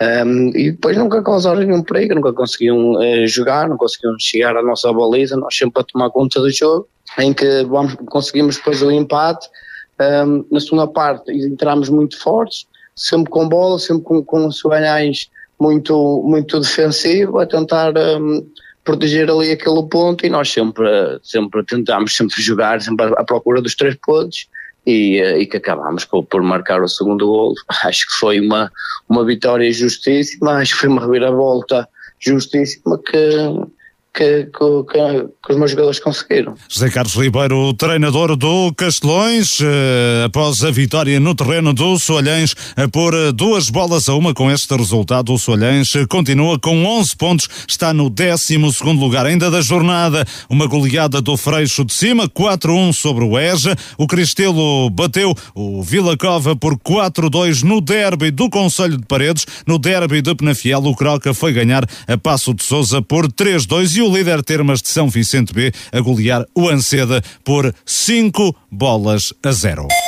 Um, e depois nunca causaram nenhum perigo, nunca conseguiam uh, jogar, não conseguiam chegar à nossa baliza, nós sempre a tomar conta do jogo, em que vamos, conseguimos depois o empate. Um, na segunda parte entramos muito fortes, sempre com bola, sempre com, com Soalhães muito, muito defensivo, a tentar um, proteger ali aquele ponto e nós sempre, sempre tentámos sempre jogar, sempre à procura dos três pontos e, e que acabámos por, por, marcar o segundo gol. Acho que foi uma, uma vitória justíssima, acho que foi uma reviravolta justíssima que, que, que, que, os meus jogadores conseguiram. José Carlos Ribeiro, treinador do Castelões, eh, após a vitória no terreno do Soalhães eh, por eh, duas bolas a uma com este resultado, o Soalhães continua com 11 pontos, está no 12 lugar ainda da jornada, uma goleada do Freixo de cima, 4-1 sobre o Eja, o Cristelo bateu o Vila Cova por 4-2 no derby do Conselho de Paredes, no derby de Penafiel o Croca foi ganhar a Passo de Souza por 3-2 e o líder Termas de São Vicente B a golear o Anceda por 5 bolas a 0.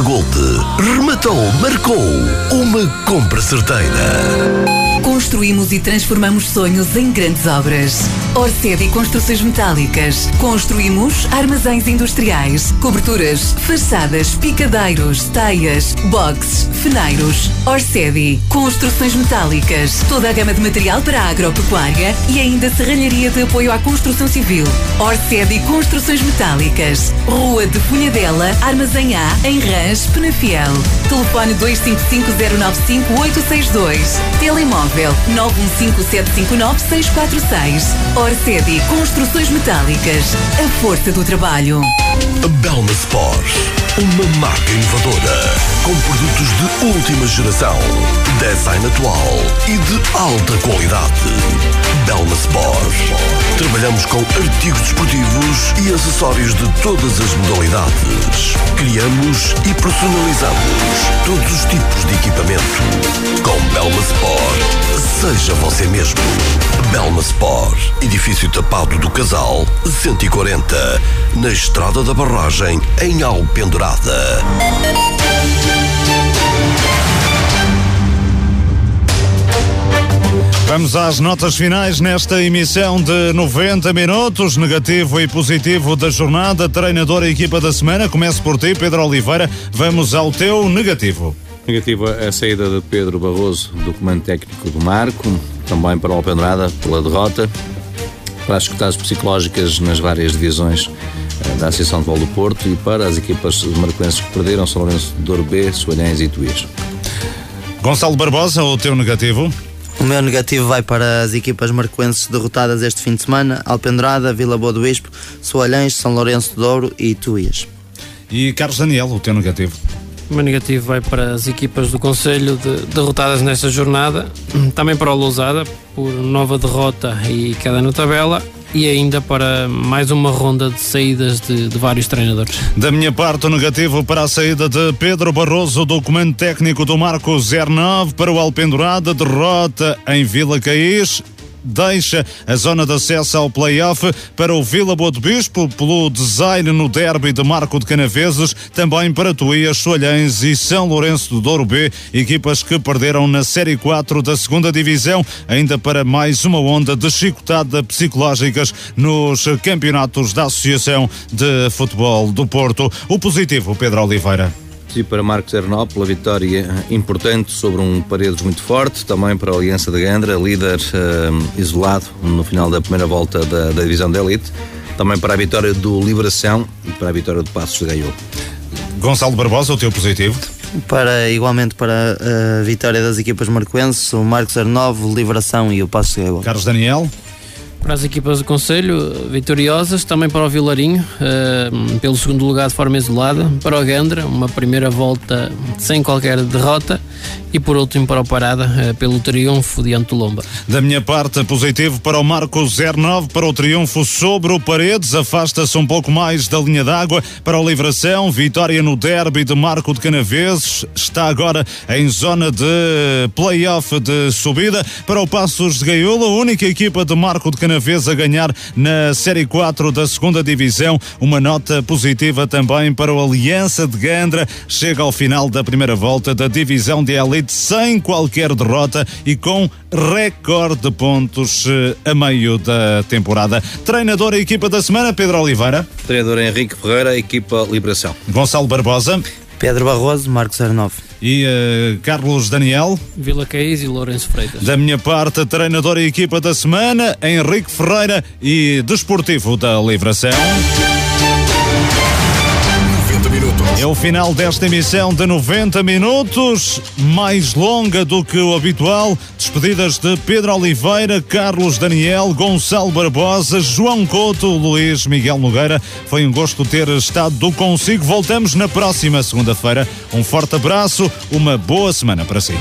Gold, rematou, marcou uma compra certeira. Construímos e transformamos sonhos em grandes obras. Orcede e Construções Metálicas. Construímos armazéns industriais, coberturas, fachadas, picadeiros, teias, boxes, feneiros. Orcede. Construções Metálicas. Toda a gama de material para a agropecuária e ainda serralharia de apoio à construção civil. Orcede e Construções Metálicas. Rua de Punhadela, Armazém A, em Rãs, Penafiel. Telefone 255-095-862. Telemóvel 915-759-646. Orcedi Construções Metálicas. A força do trabalho. Belma Sport. Uma marca inovadora. Com produtos de última geração. Design atual e de alta qualidade. Belma Sport. Trabalhamos com artigos desportivos e acessórios de todas as modalidades. Criamos e personalizamos todos os tipos de equipamento. Com Belma Sport. Seja você mesmo. Belma Sport. Edifício tapado do Casal, 140. Na Estrada da Barragem, em Alpendurada. Vamos às notas finais nesta emissão de 90 minutos, negativo e positivo da jornada, treinador e equipa da semana. Começo por ti, Pedro Oliveira. Vamos ao teu negativo. Negativo a saída de Pedro Barroso do comando técnico do Marco, também para o Alpendurada pela derrota, para as escutadas psicológicas nas várias divisões eh, da Associação de Futebol do Porto e para as equipas marcoenses que perderam São Lourenço de Douro B, Soalhães e Tuís. Gonçalo Barbosa, o teu negativo? O meu negativo vai para as equipas marcoenses derrotadas este fim de semana: Alpendurada, Vila Boa do Bispo, Soalhães, São Lourenço de Douro e Tuías. E Carlos Daniel, o teu negativo? Meu negativo vai para as equipas do Conselho de, derrotadas nesta jornada, também para o Lousada, por nova derrota e queda na tabela, e ainda para mais uma ronda de saídas de, de, vários treinadores. Da minha parte, o negativo para a saída de Pedro Barroso do comando técnico do Marco 09 para o Alpendurada, derrota em Vila Caís deixa a zona de acesso ao play-off para o Vila Boa de Bispo pelo design no derby de Marco de Canaveses, também para Tuías, Soalhães e São Lourenço do Douro B, equipas que perderam na Série 4 da segunda Divisão, ainda para mais uma onda de chicotada psicológicas nos campeonatos da Associação de Futebol do Porto. O positivo, Pedro Oliveira. E para Marcos Ernol, pela vitória importante sobre um Paredes muito forte, também para a Aliança de Gandra, líder uh, isolado no final da primeira volta da, da divisão de elite, também para a vitória do Liberação e para a vitória do Passos de Gaiolo. Gonçalo Barbosa, o teu positivo? Para, igualmente para a vitória das equipas marcoenses, o Marcos Arnovo, Liberação e o Passos de Gaiolo. Carlos Daniel? Para as equipas do Conselho, vitoriosas, também para o Vilarinho, uh, pelo segundo lugar de forma isolada, para o Gandra, uma primeira volta sem qualquer derrota, e por último para o Parada, uh, pelo triunfo diante do Lomba. Da minha parte, positivo para o Marcos 09, para o triunfo sobre o Paredes, afasta-se um pouco mais da linha d'água, para o Livração, vitória no derby de Marco de Canaveses, está agora em zona de play-off de subida, para o Passos de Gaiola, única equipa de Marco de Canaveses a ganhar na Série 4 da segunda Divisão. Uma nota positiva também para o Aliança de Gandra. Chega ao final da primeira volta da Divisão de Elite sem qualquer derrota e com recorde de pontos eh, a meio da temporada. Treinador e equipa da semana, Pedro Oliveira. Treinador Henrique Ferreira, equipa Liberação. Gonçalo Barbosa. Pedro Barroso, Marcos Arnov. E uh, Carlos Daniel. Vila Caís e Lourenço Freitas. Da minha parte, treinador e equipa da semana, Henrique Ferreira e desportivo da Livração. É o final desta emissão de 90 minutos, mais longa do que o habitual. Despedidas de Pedro Oliveira, Carlos Daniel, Gonçalo Barbosa, João Couto, Luís Miguel Nogueira. Foi um gosto ter estado consigo. Voltamos na próxima segunda-feira. Um forte abraço, uma boa semana para si.